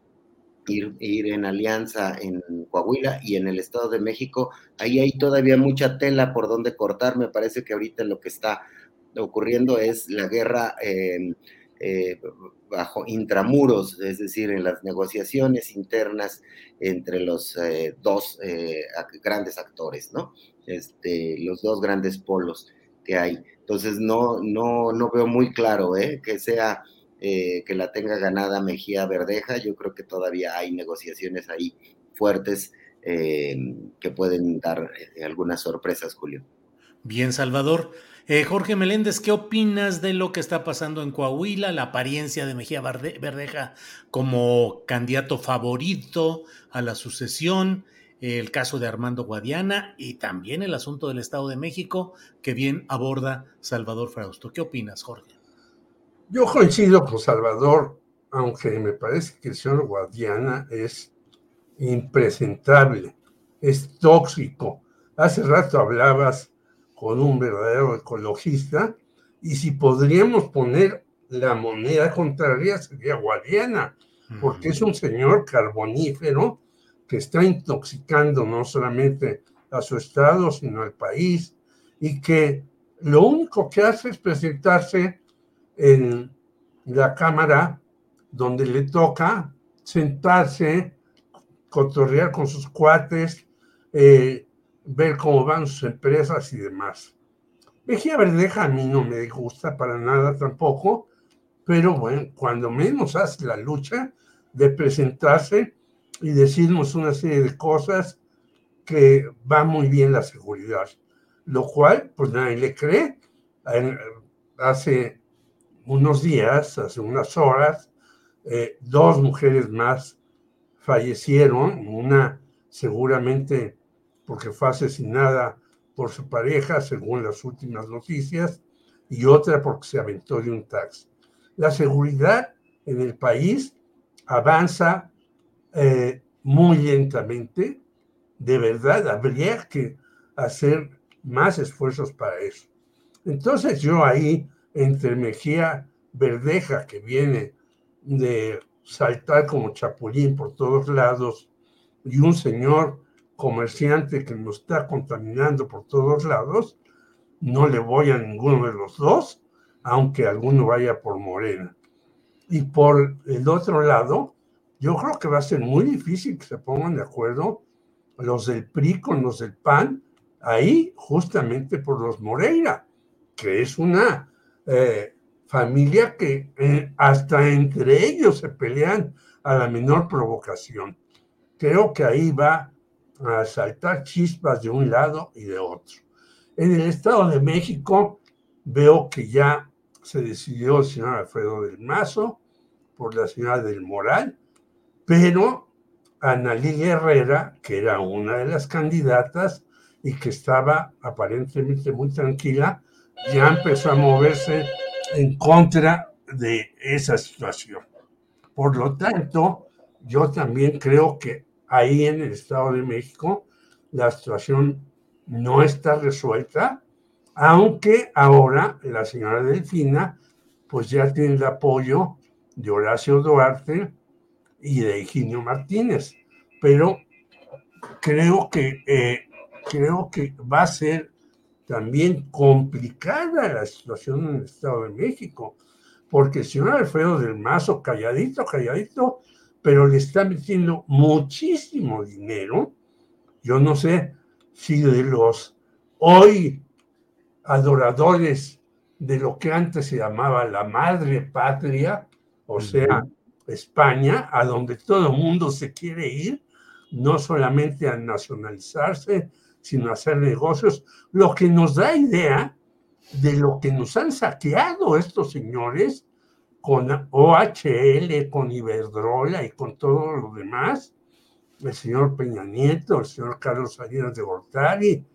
Ir, en alianza en Coahuila y en el Estado de México, ahí hay todavía mucha tela por donde cortar. Me parece que ahorita lo que está ocurriendo es la guerra eh, eh, bajo intramuros, es decir, en las negociaciones internas entre los eh, dos eh, grandes actores, ¿no? Este, los dos grandes polos que hay. Entonces, no, no, no veo muy claro que sea que la tenga ganada Mejía Verdeja. Yo creo que todavía hay negociaciones ahí fuertes que pueden dar algunas sorpresas, Julio. Bien, Salvador. Eh, Jorge Meléndez, ¿qué opinas de lo que está pasando en Coahuila, la apariencia de Mejía Verdeja como candidato favorito a la sucesión, el caso de Armando Guadiana y también el asunto del Estado de México que bien aborda Salvador Frausto? ¿Qué opinas, Jorge? Yo coincido con Salvador, aunque me parece que el señor Guadiana es impresentable, es tóxico. Hace rato hablabas con un verdadero ecologista, y si podríamos poner la moneda contraria sería Guadiana, porque es un señor carbonífero que está intoxicando no solamente a su estado, sino al país, y que lo único que hace es presentarse en la Cámara donde le toca sentarse, cotorrear con sus cuates, eh, ver cómo van sus empresas y demás. Mejía Verdeja a mí no me gusta para nada tampoco, pero bueno, cuando menos hace la lucha de presentarse y decirnos una serie de cosas que va muy bien la seguridad, lo cual pues nadie le cree. Hace unos días, hace unas horas, eh, dos mujeres más fallecieron, una seguramente porque fue asesinada por su pareja, según las últimas noticias, y otra porque se aventó de un taxi. La seguridad en el país avanza eh, muy lentamente. De verdad, habría que hacer más esfuerzos para eso. Entonces yo ahí, entre Mejía Verdeja, que viene de saltar como chapulín por todos lados y un señor comerciante que nos está contaminando por todos lados, no le voy a ninguno de los dos, aunque alguno vaya por Morena. Y por el otro lado, yo creo que va a ser muy difícil que se pongan de acuerdo los del PRI con los del PAN, ahí justamente por los Moreira, que es una eh, familia que eh, hasta entre ellos se pelean a la menor provocación. Creo que ahí va a saltar chispas de un lado y de otro. En el Estado de México veo que ya se decidió el señor Alfredo del Mazo por la señora del Moral, pero Analí Herrera, que era una de las candidatas y que estaba aparentemente muy tranquila, ya empezó a moverse en contra de esa situación. Por lo tanto, yo también creo que ahí en el Estado de México la situación no está resuelta, aunque ahora la señora Delfina pues ya tiene el apoyo de Horacio Duarte y de Higinio Martínez, pero creo que, eh, creo que va a ser también complicada la situación en el Estado de México, porque el señor Alfredo del Mazo, calladito, calladito, pero le está metiendo muchísimo dinero. Yo no sé si de los hoy adoradores de lo que antes se llamaba la madre patria, o sea, España, a donde todo el mundo se quiere ir, no solamente a nacionalizarse, sino a hacer negocios, lo que nos da idea de lo que nos han saqueado estos señores con OHL, con Iberdrola y con todo lo demás, el señor Peña Nieto, el señor Carlos Salinas de Gortari.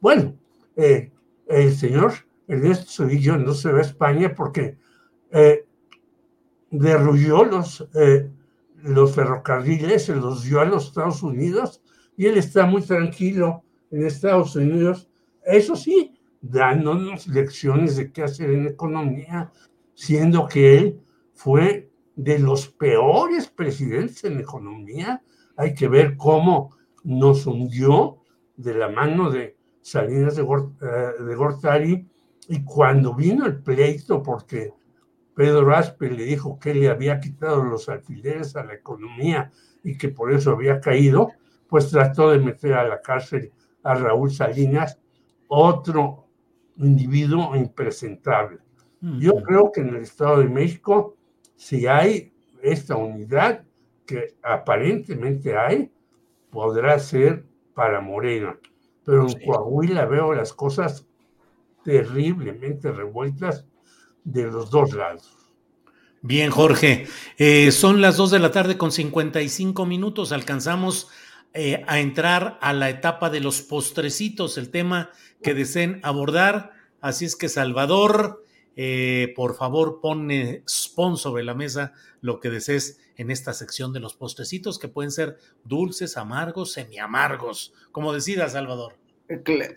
Bueno, eh, el señor Ernesto Cedillo no se va a España porque eh, derruyó los, eh, los ferrocarriles, se los dio a los Estados Unidos y él está muy tranquilo en Estados Unidos. Eso sí, dándonos lecciones de qué hacer en economía, siendo que él fue de los peores presidentes en economía. Hay que ver cómo nos hundió de la mano de Salinas de, eh, de Gortari y cuando vino el pleito porque Pedro Aspe le dijo que le había quitado los alfileres a la economía y que por eso había caído, pues trató de meter a la cárcel a Raúl Salinas, otro individuo impresentable. Yo creo que en el Estado de México, si hay esta unidad que aparentemente hay, podrá ser para Morena. Pero en Coahuila veo las cosas terriblemente revueltas de los dos lados. Bien, Jorge. Eh, son las dos de la tarde con 55 minutos. Alcanzamos eh, a entrar a la etapa de los postrecitos, el tema que deseen abordar. Así es que, Salvador, eh, por favor, pone, pon sobre la mesa lo que desees en esta sección de los postrecitos, que pueden ser dulces, amargos, semiamargos, como decidas, Salvador.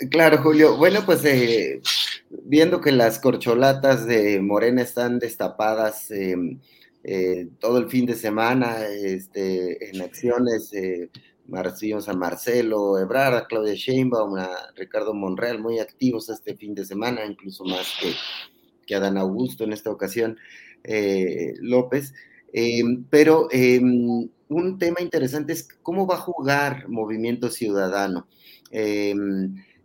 Claro, Julio. Bueno, pues eh, viendo que las corcholatas de Morena están destapadas em, eh, todo el fin de semana este, en acciones, eh, a Marcelo Ebrard, a Claudia Sheinbaum, a Ricardo Monreal, muy activos este fin de semana, incluso más que, que Adán Augusto en esta ocasión, eh, López. Em, pero em, un tema interesante es cómo va a jugar Movimiento Ciudadano.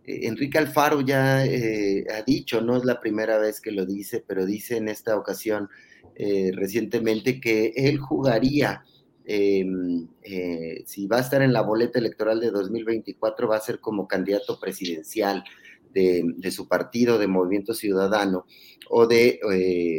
Em, Enrique Alfaro ya eh, ha dicho, no es la primera vez que lo dice, pero dice en esta ocasión eh, recientemente que él jugaría, em, eh, si va a estar en la boleta electoral de 2024, va a ser como candidato presidencial de, su partido, de Movimiento Ciudadano, o de,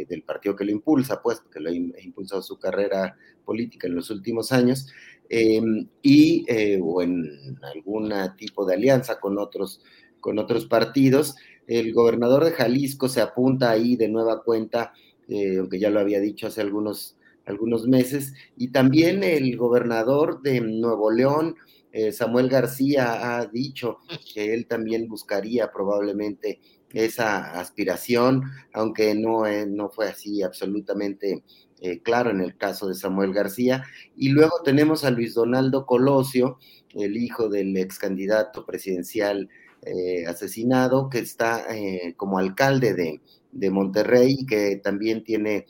del partido que lo impulsa, pues, que lo ha impulsado su carrera política en los últimos años, Em, y eh, o en algún tipo de alianza con otros, con otros partidos. El gobernador de Jalisco se apunta ahí de nueva cuenta, eh, aunque ya lo había dicho hace algunos, algunos meses, y también el gobernador de Nuevo León, eh, Samuel García, ha dicho que él también buscaría probablemente esa aspiración, aunque no, no fue así absolutamente eh, claro en el caso de Samuel García. Y luego tenemos a Luis Donaldo Colosio, el hijo del ex candidato presidencial eh, asesinado, que está eh, como alcalde de, de Monterrey, que también tiene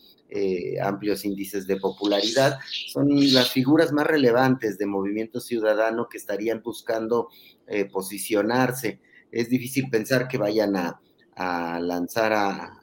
amplios índices de popularidad. Son las figuras más relevantes de Movimiento Ciudadano que estarían buscando posicionarse. Es difícil pensar que vayan a, a lanzar a,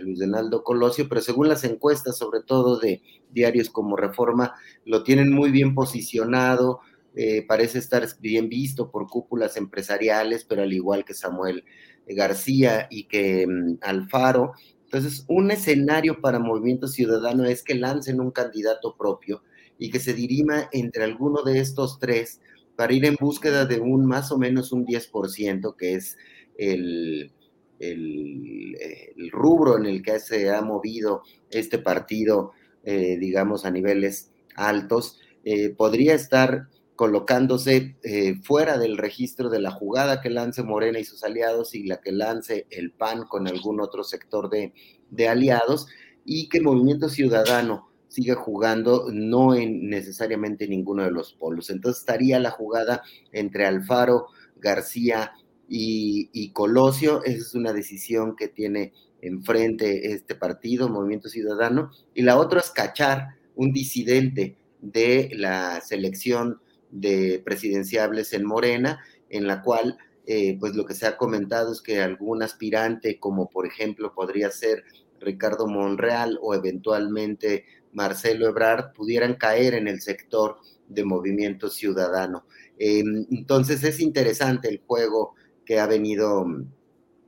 Luis Donaldo Colosio, pero según las encuestas, sobre todo de diarios como Reforma, lo tienen muy bien posicionado, eh, parece estar bien visto por cúpulas empresariales, pero al igual que Samuel García y que mm, Alfaro. Entonces, un escenario para Movimiento Ciudadano es que lancen un candidato propio y que se dirima entre alguno de estos tres para ir en búsqueda de un más o menos un 10%, que es el, el, rubro en el que se ha movido este partido, eh, digamos, a niveles altos, eh, podría estar colocándose eh, fuera del registro de la jugada que lance Morena y sus aliados y la que lance el PAN con algún otro sector de, de aliados, y que Movimiento Ciudadano siga jugando no en necesariamente ninguno de los polos. Entonces estaría la jugada entre Alfaro, García y, Colosio, esa es una decisión que tiene enfrente este partido, Movimiento Ciudadano, y la otra es cachar un disidente de la selección de presidenciables en Morena, en la cual, eh, pues lo que se ha comentado es que algún aspirante, como por ejemplo podría ser Ricardo Monreal o eventualmente Marcelo Ebrard, pudieran caer en el sector de movimiento ciudadano. Em, entonces es interesante el juego que ha venido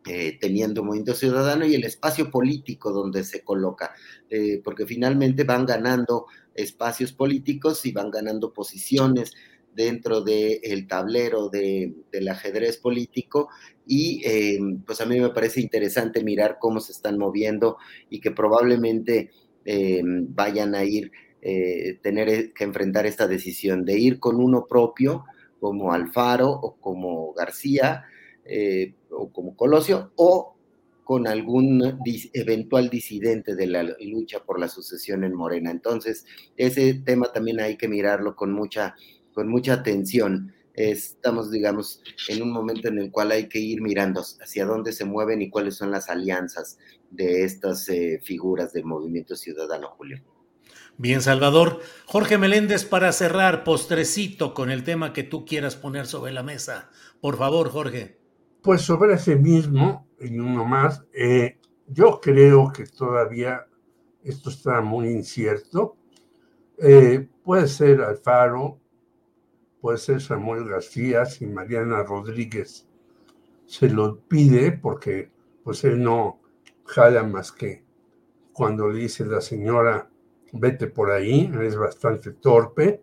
eh, teniendo Movimiento Ciudadano y el espacio político donde se coloca, eh, porque finalmente van ganando espacios políticos y van ganando posiciones dentro del tablero del ajedrez político. Y eh, pues a mí me parece interesante mirar cómo se están moviendo y que probablemente vayan a ir, tener que enfrentar esta decisión de ir con uno propio como Alfaro o como García, eh, o como Colosio, o con algún eventual disidente de la lucha por la sucesión en Morena. Entonces, ese tema también hay que mirarlo con mucha, con mucha atención. Estamos, digamos, en un momento en el cual hay que ir mirando hacia dónde se mueven y cuáles son las alianzas de estas eh, figuras del movimiento ciudadano, Julio. Bien, Salvador. Jorge Meléndez, para cerrar, postrecito con el tema que tú quieras poner sobre la mesa. Por favor, Jorge. Pues sobre ese mismo, y uno más, eh, yo creo que todavía esto está muy incierto. Eh, puede ser Alfaro, puede ser Samuel García, si Mariana Rodríguez se lo pide, porque pues él no jala más que cuando le dice la señora, vete por ahí, es bastante torpe.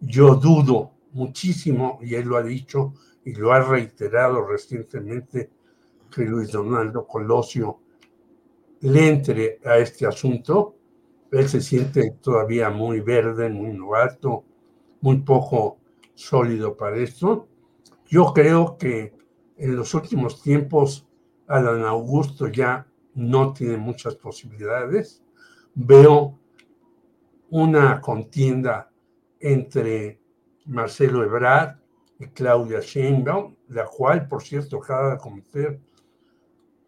Yo dudo muchísimo, y él lo ha dicho, y lo ha reiterado recientemente que Luis Donaldo Colosio le entre a este asunto. Él se siente todavía muy verde, muy novato, muy poco sólido para esto. Yo creo que en los últimos tiempos Adán Augusto ya no tiene muchas posibilidades. Veo una contienda entre Marcelo Ebrard Claudia Sheinbaum, la cual, por cierto, acaba de cometer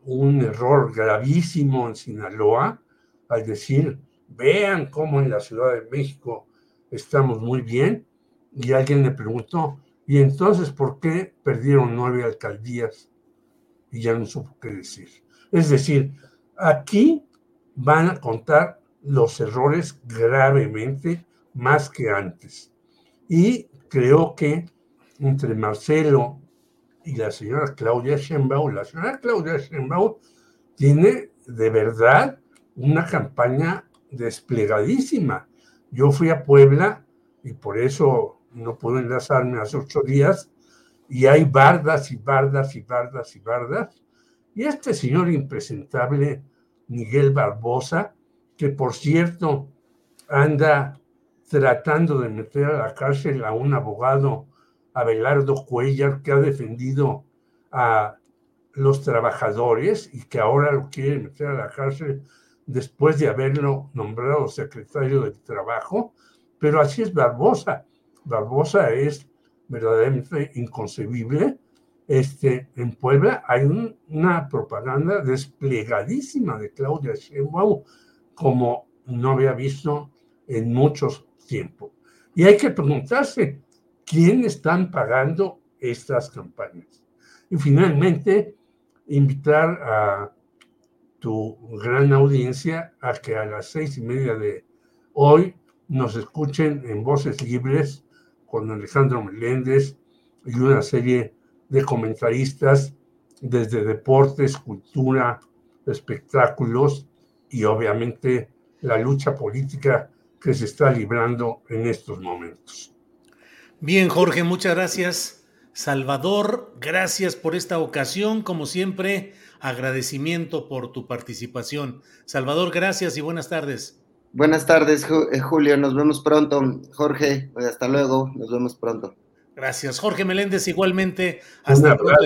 un error gravísimo en Sinaloa al decir, vean cómo en la Ciudad de México estamos muy bien, y alguien le preguntó, ¿y entonces por qué perdieron nueve alcaldías? Y ya no supo qué decir. Es decir, aquí van a contar los errores gravemente más que antes. Y creo que entre Marcelo y la señora Claudia Sheinbaum. La señora Claudia Sheinbaum tiene de verdad una campaña desplegadísima. Yo fui a Puebla y por eso no pude enlazarme hace ocho días y hay bardas y bardas y bardas y bardas. Y este señor impresentable, Miguel Barbosa, que por cierto anda tratando de meter a la cárcel a un abogado Abelardo Cuellar, que ha defendido a los trabajadores y que ahora lo quiere meter a la cárcel después de haberlo nombrado secretario del Trabajo, pero así es Barbosa. Barbosa es verdaderamente inconcebible. Este, en Puebla hay una propaganda desplegadísima de Claudia Sheinbaum como no había visto en muchos tiempos. Y hay que preguntarse, ¿quién están pagando estas campañas? Y finalmente, invitar a tu gran audiencia a que a las seis y media de hoy nos escuchen en Voces Libres con Alejandro Meléndez y una serie de comentaristas desde deportes, cultura, espectáculos y obviamente la lucha política que se está librando en estos momentos. Bien, Jorge, muchas gracias. Salvador, gracias por esta ocasión. Como siempre, agradecimiento por tu participación. Salvador, gracias y buenas tardes. Buenas tardes, eh, Julio. Nos vemos pronto. Jorge, hasta luego. Nos vemos pronto. Gracias. Jorge Meléndez, igualmente. Hasta pronto.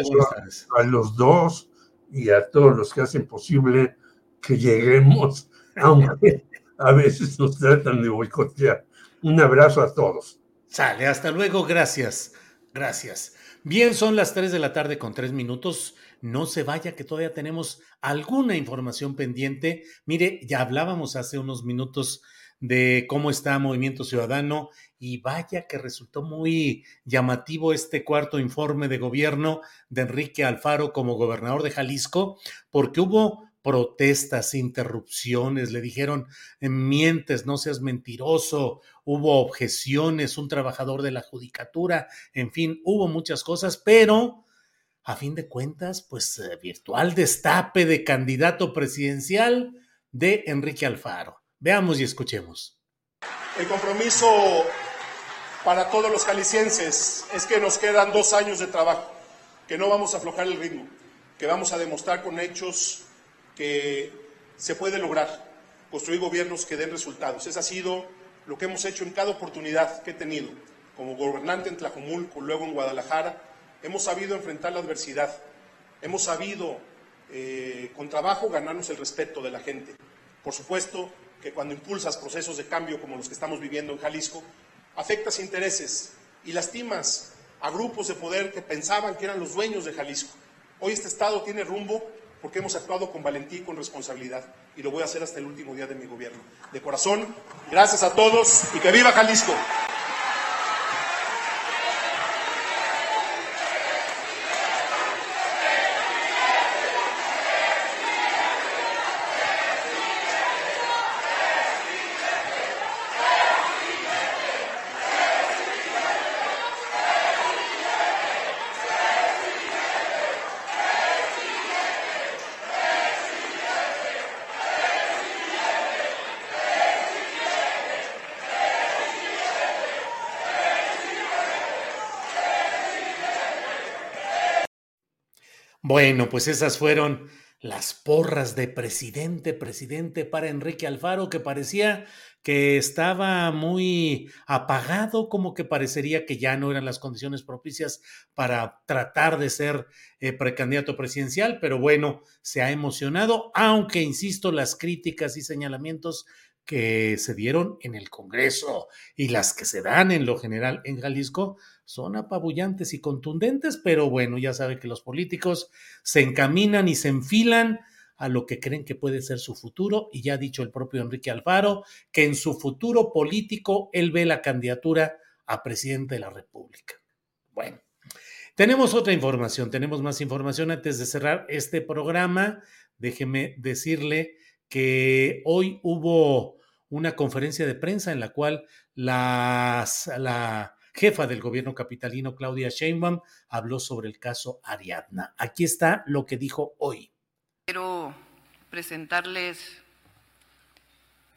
A los dos y a todos los que hacen posible que lleguemos, aunque a veces nos tratan de boicotear. Un abrazo a todos. Sale, hasta luego. Gracias. Gracias. Bien, son las 3 de la tarde con 3 minutos. No se vaya, que todavía tenemos alguna información pendiente. Mire, ya hablábamos hace unos minutos de cómo está Movimiento Ciudadano y vaya que resultó muy llamativo este cuarto informe de gobierno de Enrique Alfaro como gobernador de Jalisco, porque hubo protestas, interrupciones, le dijeron, mientes, no seas mentiroso, hubo objeciones, un trabajador de la judicatura, en fin, hubo muchas cosas, pero a fin de cuentas, pues eh, virtual destape de candidato presidencial de Enrique Alfaro. Veamos y escuchemos. El compromiso para todos los jaliscienses es que nos quedan dos años de trabajo, que no vamos a aflojar el ritmo, que vamos a demostrar con hechos que se puede lograr, construir gobiernos que den resultados. Ese ha sido lo que hemos hecho en cada oportunidad que he tenido, como gobernante en Tlajomulco, luego en Guadalajara, hemos sabido enfrentar la adversidad, hemos sabido eh, con trabajo ganarnos el respeto de la gente. Por supuesto que cuando impulsas procesos de cambio como los que estamos viviendo en Jalisco, afectas intereses y lastimas a grupos de poder que pensaban que eran los dueños de Jalisco. Hoy este Estado tiene rumbo porque hemos actuado con valentía y con responsabilidad y lo voy a hacer hasta el último día de mi gobierno. De corazón, gracias a todos y que viva Jalisco. Bueno, pues esas fueron las porras de presidente, presidente para Enrique Alfaro, que parecía que estaba muy apagado, como que parecería que ya no eran las condiciones propicias para tratar de ser eh, precandidato presidencial, pero bueno, se ha emocionado, aunque, insisto, las críticas y señalamientos que se dieron en el Congreso y las que se dan en lo general en Jalisco son apabullantes y contundentes, pero bueno, ya sabe que los políticos se encaminan y se enfilan a lo que creen que puede ser su futuro, y ya ha dicho el propio Enrique Alfaro que en su futuro político él ve la candidatura a presidente de la República. Bueno, tenemos otra información, tenemos más información antes de cerrar este programa. Déjeme decirle que hoy hubo una conferencia de prensa en la cual la jefa del gobierno capitalino, Claudia Sheinbaum, habló sobre el caso Ariadna. Aquí está lo que dijo hoy. Quiero presentarles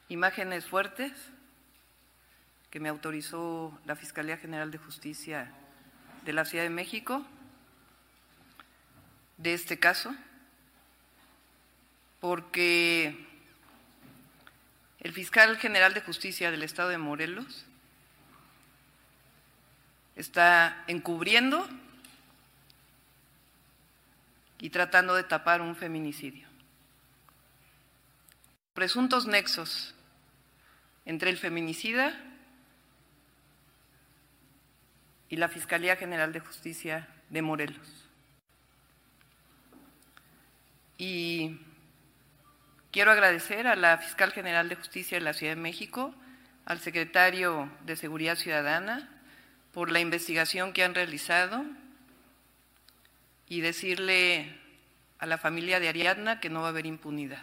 imágenes fuertes que me autorizó la Fiscalía General de Justicia de la Ciudad de México de este caso, porque el fiscal general de justicia del Estado de Morelos está encubriendo y tratando de tapar un feminicidio. presuntos nexos entre el feminicida y la Fiscalía General de Justicia de Morelos. Y quiero agradecer a la Fiscal General de Justicia de la Ciudad de México, al secretario de Seguridad Ciudadana, por la investigación que han realizado y decirle a la familia de Ariadna que no va a haber impunidad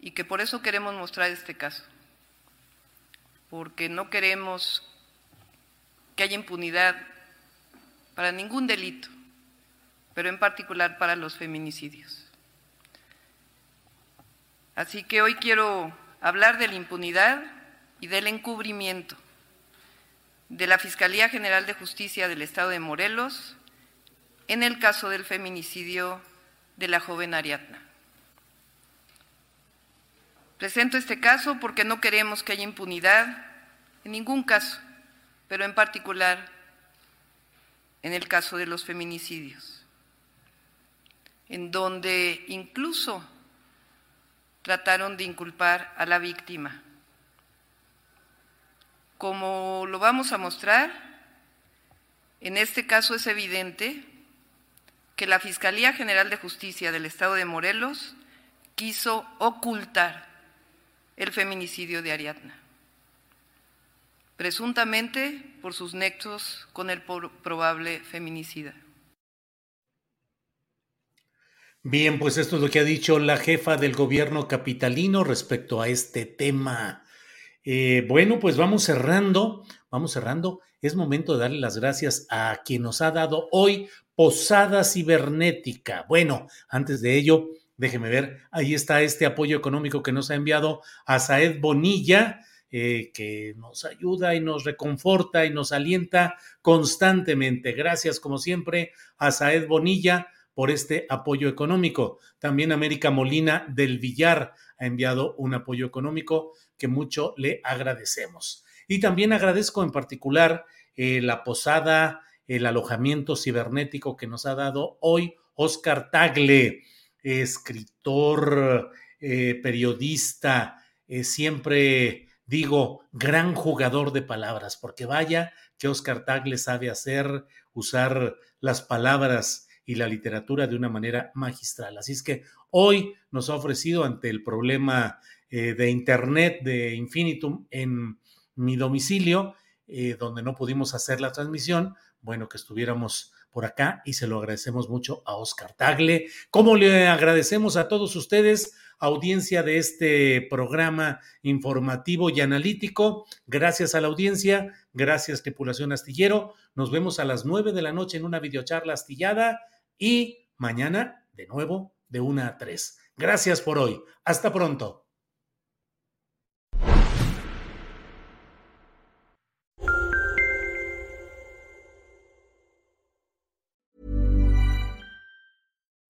y que por eso queremos mostrar este caso, porque no queremos que haya impunidad para ningún delito, pero en particular para los feminicidios. Así que hoy quiero hablar de la impunidad y del encubrimiento de la Fiscalía General de Justicia del Estado de Morelos en el caso del feminicidio de la joven Ariadna. Presento este caso porque no queremos que haya impunidad en ningún caso, pero en particular en el caso de los feminicidios, en donde incluso trataron de inculpar a la víctima. Como lo vamos a mostrar, en este caso es evidente que la Fiscalía General de Justicia del Estado de Morelos quiso ocultar el feminicidio de Ariadna, presuntamente por sus nexos con el probable feminicida. Bien, pues esto es lo que ha dicho la jefa del gobierno capitalino respecto a este tema. Eh, bueno, pues vamos cerrando, vamos cerrando. Es momento de darle las gracias a quien nos ha dado hoy Posada Cibernética. Bueno, antes de ello, déjeme ver, ahí está este apoyo económico que nos ha enviado a Saed Bonilla, eh, que nos ayuda y nos reconforta y nos alienta constantemente. Gracias, como siempre, a Saed Bonilla por este apoyo económico. También América Molina del Villar ha enviado un apoyo económico que mucho le agradecemos. Y también agradezco en particular eh, la posada, el alojamiento cibernético que nos ha dado hoy Oscar Tagle escritor, eh, periodista, eh, siempre digo, gran jugador de palabras, porque vaya que Oscar Tagle sabe hacer, usar las palabras y la literatura de una manera magistral. Así es que hoy nos ha ofrecido ante el problema eh, de Internet de Infinitum en mi domicilio, donde no pudimos hacer la transmisión, bueno, que estuviéramos por acá y se lo agradecemos mucho a Oscar Tagle. Como le agradecemos a todos ustedes, audiencia de este programa informativo y analítico. Gracias a la audiencia, gracias tripulación astillero. Nos vemos a las nueve de la noche en una videocharla astillada y mañana de nuevo de una a tres. Gracias por hoy. Hasta pronto.